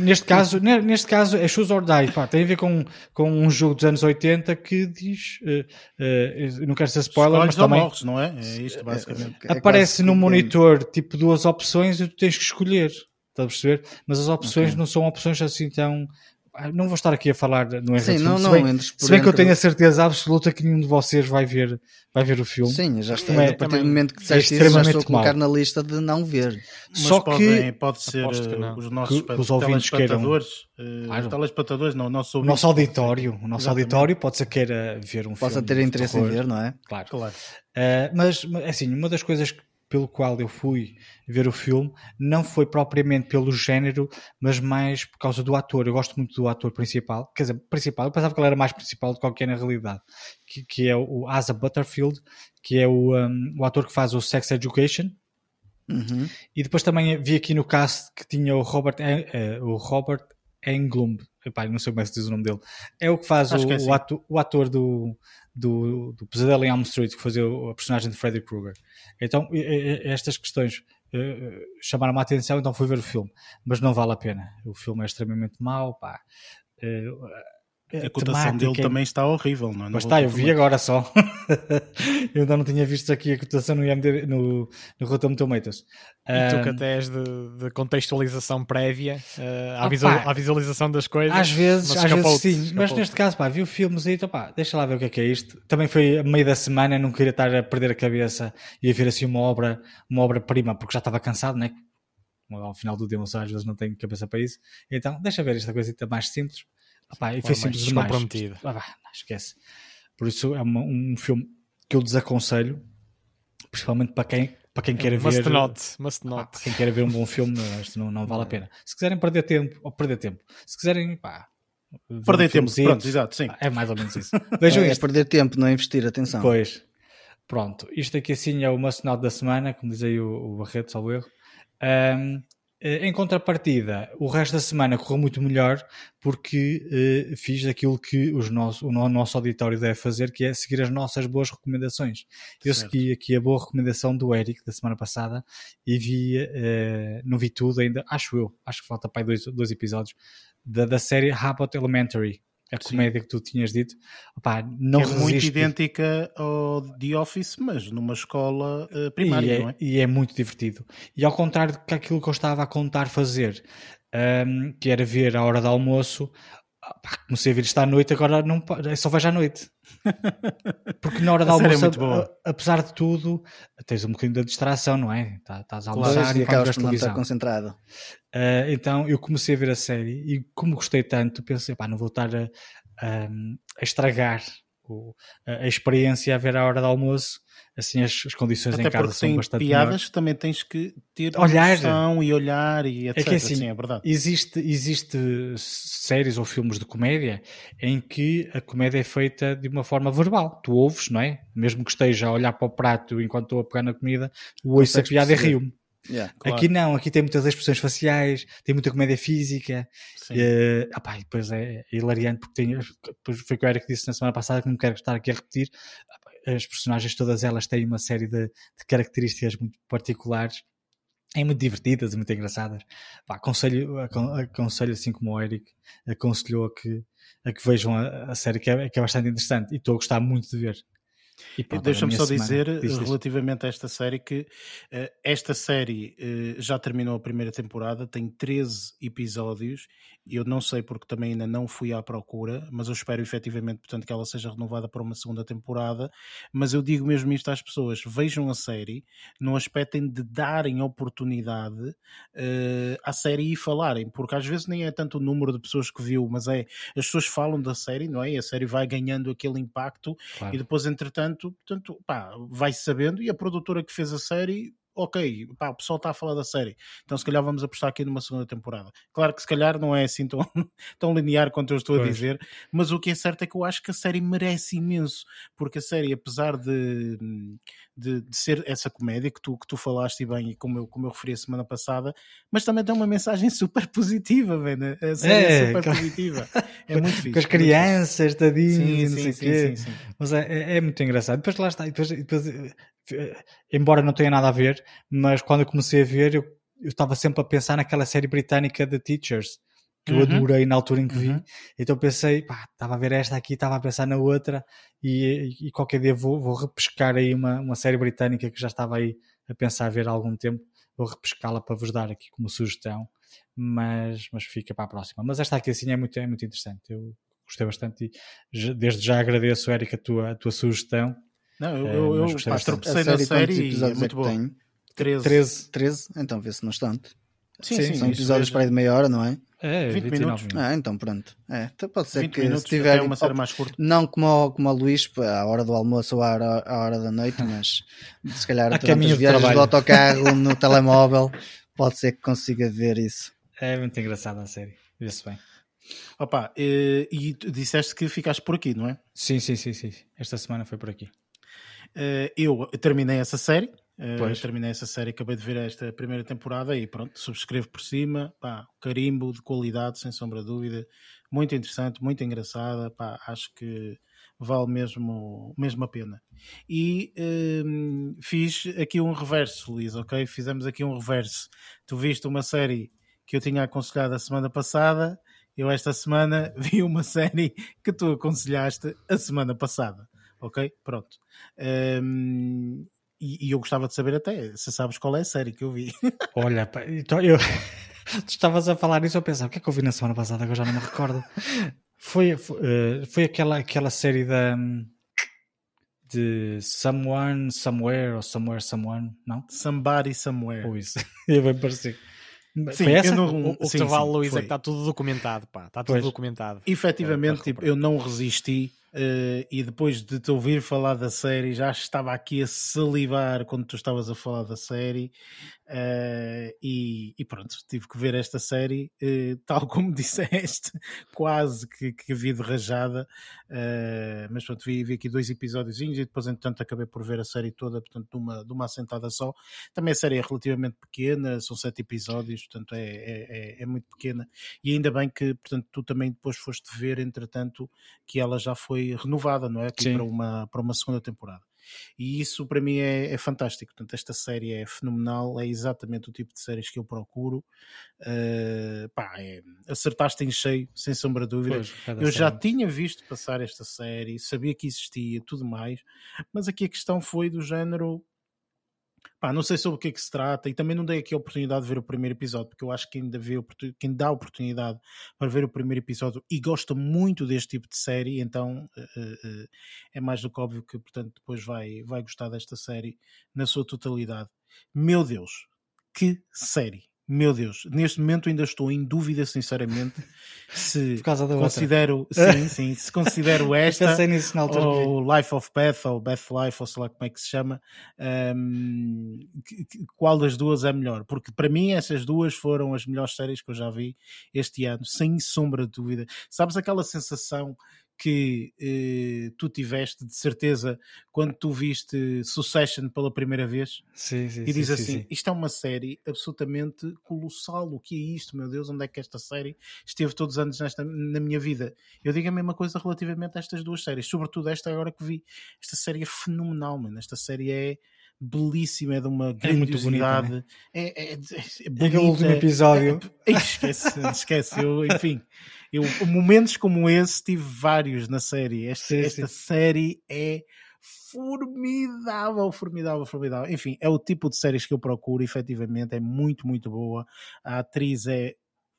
Neste caso, ne- neste caso é Shoes or Die, pá, tem a ver com, com um jogo dos anos 80 que diz, eh, eu não quero ser spoiler, Escolhes mas também morres, não é? É isto, basicamente. É aparece no monitor tipo duas opções e tu tens que escolher, estás a perceber? Mas as opções Ok. não são opções assim tão... Ah, Não vou estar aqui a falar no Sim, enredo do não, filme, não, se bem, entres por se bem que eu tenho a certeza absoluta que nenhum de vocês vai ver, vai ver o filme. Sim, já estou. Também- a partir do momento que é disseste isso, já estou a colocar mau. na lista de não ver. Mas Só podem, que pode ser que eh, não. os nossos Que os ouvintes telespectadores, eh, Claro. os telespectadores, não, o nosso o ouvinte, nosso auditório, o nosso Exatamente. auditório pode ser queira ver um Possa filme. ter de interesse em ver, não é? Claro. Claro. Uh, mas, mas, assim, uma das coisas que- pelo qual eu fui ver o filme não foi propriamente pelo género, mas mais por causa do ator. Eu gosto muito do ator principal, quer dizer, principal, eu pensava que ele era mais principal do que qualquer na realidade, que, que é o Asa Butterfield, que é o, um, o ator que faz o Sex Education. Uhum. E depois também vi aqui no cast que tinha o Robert, eh, o Robert Englund, Epá, não sei como é que se diz o nome dele. É o que faz o, que é o, assim. ato- o ator do, do, do Pesadelo em Elm Street, que fazia a personagem de Freddy Krueger. Então, estas questões eh, chamaram-me a atenção, então fui ver o filme. Mas não vale a pena. O filme é extremamente mau, pá. Eh, A cotação dele temática é- também está horrível, não é? Vou está, eu vi agora só. eu ainda não tinha visto aqui a cotação no IMDb, no, no Rotten Tomatoes. E tu que até és de, de contextualização prévia eh, à, Ah, visual- à visualização das coisas. Às vezes, mas às vezes sim, mas neste caso, pá, vi o filmezinho, então, pá, deixa lá ver o que é que é isto. Também foi a meio da semana, não queria estar a perder a cabeça e a ver assim uma obra, uma obra-prima, porque já estava cansado, né? Ao final do dia, às vezes não tem cabeça para isso. Então, deixa ver esta coisita mais simples. Ah, pá, e foi simples demais. descomprometido. Ah, pá, não, esquece. Por isso é uma- um filme que eu desaconselho, principalmente para quem, para quem quer ver. Must not, must Ah, not. para quem quer ver um bom filme, isto não, não vale a pena. Se quiserem perder tempo, ou perder tempo. Se quiserem, pá, ver Perder um tempo, pronto, exato, sim. É mais ou menos isso. Vejam É, é isto. perder tempo, não é investir, atenção. Pois. Pronto. Isto aqui assim é o must not da semana, como diz aí o, o Barreto, salvo erro. Eh, em contrapartida, o resto da semana correu muito melhor porque eh, fiz aquilo que os nosso, o no- nosso auditório deve fazer, que é seguir as nossas boas recomendações. Eu Certo. segui aqui a boa recomendação do Eric da semana passada e vi, eh, não vi tudo ainda, acho eu, acho que falta para dois, dois episódios, da, da série Abbott Elementary, a Sim. comédia que tu tinhas dito. Opá, não que é muito resisto. idêntica ao The Office, mas numa escola eh, primária, e, é, é? e é muito divertido. E ao contrário do que aquilo que eu estava a contar fazer, hum, que era ver a hora do almoço, pá, comecei a ver isto à noite, agora não, é só vejo à noite. Porque na hora do é almoço, a- apesar de tudo, tens um bocadinho de distração, não é? Tá- Estás a almoçar e e acabas não estar concentrado. Uh, então eu comecei a ver a série e como gostei tanto, pensei, pá, não vou estar a, a- a estragar a, a experiência a ver a hora do almoço. Assim as, as condições Até em casa são bastante piadas melhores. também tens que ter Olhar. e olhar e etc. que assim, Sim, é verdade. Existe, existe séries ou filmes de comédia em que a comédia é feita de uma forma verbal. Tu ouves, não é? Mesmo que esteja a olhar para o prato enquanto estou a pegar na comida, ouço a piada e rio-me. Yeah. Claro. Aqui não, aqui tem muitas expressões faciais, tem muita comédia física. Ah pá, e depois é, é hilariante porque tem, depois foi o que o Eric disse na semana passada que não quero estar aqui a repetir. As personagens todas elas têm uma série de, de características muito particulares. É muito divertidas e muito engraçadas. Aconselho, acon- aconselho, assim como o Eric aconselhou a que, a que vejam a, a série, que é, que é bastante interessante. E estou a gostar muito de ver. Deixa-me só dizer diz, relativamente a esta série que uh, esta série uh, já terminou a primeira temporada, tem 13 episódios. Eu não sei porque também ainda não fui à procura, mas eu espero efetivamente, portanto, que ela seja renovada para uma segunda temporada. Mas eu digo mesmo isto às pessoas: vejam a série, não aspectem de darem oportunidade uh, à série e falarem, porque às vezes nem é tanto o número de pessoas que viu, mas é as pessoas falam da série, não é? E a série vai ganhando aquele impacto claro. e depois, entretanto portanto, portanto pá, vai sabendo e a produtora que fez a série ok, pá, o pessoal está a falar da série, então se calhar vamos apostar aqui numa segunda temporada. Claro que se calhar não é assim tão, tão linear quanto eu estou pois. a dizer, mas o que é certo é que eu acho que a série merece imenso, porque a série, apesar de, de, de ser essa comédia que tu, que tu falaste bem e como eu, como eu referi a semana passada, mas também tem uma mensagem super positiva, velho. É, é super positiva. É muito fixe. Com as crianças, tadinho, não sei o quê. Sim, sim. Mas é, é, é, muito engraçado. Depois lá está, depois, depois embora não tenha nada a ver, mas quando eu comecei a ver, eu, eu estava sempre a pensar naquela série britânica The Teachers, que uhum. eu adorei na altura em que vi. Uhum. Então pensei, pá, estava a ver esta aqui, estava a pensar na outra, e, e, qualquer dia vou, vou repescar aí uma, uma série britânica que já estava aí a pensar a ver há algum tempo. Vou repescá-la para vos dar aqui como sugestão, mas, mas fica para a próxima. Mas esta aqui assim é muito, é muito interessante. Eu gostei bastante e desde já agradeço, Érica, a tua, a tua sugestão não, eu, eu, eu pá, tropecei na série e é muito é bom. 13. 13. 13, então vê-se no instante. Sim, sim, São episódios para aí de meia hora, não é? É, 20 minutos. Ah, então pronto. É, então pode ser que se tiver uma série mais curta. Não como, como a Luís, à hora do almoço ou à hora, à hora da noite, mas se calhar durante as viagens do autocarro, no telemóvel, pode ser que consiga ver isso. É muito engraçada a série, vê-se bem. Opa, e, e disseste que ficaste por aqui, não é? Sim, sim, sim, sim. Esta semana foi por aqui. Uh, eu terminei essa série. Uh, terminei essa série, acabei de ver esta primeira temporada e pronto, subscrevo por cima. Pá, carimbo de qualidade, sem sombra de dúvida. Muito interessante, muito engraçada. Pá, acho que vale mesmo, mesmo a pena. E um, fiz aqui um reverso, Luís, ok? Fizemos aqui um reverso. Tu viste uma série que eu tinha aconselhado a semana passada. Eu esta semana vi uma série que tu aconselhaste a semana passada ok? Pronto. Um, e, e, eu gostava de saber até se sabes qual é a série que eu vi. Olha, então eu. tu estavas a falar isso, eu pensava, o que é que eu vi na semana passada que eu já não me recordo? Foi, foi, uh, foi aquela, aquela série da. de Someone, Somewhere ou Somewhere, Someone, não? Somebody, Somewhere. Ou isso, ia bem parecer. Sim, foi essa? Não, o, o sim, que vale, Luís, é que está tudo documentado, pá. Está tudo pois. documentado. Efetivamente, tipo, eu não resisti Uh, e depois de te ouvir falar da série, já estava aqui a salivar quando tu estavas a falar da série. Uh, e, e, pronto, tive que ver esta série, uh, tal como disseste, quase que, que vi de rajada. mas pronto, vi, vi aqui dois episódios e depois, entretanto, acabei por ver a série toda, portanto, de uma, de uma assentada só. Também a série é relativamente pequena, são sete episódios, portanto, é, é, é, é muito pequena. E ainda bem que, portanto, tu também depois foste ver, entretanto, que ela já foi foi renovada, não é? para uma, para uma segunda temporada. E isso para mim é, é, fantástico. Portanto, esta série é fenomenal, é exatamente o tipo de séries que eu procuro. Uh, pá, é, acertaste em cheio, sem sombra de dúvida. Pois, eu já tinha visto passar esta série, sabia que existia tudo mais, mas aqui a questão foi do género Pá, não sei sobre o que é que se trata e também não dei aqui a oportunidade de ver o primeiro episódio, porque eu acho que ainda vê, quem dá a oportunidade para ver o primeiro episódio e gosta muito deste tipo de série, então uh, uh, é mais do que óbvio que, portanto, depois vai, vai gostar desta série na sua totalidade. Meu Deus, que série! Meu Deus, neste momento ainda estou em dúvida, sinceramente, se considero, sim, sim, se considero esta ou Life of Beth ou Beth Life ou sei lá como é que se chama, um, qual das duas é melhor? Porque para mim essas duas foram as melhores séries que eu já vi este ano, sem sombra de dúvida. Sabes aquela sensação que eh, tu tiveste de certeza quando tu viste Succession pela primeira vez sim, sim, e diz sim, assim: isto é uma série absolutamente colossal. O que é isto, meu Deus? Onde é que esta série esteve todos os anos nesta, na minha vida? Eu digo a mesma coisa relativamente a estas duas séries, sobretudo esta agora que vi. Esta série é fenomenal, mano. Esta série é belíssima, é de uma grandiosidade. É, né? é, é, é, é bonita, Aquele último episódio. É, é, esquece, esquece. Eu, enfim, eu, momentos como esse tive vários na série. Esta, sim, esta sim. série é formidável, formidável, formidável. Enfim, é o tipo de séries que eu procuro, efetivamente, é muito, muito boa. A atriz é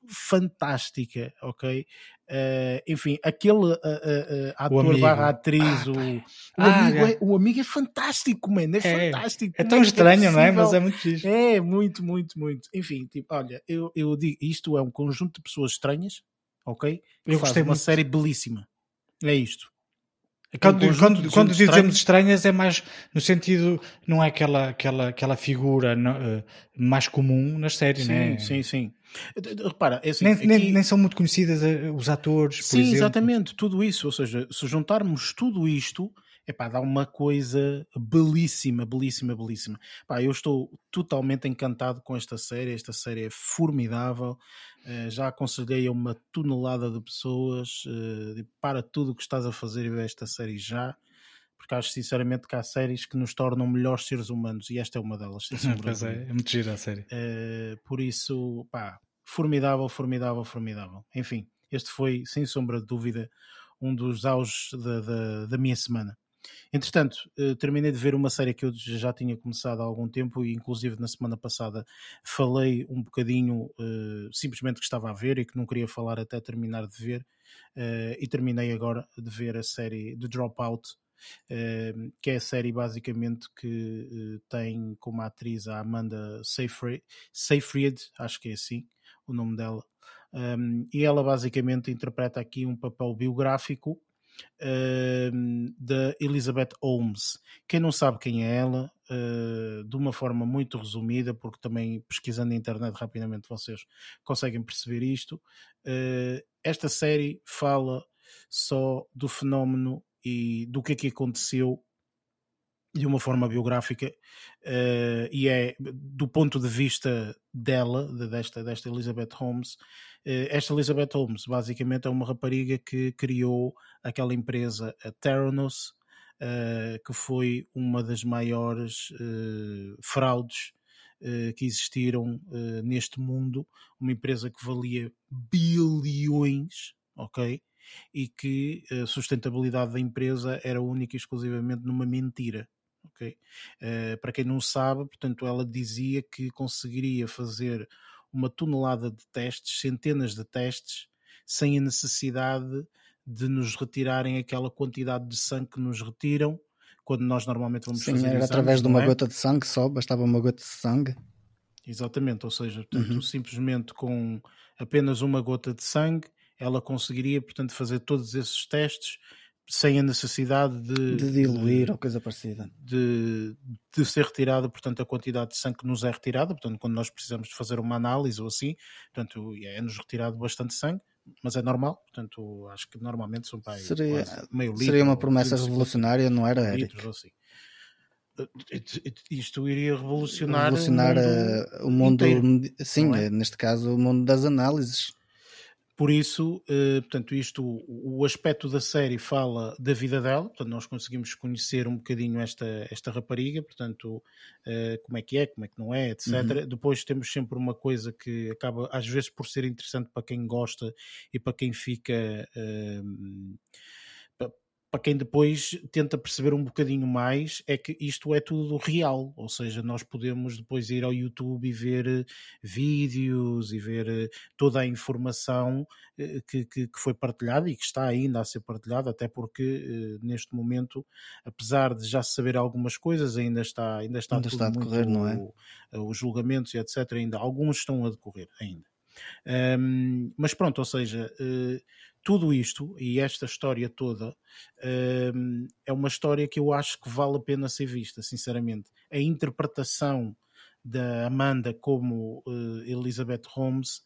fantástica, ok? Uh, enfim, aquele uh, uh, ator barra atriz, o, o, ah, amigo é, o amigo é fantástico, mano, é, é fantástico. É tão é estranho, é não é? Mas é muito fixe. É, muito, muito, muito. Enfim, tipo, olha, eu, eu digo, isto é um conjunto de pessoas estranhas, ok? Eu faz uma muito. série belíssima. É isto. Quando, um quando, quando dizemos estranhas é mais no sentido, não é aquela, aquela, aquela figura uh, mais comum nas séries, sim, né? Sim, sim. Repara, é assim, nem, aqui... nem, nem, são muito conhecidas uh, os atores, Sim, exatamente, tudo isso. Ou seja, se juntarmos tudo isto, epá, dá uma coisa belíssima, belíssima, belíssima. Epá, eu estou totalmente encantado com esta série, esta série é formidável. Uh, já aconselhei a uma tonelada de pessoas uh, para tudo o que estás a fazer e ver esta série já. Porque acho sinceramente que há séries que nos tornam melhores seres humanos e esta é uma delas. pois é, é muito gira a série. Uh, por isso, pá, formidável, formidável, formidável. Enfim, este foi, sem sombra de dúvida, um dos auges da, da, da minha semana. Entretanto, eh, terminei de ver uma série que eu já tinha começado há algum tempo e inclusive na semana passada falei um bocadinho uh, simplesmente que estava a ver e que não queria falar até terminar de ver uh, e terminei agora de ver a série The Dropout que é a série basicamente que tem como atriz a Amanda Seyfried, Seyfried, acho que é assim o nome dela um, e ela basicamente interpreta aqui um papel biográfico uh, da Elizabeth Holmes. Quem não sabe quem é ela, uh, de uma forma muito resumida, porque também pesquisando na internet rapidamente vocês conseguem perceber isto, uh, esta série fala só do fenómeno e do que é que aconteceu de uma forma biográfica uh, e é do ponto de vista dela, desta, desta Elizabeth Holmes. Uh, esta Elizabeth Holmes basicamente é uma rapariga que criou aquela empresa, a Theranos, uh, que foi uma das maiores fraudes que existiram neste mundo, uma empresa que valia bilhões, ok? E que a sustentabilidade da empresa era única e exclusivamente numa mentira ok? Uh, para quem não sabe, portanto, ela dizia que conseguiria fazer uma tonelada de testes, centenas de testes, sem a necessidade de nos retirarem aquela quantidade de sangue que nos retiram quando nós normalmente vamos Sim, fazer era exames, através de uma é? gota de sangue só, bastava uma gota de sangue. Exatamente, ou seja, portanto, uhum. simplesmente com apenas uma gota de sangue, ela conseguiria, portanto, fazer todos esses testes sem a necessidade de, de diluir de, ou coisa parecida. De, de ser retirada, portanto, a quantidade de sangue que nos é retirada, portanto, quando nós precisamos de fazer uma análise ou assim, portanto, é-nos retirado bastante sangue, mas é normal, portanto, acho que normalmente são para seria, meio litro. Seria uma promessa revolucionária, não era, Eric? Assim. Isto iria revolucionar, revolucionar o mundo, o mundo sim, é? neste caso o mundo das análises por isso, eh, portanto, isto, o aspecto da série fala da vida dela, portanto, nós conseguimos conhecer um bocadinho esta, esta rapariga, portanto, eh, como é que é, como é que não é, etc. Uhum. Depois temos sempre uma coisa que acaba, às vezes, por ser interessante para quem gosta e para quem fica. Uh, para quem depois tenta perceber um bocadinho mais, é que isto é tudo real, ou seja, nós podemos depois ir ao YouTube e ver eh, vídeos e ver eh, toda a informação eh, que, que, que foi partilhada e que está ainda a ser partilhada, até porque neste momento, apesar de já saber algumas coisas, ainda está, ainda está, ainda está a decorrer, não é? Os julgamentos e etc. Ainda alguns estão a decorrer ainda. Um, mas pronto, ou seja, uh, tudo isto e esta história toda uh, é uma história que eu acho que vale a pena ser vista, sinceramente. A interpretação da Amanda como uh, Elizabeth Holmes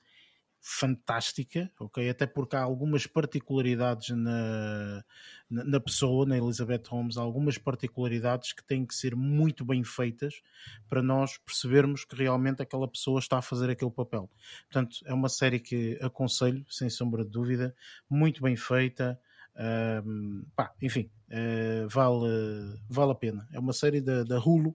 fantástica, ok? Até porque há algumas particularidades na, na, na, pessoa, na Elizabeth Holmes, há algumas particularidades que têm que ser muito bem feitas para nós percebermos que realmente aquela pessoa está a fazer aquele papel. Portanto, é uma série que aconselho, sem sombra de dúvida, muito bem feita. Pá, enfim, uh, vale, vale a pena. É uma série da, da Hulu,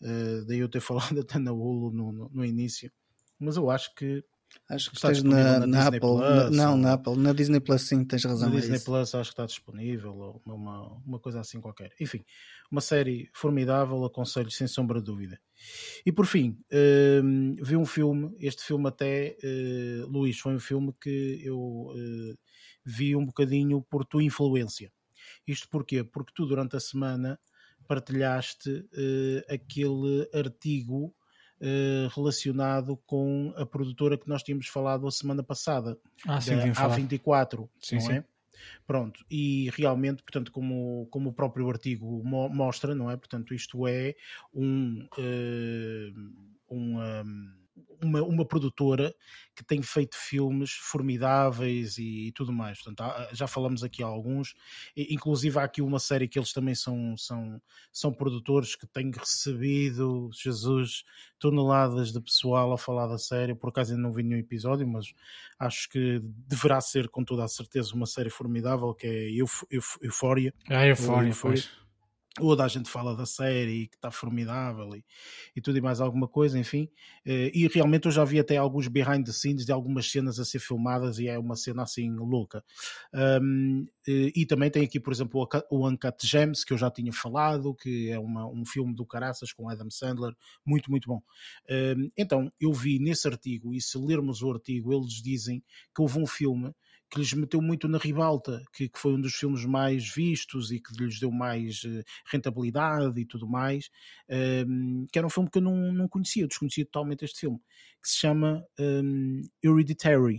uh, daí eu ter falado até na Hulu no, no, no início, mas eu acho que Acho que estás na, na, na Apple. Plus, na, não, na Apple. Na Disney Plus, sim, tens razão. Na é Disney isso. Plus acho que está disponível, ou uma, uma coisa assim qualquer. Enfim, uma série formidável, aconselho sem sombra de dúvida. E por fim, uh, vi um filme. Este filme, até, uh, Luís, foi um filme que eu uh, vi um bocadinho por tua influência. Isto porquê? Porque tu, durante a semana, partilhaste eh, aquele artigo Uh, relacionado com a produtora que nós tínhamos falado a semana passada, ah, sim, da A24, sim, não sim. é? Pronto, e realmente, portanto, como, como o próprio artigo mo mostra, não é? Portanto, isto é um, uh, um, um uma, uma produtora que tem feito filmes formidáveis e, e tudo mais. Portanto, há, já falamos aqui alguns, e, inclusive há aqui uma série que eles também são, são, são produtores que têm recebido, Jesus, toneladas de pessoal a falar da série. Por acaso ainda não vi nenhum episódio, mas acho que deverá ser com toda a certeza uma série formidável que é Euf Euf Eufória. Ah, Eufória, pois ou a gente fala da série que está formidável e, e, tudo e mais alguma coisa, enfim. Eh, e realmente eu já vi até alguns behind the scenes de algumas cenas a ser filmadas e é uma cena assim louca. Um, eh, e também tem aqui, por exemplo, o Uncut Gems, que eu já tinha falado, que é uma, um filme do Caraças com Adam Sandler, muito, muito bom. Um, então, eu vi nesse artigo, e se lermos o artigo, eles dizem que houve um filme que lhes meteu muito na ribalta, que, que, foi um dos filmes mais vistos e que lhes deu mais uh, rentabilidade e tudo mais, um, que era um filme que eu não, não conhecia, eu desconhecia totalmente este filme, que se chama um, Hereditary.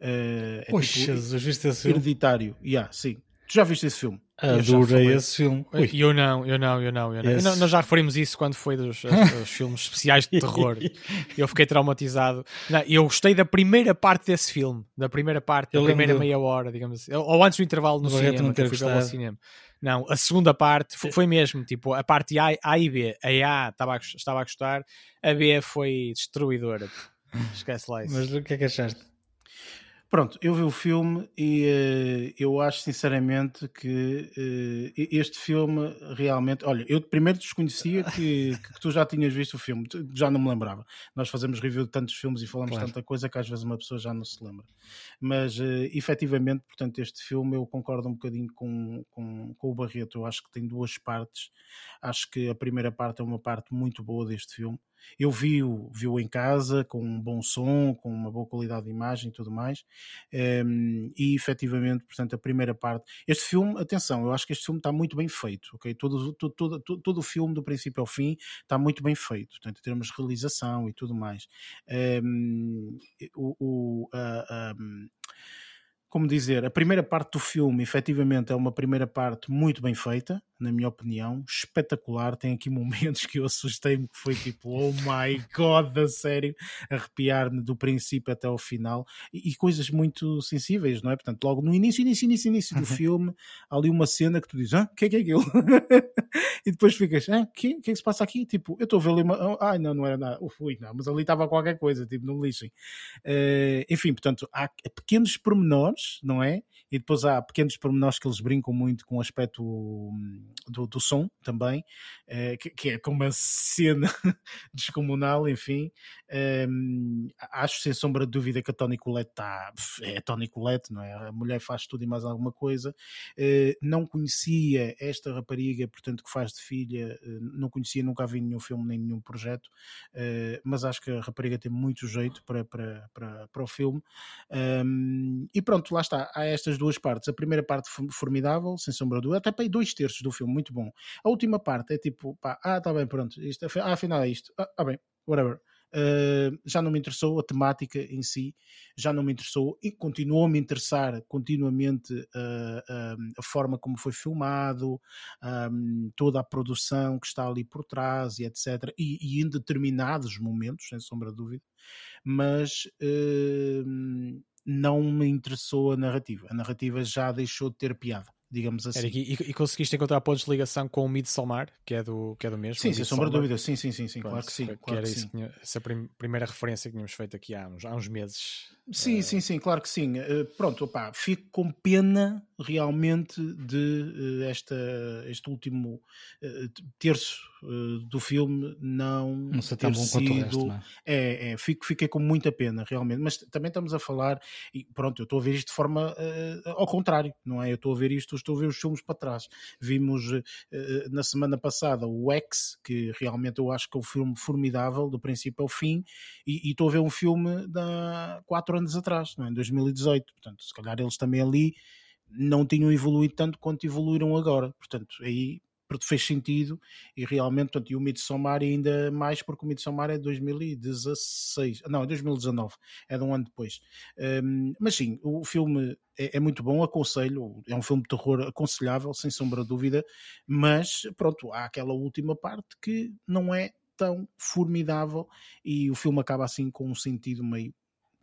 Uh, é Poxa, tipo, Jesus, viste esse filme? Hereditário, yeah, sim. Tu já viste esse filme? Adorei esse filme. Ui. Eu não, eu não, eu não. Eu não. não nós já referimos isso quando foi dos, dos filmes especiais de terror. eu fiquei traumatizado. Não, eu gostei da primeira parte desse filme, da primeira parte, eu da primeira do... meia hora, digamos assim. Ou antes do intervalo no cinema, não ter fui cinema. Não, a segunda parte foi, foi, mesmo, tipo, a parte A, a e B. A A estava a, estava a gostar, a B foi destruidora. Esquece lá isso. Mas o que é que achaste? Pronto, eu vi o filme e uh, eu acho sinceramente que uh, este filme realmente. Olha, eu primeiro desconhecia que, que, tu já tinhas visto o filme, já não me lembrava. Nós fazemos review de tantos filmes e falamos claro. tanta coisa que às vezes uma pessoa já não se lembra. Mas uh, efetivamente, portanto, este filme eu concordo um bocadinho com, com, com o Barreto. Eu acho que tem duas partes. Acho que a primeira parte é uma parte muito boa deste filme eu vi-o vi em casa, com um bom som, com uma boa qualidade de imagem e tudo mais, um, ehm, e efetivamente, portanto, a primeira parte. Este filme, atenção, eu acho que este filme está muito bem feito, ok? Todo, todo, todo, todo o filme, do princípio ao fim, está muito bem feito, portanto, em termos de realização e tudo mais. Um, ehm, o, o a, como dizer, a primeira parte do filme efetivamente é uma primeira parte muito bem feita, na minha opinião, espetacular. Tem aqui momentos que eu assustei-me que foi tipo, oh my god, a sério, arrepiar-me do princípio até ao final e, e, coisas muito sensíveis, não é? Portanto, logo no início, início, início, início do uhum. filme, há ali uma cena que tu dizes, ah, o que é que é aquilo? e depois ficas, ah, o que, que é que se passa aqui? Tipo, eu estou a ver ali uma, ai não, não era nada, ui, não, mas ali estava qualquer coisa, tipo, não lixem. Uh, enfim, portanto, há pequenos pormenores, não é? E depois há pequenos pormenores que eles brincam muito com o aspecto hum, do, do som também, uh, que, é com uma cena descomunal, enfim. Um, acho sem sombra de dúvida que a Tony Colette está. É a Tony Colette, não é? A mulher faz tudo e mais alguma coisa. Uh, não conhecia esta rapariga, portanto, que faz de filha, uh, não conhecia, nunca vi nenhum filme nem nenhum projeto, mas acho que a rapariga tem muito jeito para, para, para, para o filme. Um, e pronto, lá está. Há estas duas partes. A primeira parte formidável, sem sombra de até para dois terços do filme, muito bom. A última parte é tipo, pá, ah, tá bem, pronto, isto, ah, afinal é isto, ah, ah bem, whatever. Uh, já não me interessou a temática em si, já não me interessou e continuou a me interessar continuamente uh, uh, a forma como foi filmado, um, toda a produção que está ali por trás e etc. E, e em determinados momentos, sem sombra de dúvida, mas não me interessou a narrativa. A narrativa já deixou de ter piada digamos assim. Eric, e, e, conseguiste encontrar pontos de ligação com o Midsommar, que é do, que é do mesmo? Sim, sem sombra de dúvida, sim, sim, sim, sim Pronto, claro que sim. Que claro era que sim. Tinha, essa prim, primeira referência que tínhamos feito aqui há uns, há uns meses. Sim, uh... sim, sim, claro que sim. Uh, pronto, opá, fico com pena realmente de uh, esta, este último terço do filme não, não bom sido, resto, é? é, é fico, fiquei com muita pena realmente, mas também estamos a falar e pronto, eu estou a ver isto de forma uh, ao contrário, não é? Eu estou a ver isto, estou a ver os filmes para trás. Vimos uh, na semana passada o X, que realmente eu acho que é um filme formidável do princípio ao fim, e, e estou a ver um filme de quatro anos atrás, não é? em 2018, portanto, se calhar eles também ali não tinham evoluído tanto quanto evoluíram agora. Portanto, aí fez sentido e realmente, portanto, e o Midsommar ainda mais porque o Midsommar é 2016, não, é 2019, é de um ano depois. Um, mas sim, o filme é, é, muito bom, aconselho, é um filme de terror aconselhável, sem sombra de dúvida, mas pronto, há aquela última parte que não é tão formidável e o filme acaba assim com um sentido meio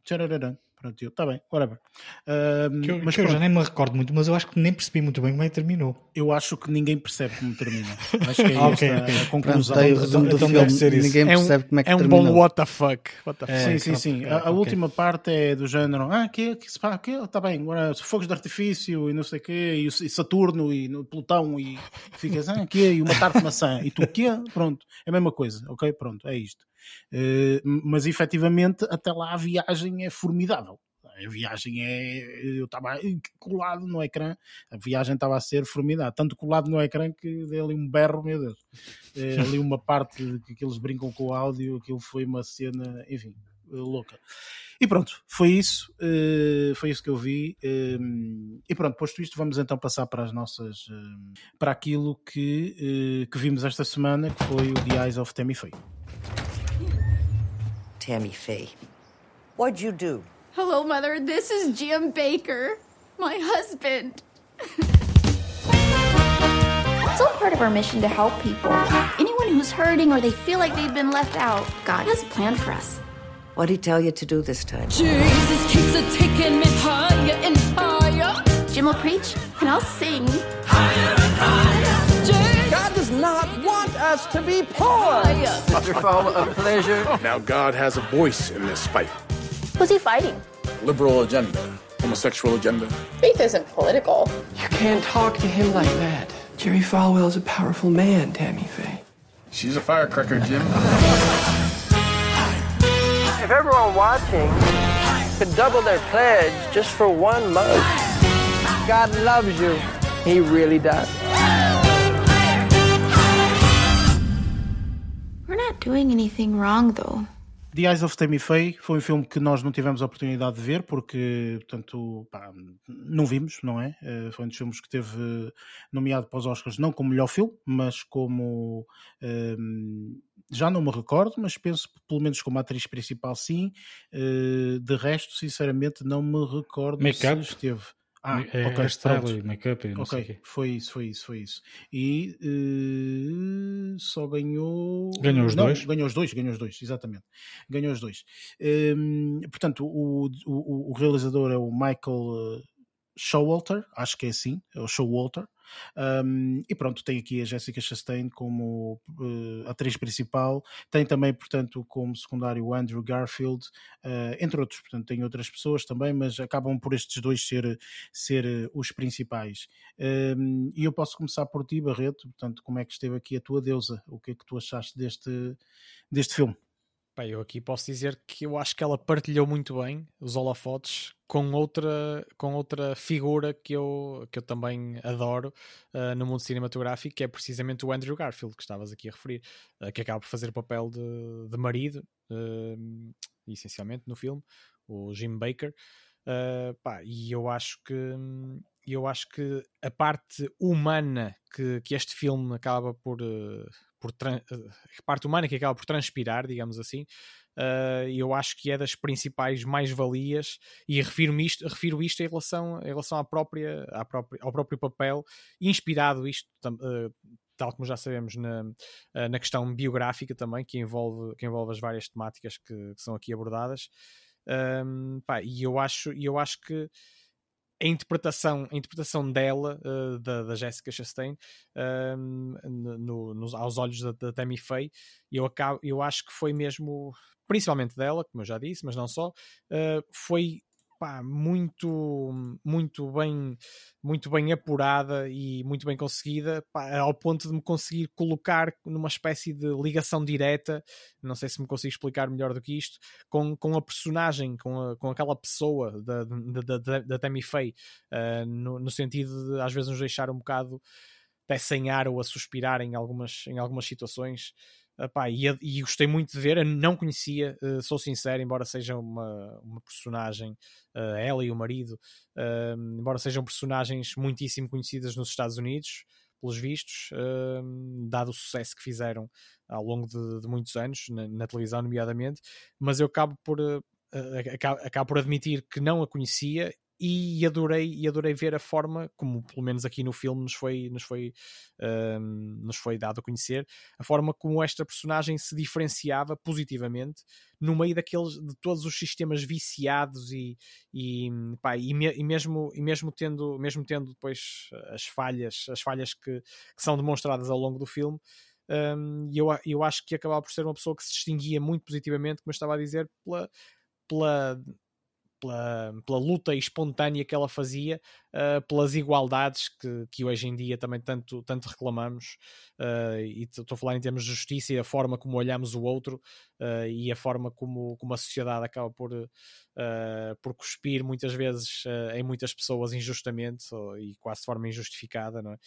tchararã, Pronto, eu, está bem, whatever. Uh, que eu, mas que eu já nem me recordo muito, mas eu acho que nem percebi muito bem como é que terminou. Eu acho que ninguém percebe como termina. Acho que é okay, esta okay. a conclusão. Pronto, o resumo do então filme, ninguém percebe é um, como é que é terminou. É um bom what the fuck. What the é, fuck. sim, sim, sim. A, a okay. última parte é do género, ah, que, que, que está bem, agora fogos de artifício e não sei o quê, e, e Saturno e no Plutão e ficas, ah, que e uma tarte de maçã, e tu, que Pronto, é a mesma coisa, ok? Pronto, é isto. Uh, mas efetivamente até lá a viagem é formidável a viagem é. Eu estava colado no ecrã, a viagem estava a ser formidável, tanto colado no ecrã que dei ali um berro, meu Deus. É, ali uma parte que, que eles brincam com o áudio, aquilo foi uma cena, enfim, louca. E pronto, foi isso, uh, foi isso que eu vi. Uh, e pronto, posto isto, vamos então passar para as nossas. Para aquilo que, que vimos esta semana, que foi o The Eyes of Tammy Faye. Tammy Faye, what'd you do? Hello, Mother. This is Jim Baker, my husband. It's all part of our mission to help people. Anyone who's hurting or they feel like they've been left out, God has a plan for us. What'd he tell you to do this time? Jesus keeps a taking me higher and higher. Jim will preach, and I'll sing. Higher and higher. Us to be poor. Wonderful, a pleasure. Now God has a voice in this fight. Who's he fighting? Liberal agenda, homosexual agenda. Faith isn't political. You can't talk to him like that. Jerry Falwell is a powerful man, Tammy Faye. She's a firecracker, Jim. If everyone watching could double their pledge just for one month, God loves you. He really does. We're not doing anything wrong, though. The Eyes of Tammy Faye foi um filme que nós não tivemos a oportunidade de ver porque, portanto, pá, não vimos, não é? Eh, foi um dos filmes que teve nomeado para os Oscars, não como melhor filme, mas como. Um, ehm, já não me recordo, mas penso pelo menos como atriz principal, sim. De resto, sinceramente, não me recordo se esteve. Ah, é, ok, style, make-up e não Ok, sei foi isso, foi isso, foi isso. E uh, só ganhou. Ganhou os não, dois? Ganhou os dois, ganhou os dois, exatamente. Ganhou os dois. Um, ehm, portanto, o, o, o, realizador é o Michael eh, Showalter, acho que é assim, é o Showalter. Um, e pronto, tem aqui a Jessica Chastain como uh, atriz principal, tem também, portanto, como secundário o Andrew Garfield, uh, entre outros, portanto, tem outras pessoas também, mas acabam por estes dois ser, ser uh, os principais. Um, e eu posso começar por ti, Barreto, portanto, como é que esteve aqui a tua deusa? O que é que tu achaste deste, deste filme? Bem, eu aqui posso dizer que eu acho que ela partilhou muito bem os holofotes com outra, com outra figura que eu, que eu também adoro uh, no mundo cinematográfico, que é precisamente o Andrew Garfield, que estavas aqui a referir, uh, que acaba por fazer o papel de, de marido, uh, essencialmente, no filme, o Jim Baker. Pá, e eu acho que eu acho que a parte humana que, que este filme acaba por, por a parte humana que acaba por transpirar, digamos assim, uh, eu acho que é das principais mais-valias e refiro isto, refiro isto em relação, em relação à própria, à própria, ao próprio papel, inspirado isto, uh, tal como já sabemos, na, na questão biográfica também, que envolve, que envolve as várias temáticas que, que são aqui abordadas. Um, pá, e eu acho, eu acho que a interpretação, a interpretação dela, uh, da, da Jessica Chastain, um, no, no, aos olhos da, da Tammy Faye, eu, acabo, eu acho que foi mesmo, principalmente dela, como eu já disse, mas não só, uh, foi pá, muito, muito bem, muito bem apurada e muito bem conseguida, pá, ao ponto de me conseguir colocar numa espécie de ligação direta, não sei se me consigo explicar melhor do que isto, com, com a personagem, com, a, com aquela pessoa da, da, da, da Tammy Faye, uh, no, no sentido de às vezes nos deixar um bocado até sem ar ou a suspirar em algumas, em algumas situações. Epá, e, e, gostei muito de ver, eu não conhecia, uh, sou sincero, embora seja uma, uma personagem, uh, ela e o marido, uh, embora sejam personagens muitíssimo conhecidas nos Estados Unidos, pelos vistos, dado o sucesso que fizeram ao longo de, de muitos anos, na, na, televisão, nomeadamente, mas eu acabo por, acabo, acabo por admitir que não a conhecia e adorei, e adorei ver a forma como, pelo menos aqui no filme, nos foi, nos foi, um, nos foi dado a conhecer, a forma como esta personagem se diferenciava positivamente no meio daqueles de todos os sistemas viciados e, e, pá, e, me, e, mesmo, e mesmo tendo mesmo tendo depois as falhas as falhas que, que são demonstradas ao longo do filme um, eu, eu acho que acabava por ser uma pessoa que se distinguia muito positivamente, como eu estava a dizer, pela, pela pela, pela luta espontânea que ela fazia, uh, pelas igualdades que, que hoje em dia também tanto, tanto reclamamos, uh, e estou a falar em termos de justiça e a forma como olhamos o outro uh, e a forma como, como a sociedade acaba por, por cuspir muitas vezes em muitas pessoas injustamente e quase de forma injustificada, não é?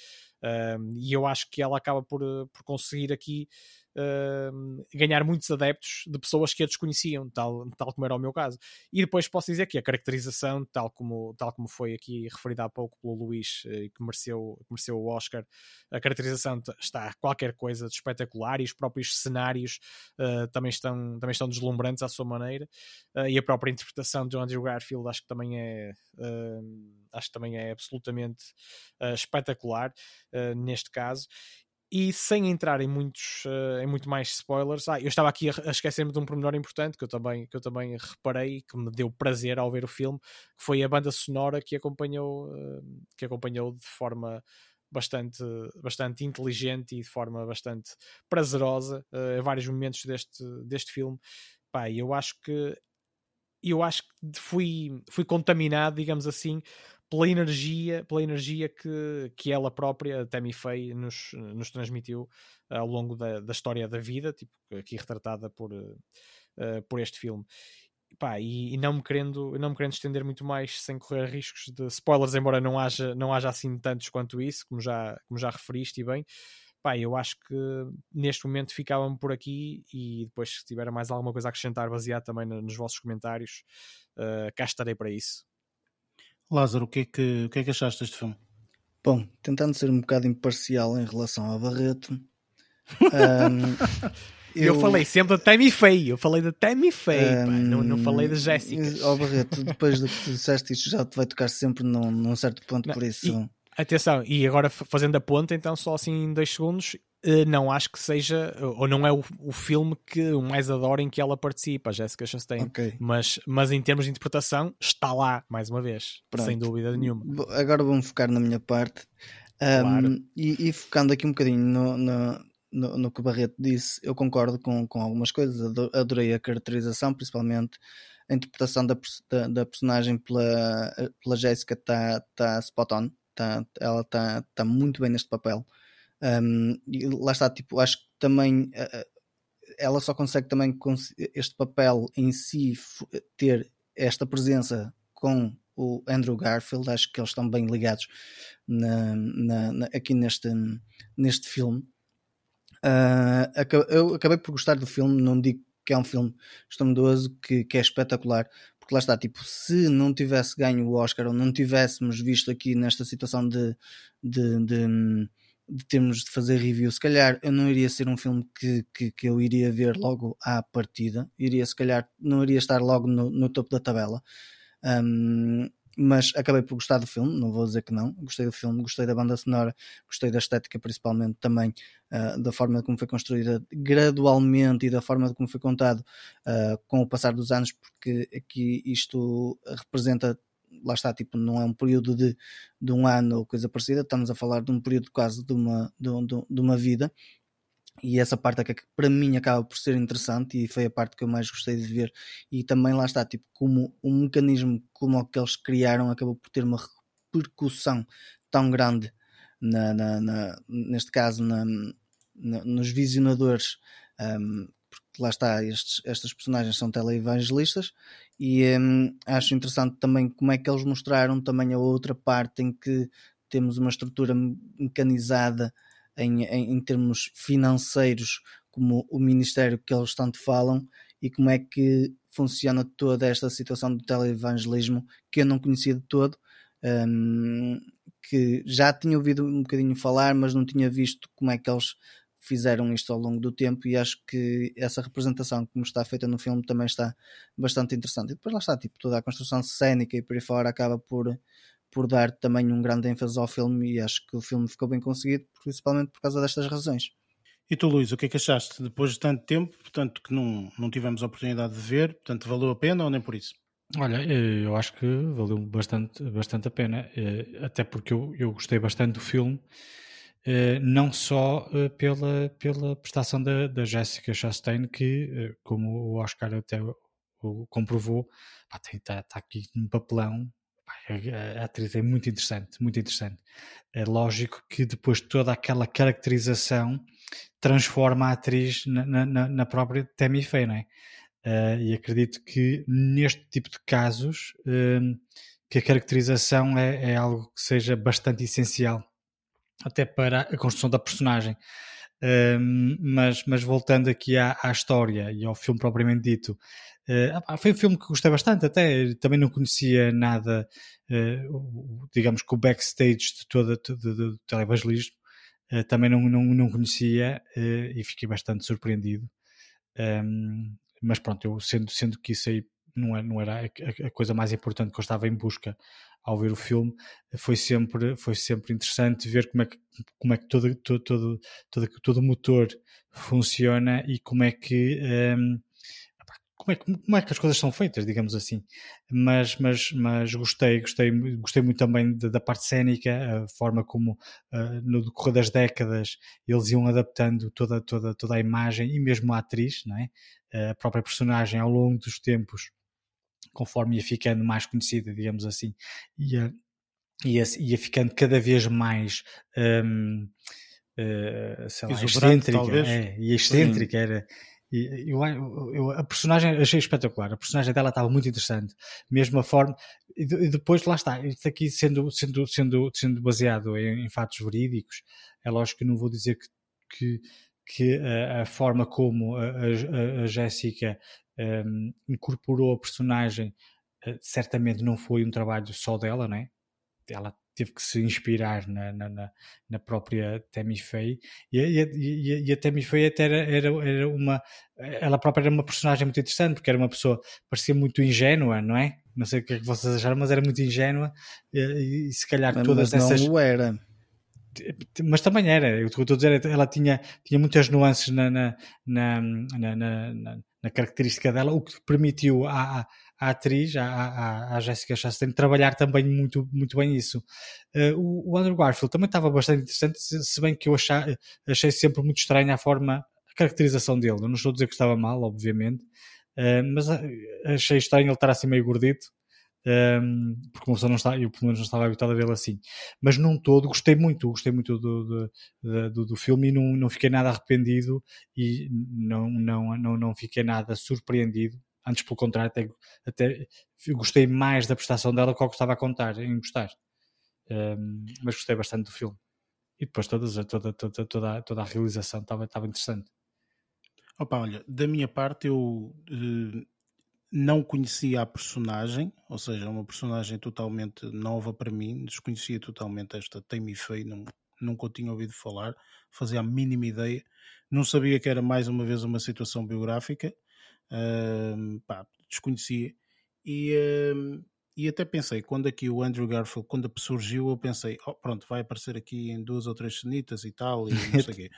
e eu acho que ela acaba por, por conseguir aqui uh, ganhar muitos adeptos de pessoas que a desconheciam, tal, tal como era o meu caso. E depois posso dizer que a caracterização, tal como, tal como foi aqui referida há pouco pelo Luís, uh, que mereceu, mereceu o Oscar, a caracterização está qualquer coisa de espetacular e os próprios cenários uh, também, estão, também estão deslumbrantes à sua maneira. Uh, e a própria interpretação de Andrew Garfield acho que também é, acho que também é absolutamente espetacular neste caso e sem entrar em muitos uh, em muito mais spoilers, ah, eu estava aqui a, a esquecer-me de um pormenor importante que eu também que eu também reparei que me deu prazer ao ver o filme, que foi a banda sonora que acompanhou uh, que acompanhou de forma bastante bastante inteligente e de forma bastante prazerosa uh, vários momentos deste deste filme. Pá, eu acho que eu acho que fui fui contaminado, digamos assim, pela energia, pela energia que, que ela própria, Tammy Faye, nos, nos transmitiu ao longo da, da história da vida, tipo, aqui retratada por, uh, por este filme. Pá, e, e, não me querendo não me querendo estender muito mais sem correr riscos de spoilers, embora não haja, não haja assim tantos quanto isso, como já, como já referiste e bem. Pá, eu acho que neste momento ficávamos por aqui e depois se tiver mais alguma coisa a acrescentar baseado também nos vossos comentários, uh, cá estarei para isso. Lázaro, o que, é que, o que é que achaste deste filme? Bom, tentando ser um bocado imparcial em relação ao Barreto. um, eu... eu... falei sempre da Tammy Faye, eu falei da Tammy Faye, um, pá, não, não falei da Jéssica. Ó Barreto, depois do que tu disseste, isto já te vai tocar sempre num, num certo ponto, não, por isso. E, atenção, e agora fazendo a ponta, então, só assim em dois segundos, não acho que seja, ou não é o, o filme que o mais adoro em que ela participa, a Jessica Chastain. Okay. Mas, mas em termos de interpretação, está lá, mais uma vez, Pronto. sem dúvida nenhuma. Agora vou-me focar na minha parte. Claro. Um, e, e, focando aqui um bocadinho no, no, no, no, que o Barreto disse, eu concordo com, com algumas coisas. Adorei a caracterização, principalmente a interpretação da, da, da personagem pela, pela Jéssica está tá spot on. Tá, ela está tá muito bem neste papel. Um, e lá está, tipo, acho que também uh, ela só consegue também este papel em si ter esta presença com o Andrew Garfield, acho que eles estão bem ligados na, na, na, aqui neste, neste filme. Uh, eu acabei por gostar do filme, não digo que é um filme estrondoso, que, que é espetacular, porque lá está, tipo, se não tivesse ganho o Oscar ou não tivéssemos visto aqui nesta situação de, de, de de termos de fazer review, se calhar eu não iria ser um filme que, que, que, eu iria ver logo à partida, iria se calhar não iria estar logo no, no topo da tabela. Um, mas acabei por gostar do filme, não vou dizer que não. Gostei do filme, gostei da banda sonora, gostei da estética, principalmente também uh, da forma como foi construída gradualmente e da forma como foi contado uh, com o passar dos anos, porque aqui isto representa lá está, tipo, não é um período de, de um ano ou coisa parecida, estamos a falar de um período quase de uma, de, de, de uma vida. e essa parte é que para mim acaba por ser interessante e foi a parte que eu mais gostei de ver e também lá está, tipo, como um mecanismo como que eles criaram acabou por ter uma repercussão tão grande na, na, na neste caso na, nos visionadores um, lá está, estes, estas personagens são teleevangelistas e um, acho interessante também como é que eles mostraram também a outra parte em que temos uma estrutura mecanizada em, em, em termos financeiros, como o Ministério que eles tanto falam, e como é que funciona toda esta situação do televangelismo que eu não conhecia de todo, um, que já tinha ouvido um bocadinho falar, mas não tinha visto como é que eles fizeram isto ao longo do tempo e acho que essa representação como está feita no filme também está bastante interessante. E depois lá está, tipo, toda a construção cénica e por aí fora acaba por por dar também um grande ênfase ao filme e acho que o filme ficou bem conseguido, principalmente por causa destas razões. E tu, Luís, o que é que achaste depois de tanto tempo, portanto, que não, não tivemos a oportunidade de ver, portanto, valeu a pena ou nem por isso? Olha, eh, eu acho que valeu bastante, bastante a pena, eh, até porque eu, eu gostei bastante do filme, não só pela, pela prestação da, da Jessica Chastain, que, como o Oscar até comprovou, está tá aqui num papelão a, atriz é muito interessante, muito interessante. É lógico que depois toda aquela caracterização transforma a atriz na, na, na própria Tammy Faye, não é? Uh, e acredito que neste tipo de casos uh, que a caracterização é, é, algo que seja bastante essencial até para a construção da personagem. Mas, mas voltando aqui à, à, história e ao filme propriamente dito, Uh, foi um filme que gostei bastante, até também não conhecia nada, uh, digamos que o backstage de todo o televangelismo, uh, também não, não, não conhecia e fiquei bastante surpreendido. Um, mas pronto, eu sendo, sendo que isso aí não, é, não era a, a, coisa mais importante que eu estava em busca ao ver o filme, foi sempre, foi sempre interessante ver como é que, como é que todo, todo, todo, todo, todo o motor funciona e como é que. Um, como é, que, como é que as coisas são feitas, digamos assim. Mas, mas, mas gostei, gostei, gostei muito também da, da parte cénica, a forma como uh, no decorrer das décadas eles iam adaptando toda, toda, toda a imagem e mesmo a atriz, não é? a própria personagem ao longo dos tempos, conforme ia ficando mais conhecida, digamos assim, ia, ia, ia ficando cada vez mais. Um, uh, sei lá, excêntrica, é, e excêntrica, era, e eu, eu, a personagem achei espetacular, a personagem dela estava muito interessante, mesmo a forma. E, e depois, lá está, isto aqui sendo, sendo, sendo, sendo baseado em, em fatos verídicos, é lógico que não vou dizer que, que, que a, a, forma como a, a, a Jéssica um, incorporou a personagem uh, certamente não foi um trabalho só dela, não é? Ela teve que se inspirar na, na, na própria Tammy Faye e, e, e, a Tammy Faye até era, era, era, uma ela própria era uma personagem muito interessante porque era uma pessoa parecia muito ingênua não é? não sei o que é que vocês acharam mas era muito ingênua e, e se calhar mas, todas mas essas não era mas também era, o que eu estou a dizer é ela tinha, tinha muitas nuances na, na, na, na, na, característica dela, o que permitiu à, a atriz, a, a, a Jessica Chastain, trabalhar também muito, muito bem isso. Uh, o, o Andrew Garfield também estava bastante interessante, se, bem que eu achei, achei sempre muito estranha a forma, a caracterização dele. Eu não estou a dizer que estava mal, obviamente, uh, mas uh, achei estranho ele estar assim meio gordito. Um, porque uma pessoa não está, eu pelo menos não estava habituado a vê-lo assim. Mas num todo gostei muito, gostei muito do, do, do, do, filme e não, não fiquei nada arrependido e não, não, não, não fiquei nada surpreendido Antes, pelo contrário, até, até gostei mais da prestação dela que eu estava a contar, em gostar. Um, mas gostei bastante do filme. E depois todas, toda, toda, toda, toda a realização estava, estava interessante. Opa, olha, da minha parte eu eh, não conhecia a personagem, ou seja, uma personagem totalmente nova para mim, desconhecia totalmente esta Tammy Faye, não, nunca tinha ouvido falar, fazia a mínima ideia, não sabia que era mais uma vez uma situação biográfica, pá, desconhecia. E, e até pensei, quando aqui o Andrew Garfield, quando surgiu, eu pensei, oh, pronto, vai aparecer aqui em duas ou três cenitas e tal, e não sei o quê.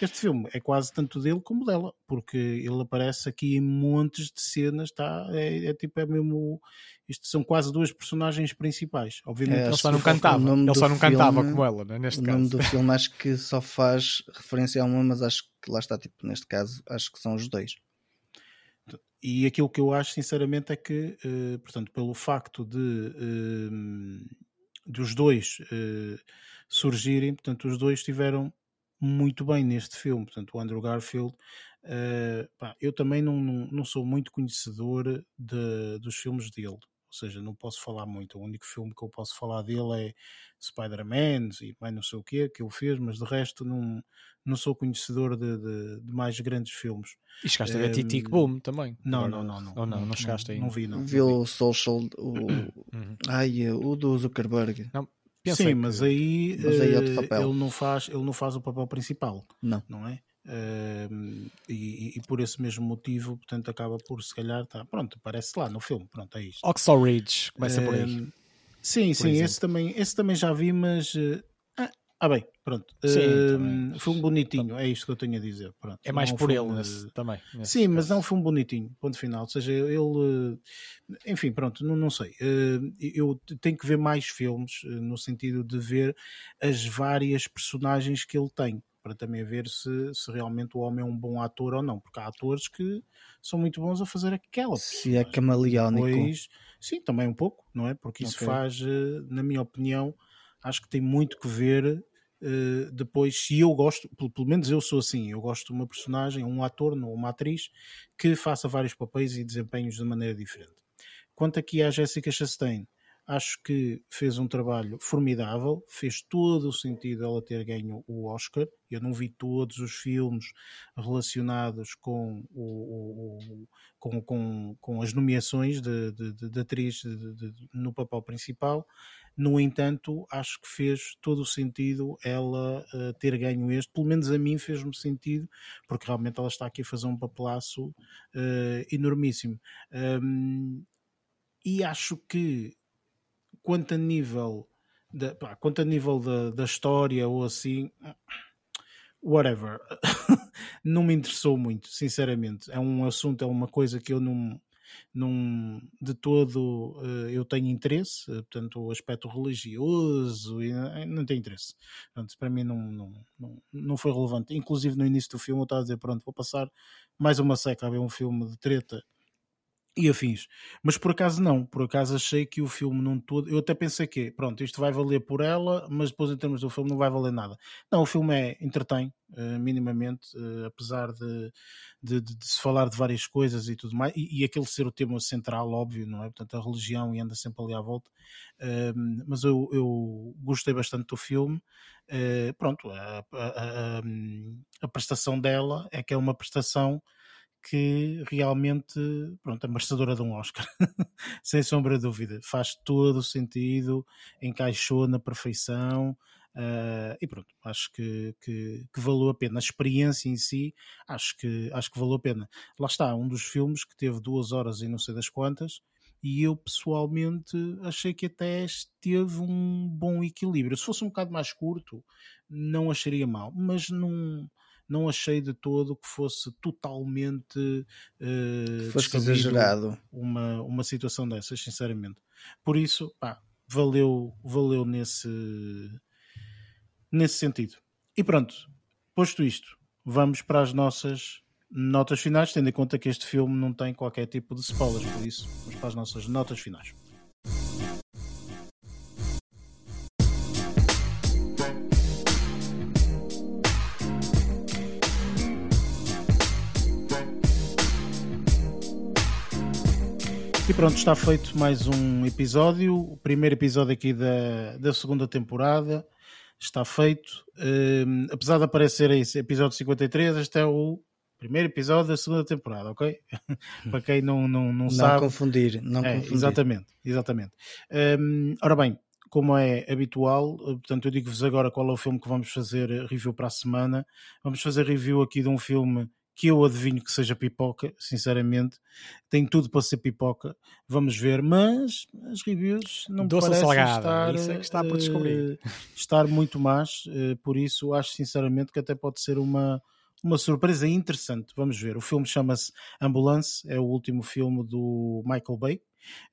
Este filme é quase tanto dele como dela, porque ele aparece aqui em montes de cenas, tá? É, é tipo, é mesmo. Isto são quase duas personagens principais. Obviamente, é, ele só não cantava, ele só não filme, cantava como ela, né, neste o caso. O nome do filme acho que só faz referência a uma, mas acho que lá está, tipo, neste caso, acho que são os dois. E aquilo que eu acho, sinceramente, é que, uh, portanto, pelo facto de uh, dos dois uh, surgirem, portanto, os dois tiveram muito bem neste filme. Portanto, o Andrew Garfield, uh, pá, eu também não, não, não, sou muito conhecedor de, dos filmes dele. Ou seja, não posso falar muito. O único filme que eu posso falar dele é Spider-Man e mais não sei o que que ele fez, mas de resto não, não sou conhecedor de, de, de mais grandes filmes. E chegaste um, a ver Titic Boom também? Não, não, não, não. Ou não, não chegaste não, aí? Não vi, não. Vi o Social, o, uhum. ai, o do Zuckerberg. Não, Pensei Sim, mas aí, mas aí é ele, não faz, ele não faz o papel principal. Não. Não é? Uh, e, e, por esse mesmo motivo, portanto, acaba por se calhar, tá, pronto, aparece lá no filme, pronto, é isto. Oxo Ridge, começa uh, por aí. Sim, por sim, esse também, esse também já vi, mas uh, ah, bem, pronto. Sim, uh, foi um bonitinho, é isto que eu tenho a dizer. Pronto. É mais não por ele nesse, também. Nesse sim, caso. mas não foi um bonitinho, ponto final. Ou seja, ele. Enfim, pronto, não, não sei. Uh, eu tenho que ver mais filmes, uh, no sentido de ver as várias personagens que ele tem. Para também ver se, se realmente o homem é um bom ator ou não, porque há atores que são muito bons a fazer aquela. Se é camaleónico. Depois, sim, também um pouco, não é? Porque isso okay. faz, na minha opinião, acho que tem muito que ver Uh, depois, se eu gosto, pelo, pelo, menos eu sou assim, eu gosto de uma personagem, um ator ou uma atriz que faça vários papéis e desempenhos de maneira diferente. Quanto aqui à Jessica Chastain, acho que fez um trabalho formidável, fez todo o sentido ela ter ganho o Oscar. Eu não vi todos os filmes relacionados com, o, o com, com, com, as nomeações de, de, de, de atriz no papel principal. No entanto, acho que fez todo o sentido ela uh, ter ganho este, pelo menos a mim fez-me sentido, porque realmente ela está aqui a fazer um papelaço uh, enormíssimo. Um, e acho que, quanto a nível da, pá, quanto a nível da, da história ou assim, whatever, não me interessou muito, sinceramente. É um assunto, é uma coisa que eu não num, de todo uh, eu tenho interesse, uh, portanto, o aspecto religioso e, uh, não tem interesse. Portanto, para mim não, não, não, não foi relevante. Inclusive no início do filme eu estava a dizer, pronto, vou passar mais uma seca a ver um filme de treta e afins. Mas por acaso não, por acaso achei que o filme não todo. Eu até pensei que, pronto, isto vai valer por ela, mas depois em termos do filme não vai valer nada. Não, o filme é entretém, uh, minimamente, uh, apesar de, de, de, de, se falar de várias coisas e tudo mais, e, e, aquele ser o tema central, óbvio, não é? Portanto, a religião e anda sempre ali à volta. Uh, mas eu, eu gostei bastante do filme. Uh, pronto, a, a, a, a prestação dela é que é uma prestação que realmente pronto, é merecedora de um Oscar, sem sombra de dúvida. Faz todo o sentido, encaixou na perfeição. Uh, e pronto, acho que, que, que, valeu a pena. A experiência em si, acho que, acho que valeu a pena. Lá está, um dos filmes que teve duas horas e não sei das quantas, e eu pessoalmente achei que até teve um bom equilíbrio. Se fosse um bocado mais curto, não acharia mal, mas não não achei de todo que fosse totalmente uh, fosse exagerado uma, uma situação dessas, sinceramente. Por isso, pá, valeu, valeu nesse, nesse sentido. E pronto, posto isto, vamos para as nossas notas finais, tendo em conta que este filme não tem qualquer tipo de spoilers, por isso, vamos para as nossas notas finais. Pronto, está feito mais um episódio, o primeiro episódio aqui da, da segunda temporada. Está feito. Um, apesar de aparecer esse episódio 53, este é o primeiro episódio da segunda temporada, ok? Para quem não, não, não, não sabe. Confundir, não é, confundir. Exatamente, exatamente. Um, ora bem, como é habitual, portanto, eu digo-vos agora qual é o filme que vamos fazer review para a semana. Vamos fazer review aqui de um filme que eu adivinho que seja pipoca, sinceramente. Tem tudo para ser pipoca. Vamos ver, mas as reviews não Doce parecem salgada, estar, isso é que está por descobrir. Uh, estar muito más, uh, por isso acho sinceramente que até pode ser uma, uma surpresa interessante. Vamos ver. O filme chama-se Ambulance, é o último filme do Michael Bay.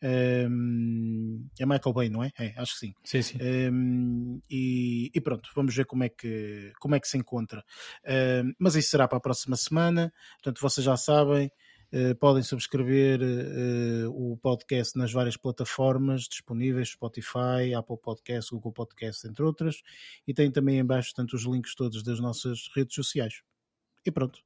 Um, é Michael Bay, não é? é acho que sim. Sim, sim. Um, e, e, pronto, vamos ver como é que, como é que se encontra. Um, mas isso será para a próxima semana. Portanto, vocês já sabem. Uh, podem subscrever uh, o podcast nas várias plataformas disponíveis, Spotify, Apple Podcast, Google Podcast, entre outras, e tem também em baixo tanto os links todos das nossas redes sociais. E pronto,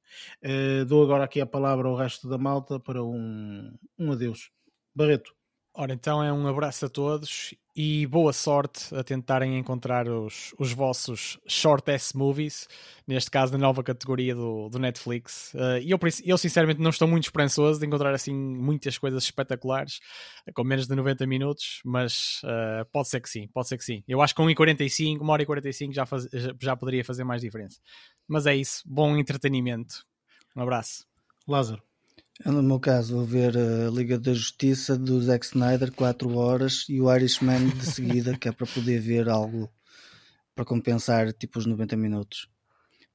uh, dou agora aqui a palavra ao resto da malta para um, um adeus. Barreto. Ora, então é um abraço a todos e boa sorte a tentarem encontrar os, os vossos short S movies, neste caso na nova categoria do, do Netflix. Uh, e eu, eu sinceramente não estou muito esperançoso de encontrar assim muitas coisas espetaculares com menos de 90 minutos, mas uh, pode ser que sim, pode ser que sim. Eu acho que com 1h45, 1 hora e 45 já, faz, já poderia fazer mais diferença. Mas é isso, bom entretenimento. Um abraço. Lázaro. Eu, no meu caso, vou ver a Liga da Justiça do Zack Snyder 4 horas e o Irishman de seguida, que é para poder ver algo para compensar tipo os 90 minutos.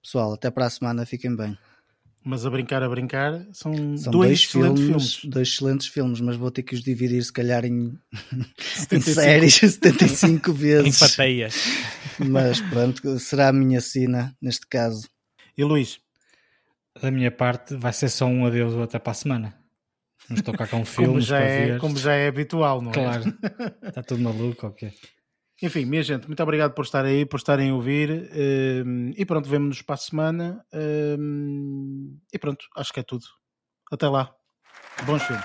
Pessoal, até para a semana, fiquem bem. Mas a brincar, a brincar, são, São dois, dois excelentes filmes, filmes. dois excelentes filmes, mas vou ter que os dividir se calhar em, em séries 75 vezes. Em fateias. Mas pronto, será a minha sina neste caso. E Luís? Da minha parte, vai ser só um adeus até para a semana. Vamos tocar com Como filmes já, para é, ver. como já é habitual, não é? Claro, está tudo maluco, ok. Enfim, minha gente, muito obrigado por estar aí, por estarem a ouvir. hum, e pronto, vemo-nos para a semana. hum, e pronto, acho que é tudo. Até lá. Bons filmes.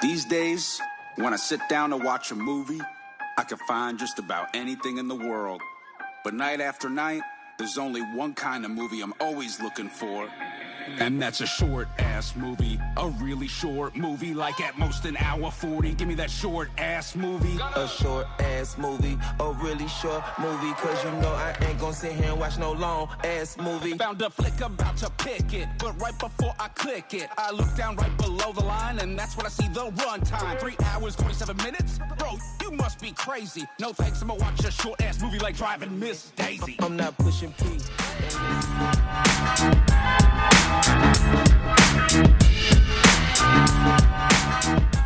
These days, when I sit down to watch a movie, I can find just about anything in the world. But night after night, there's only one kind of movie I'm always looking for. And that's a short ass movie. A really short movie, like at most an hour 40. Give me that short ass movie. A short ass movie, a really short movie. Cause you know I ain't gonna sit here and watch no long ass movie. Found a flick about to pick it, but right before I click it, I look down right below the line, and that's when I see the runtime. Three hours, 27 minutes? Bro, you must be crazy. No thanks, I'ma watch a short ass movie like Driving Miss Daisy. I'm not pushing P. Bye.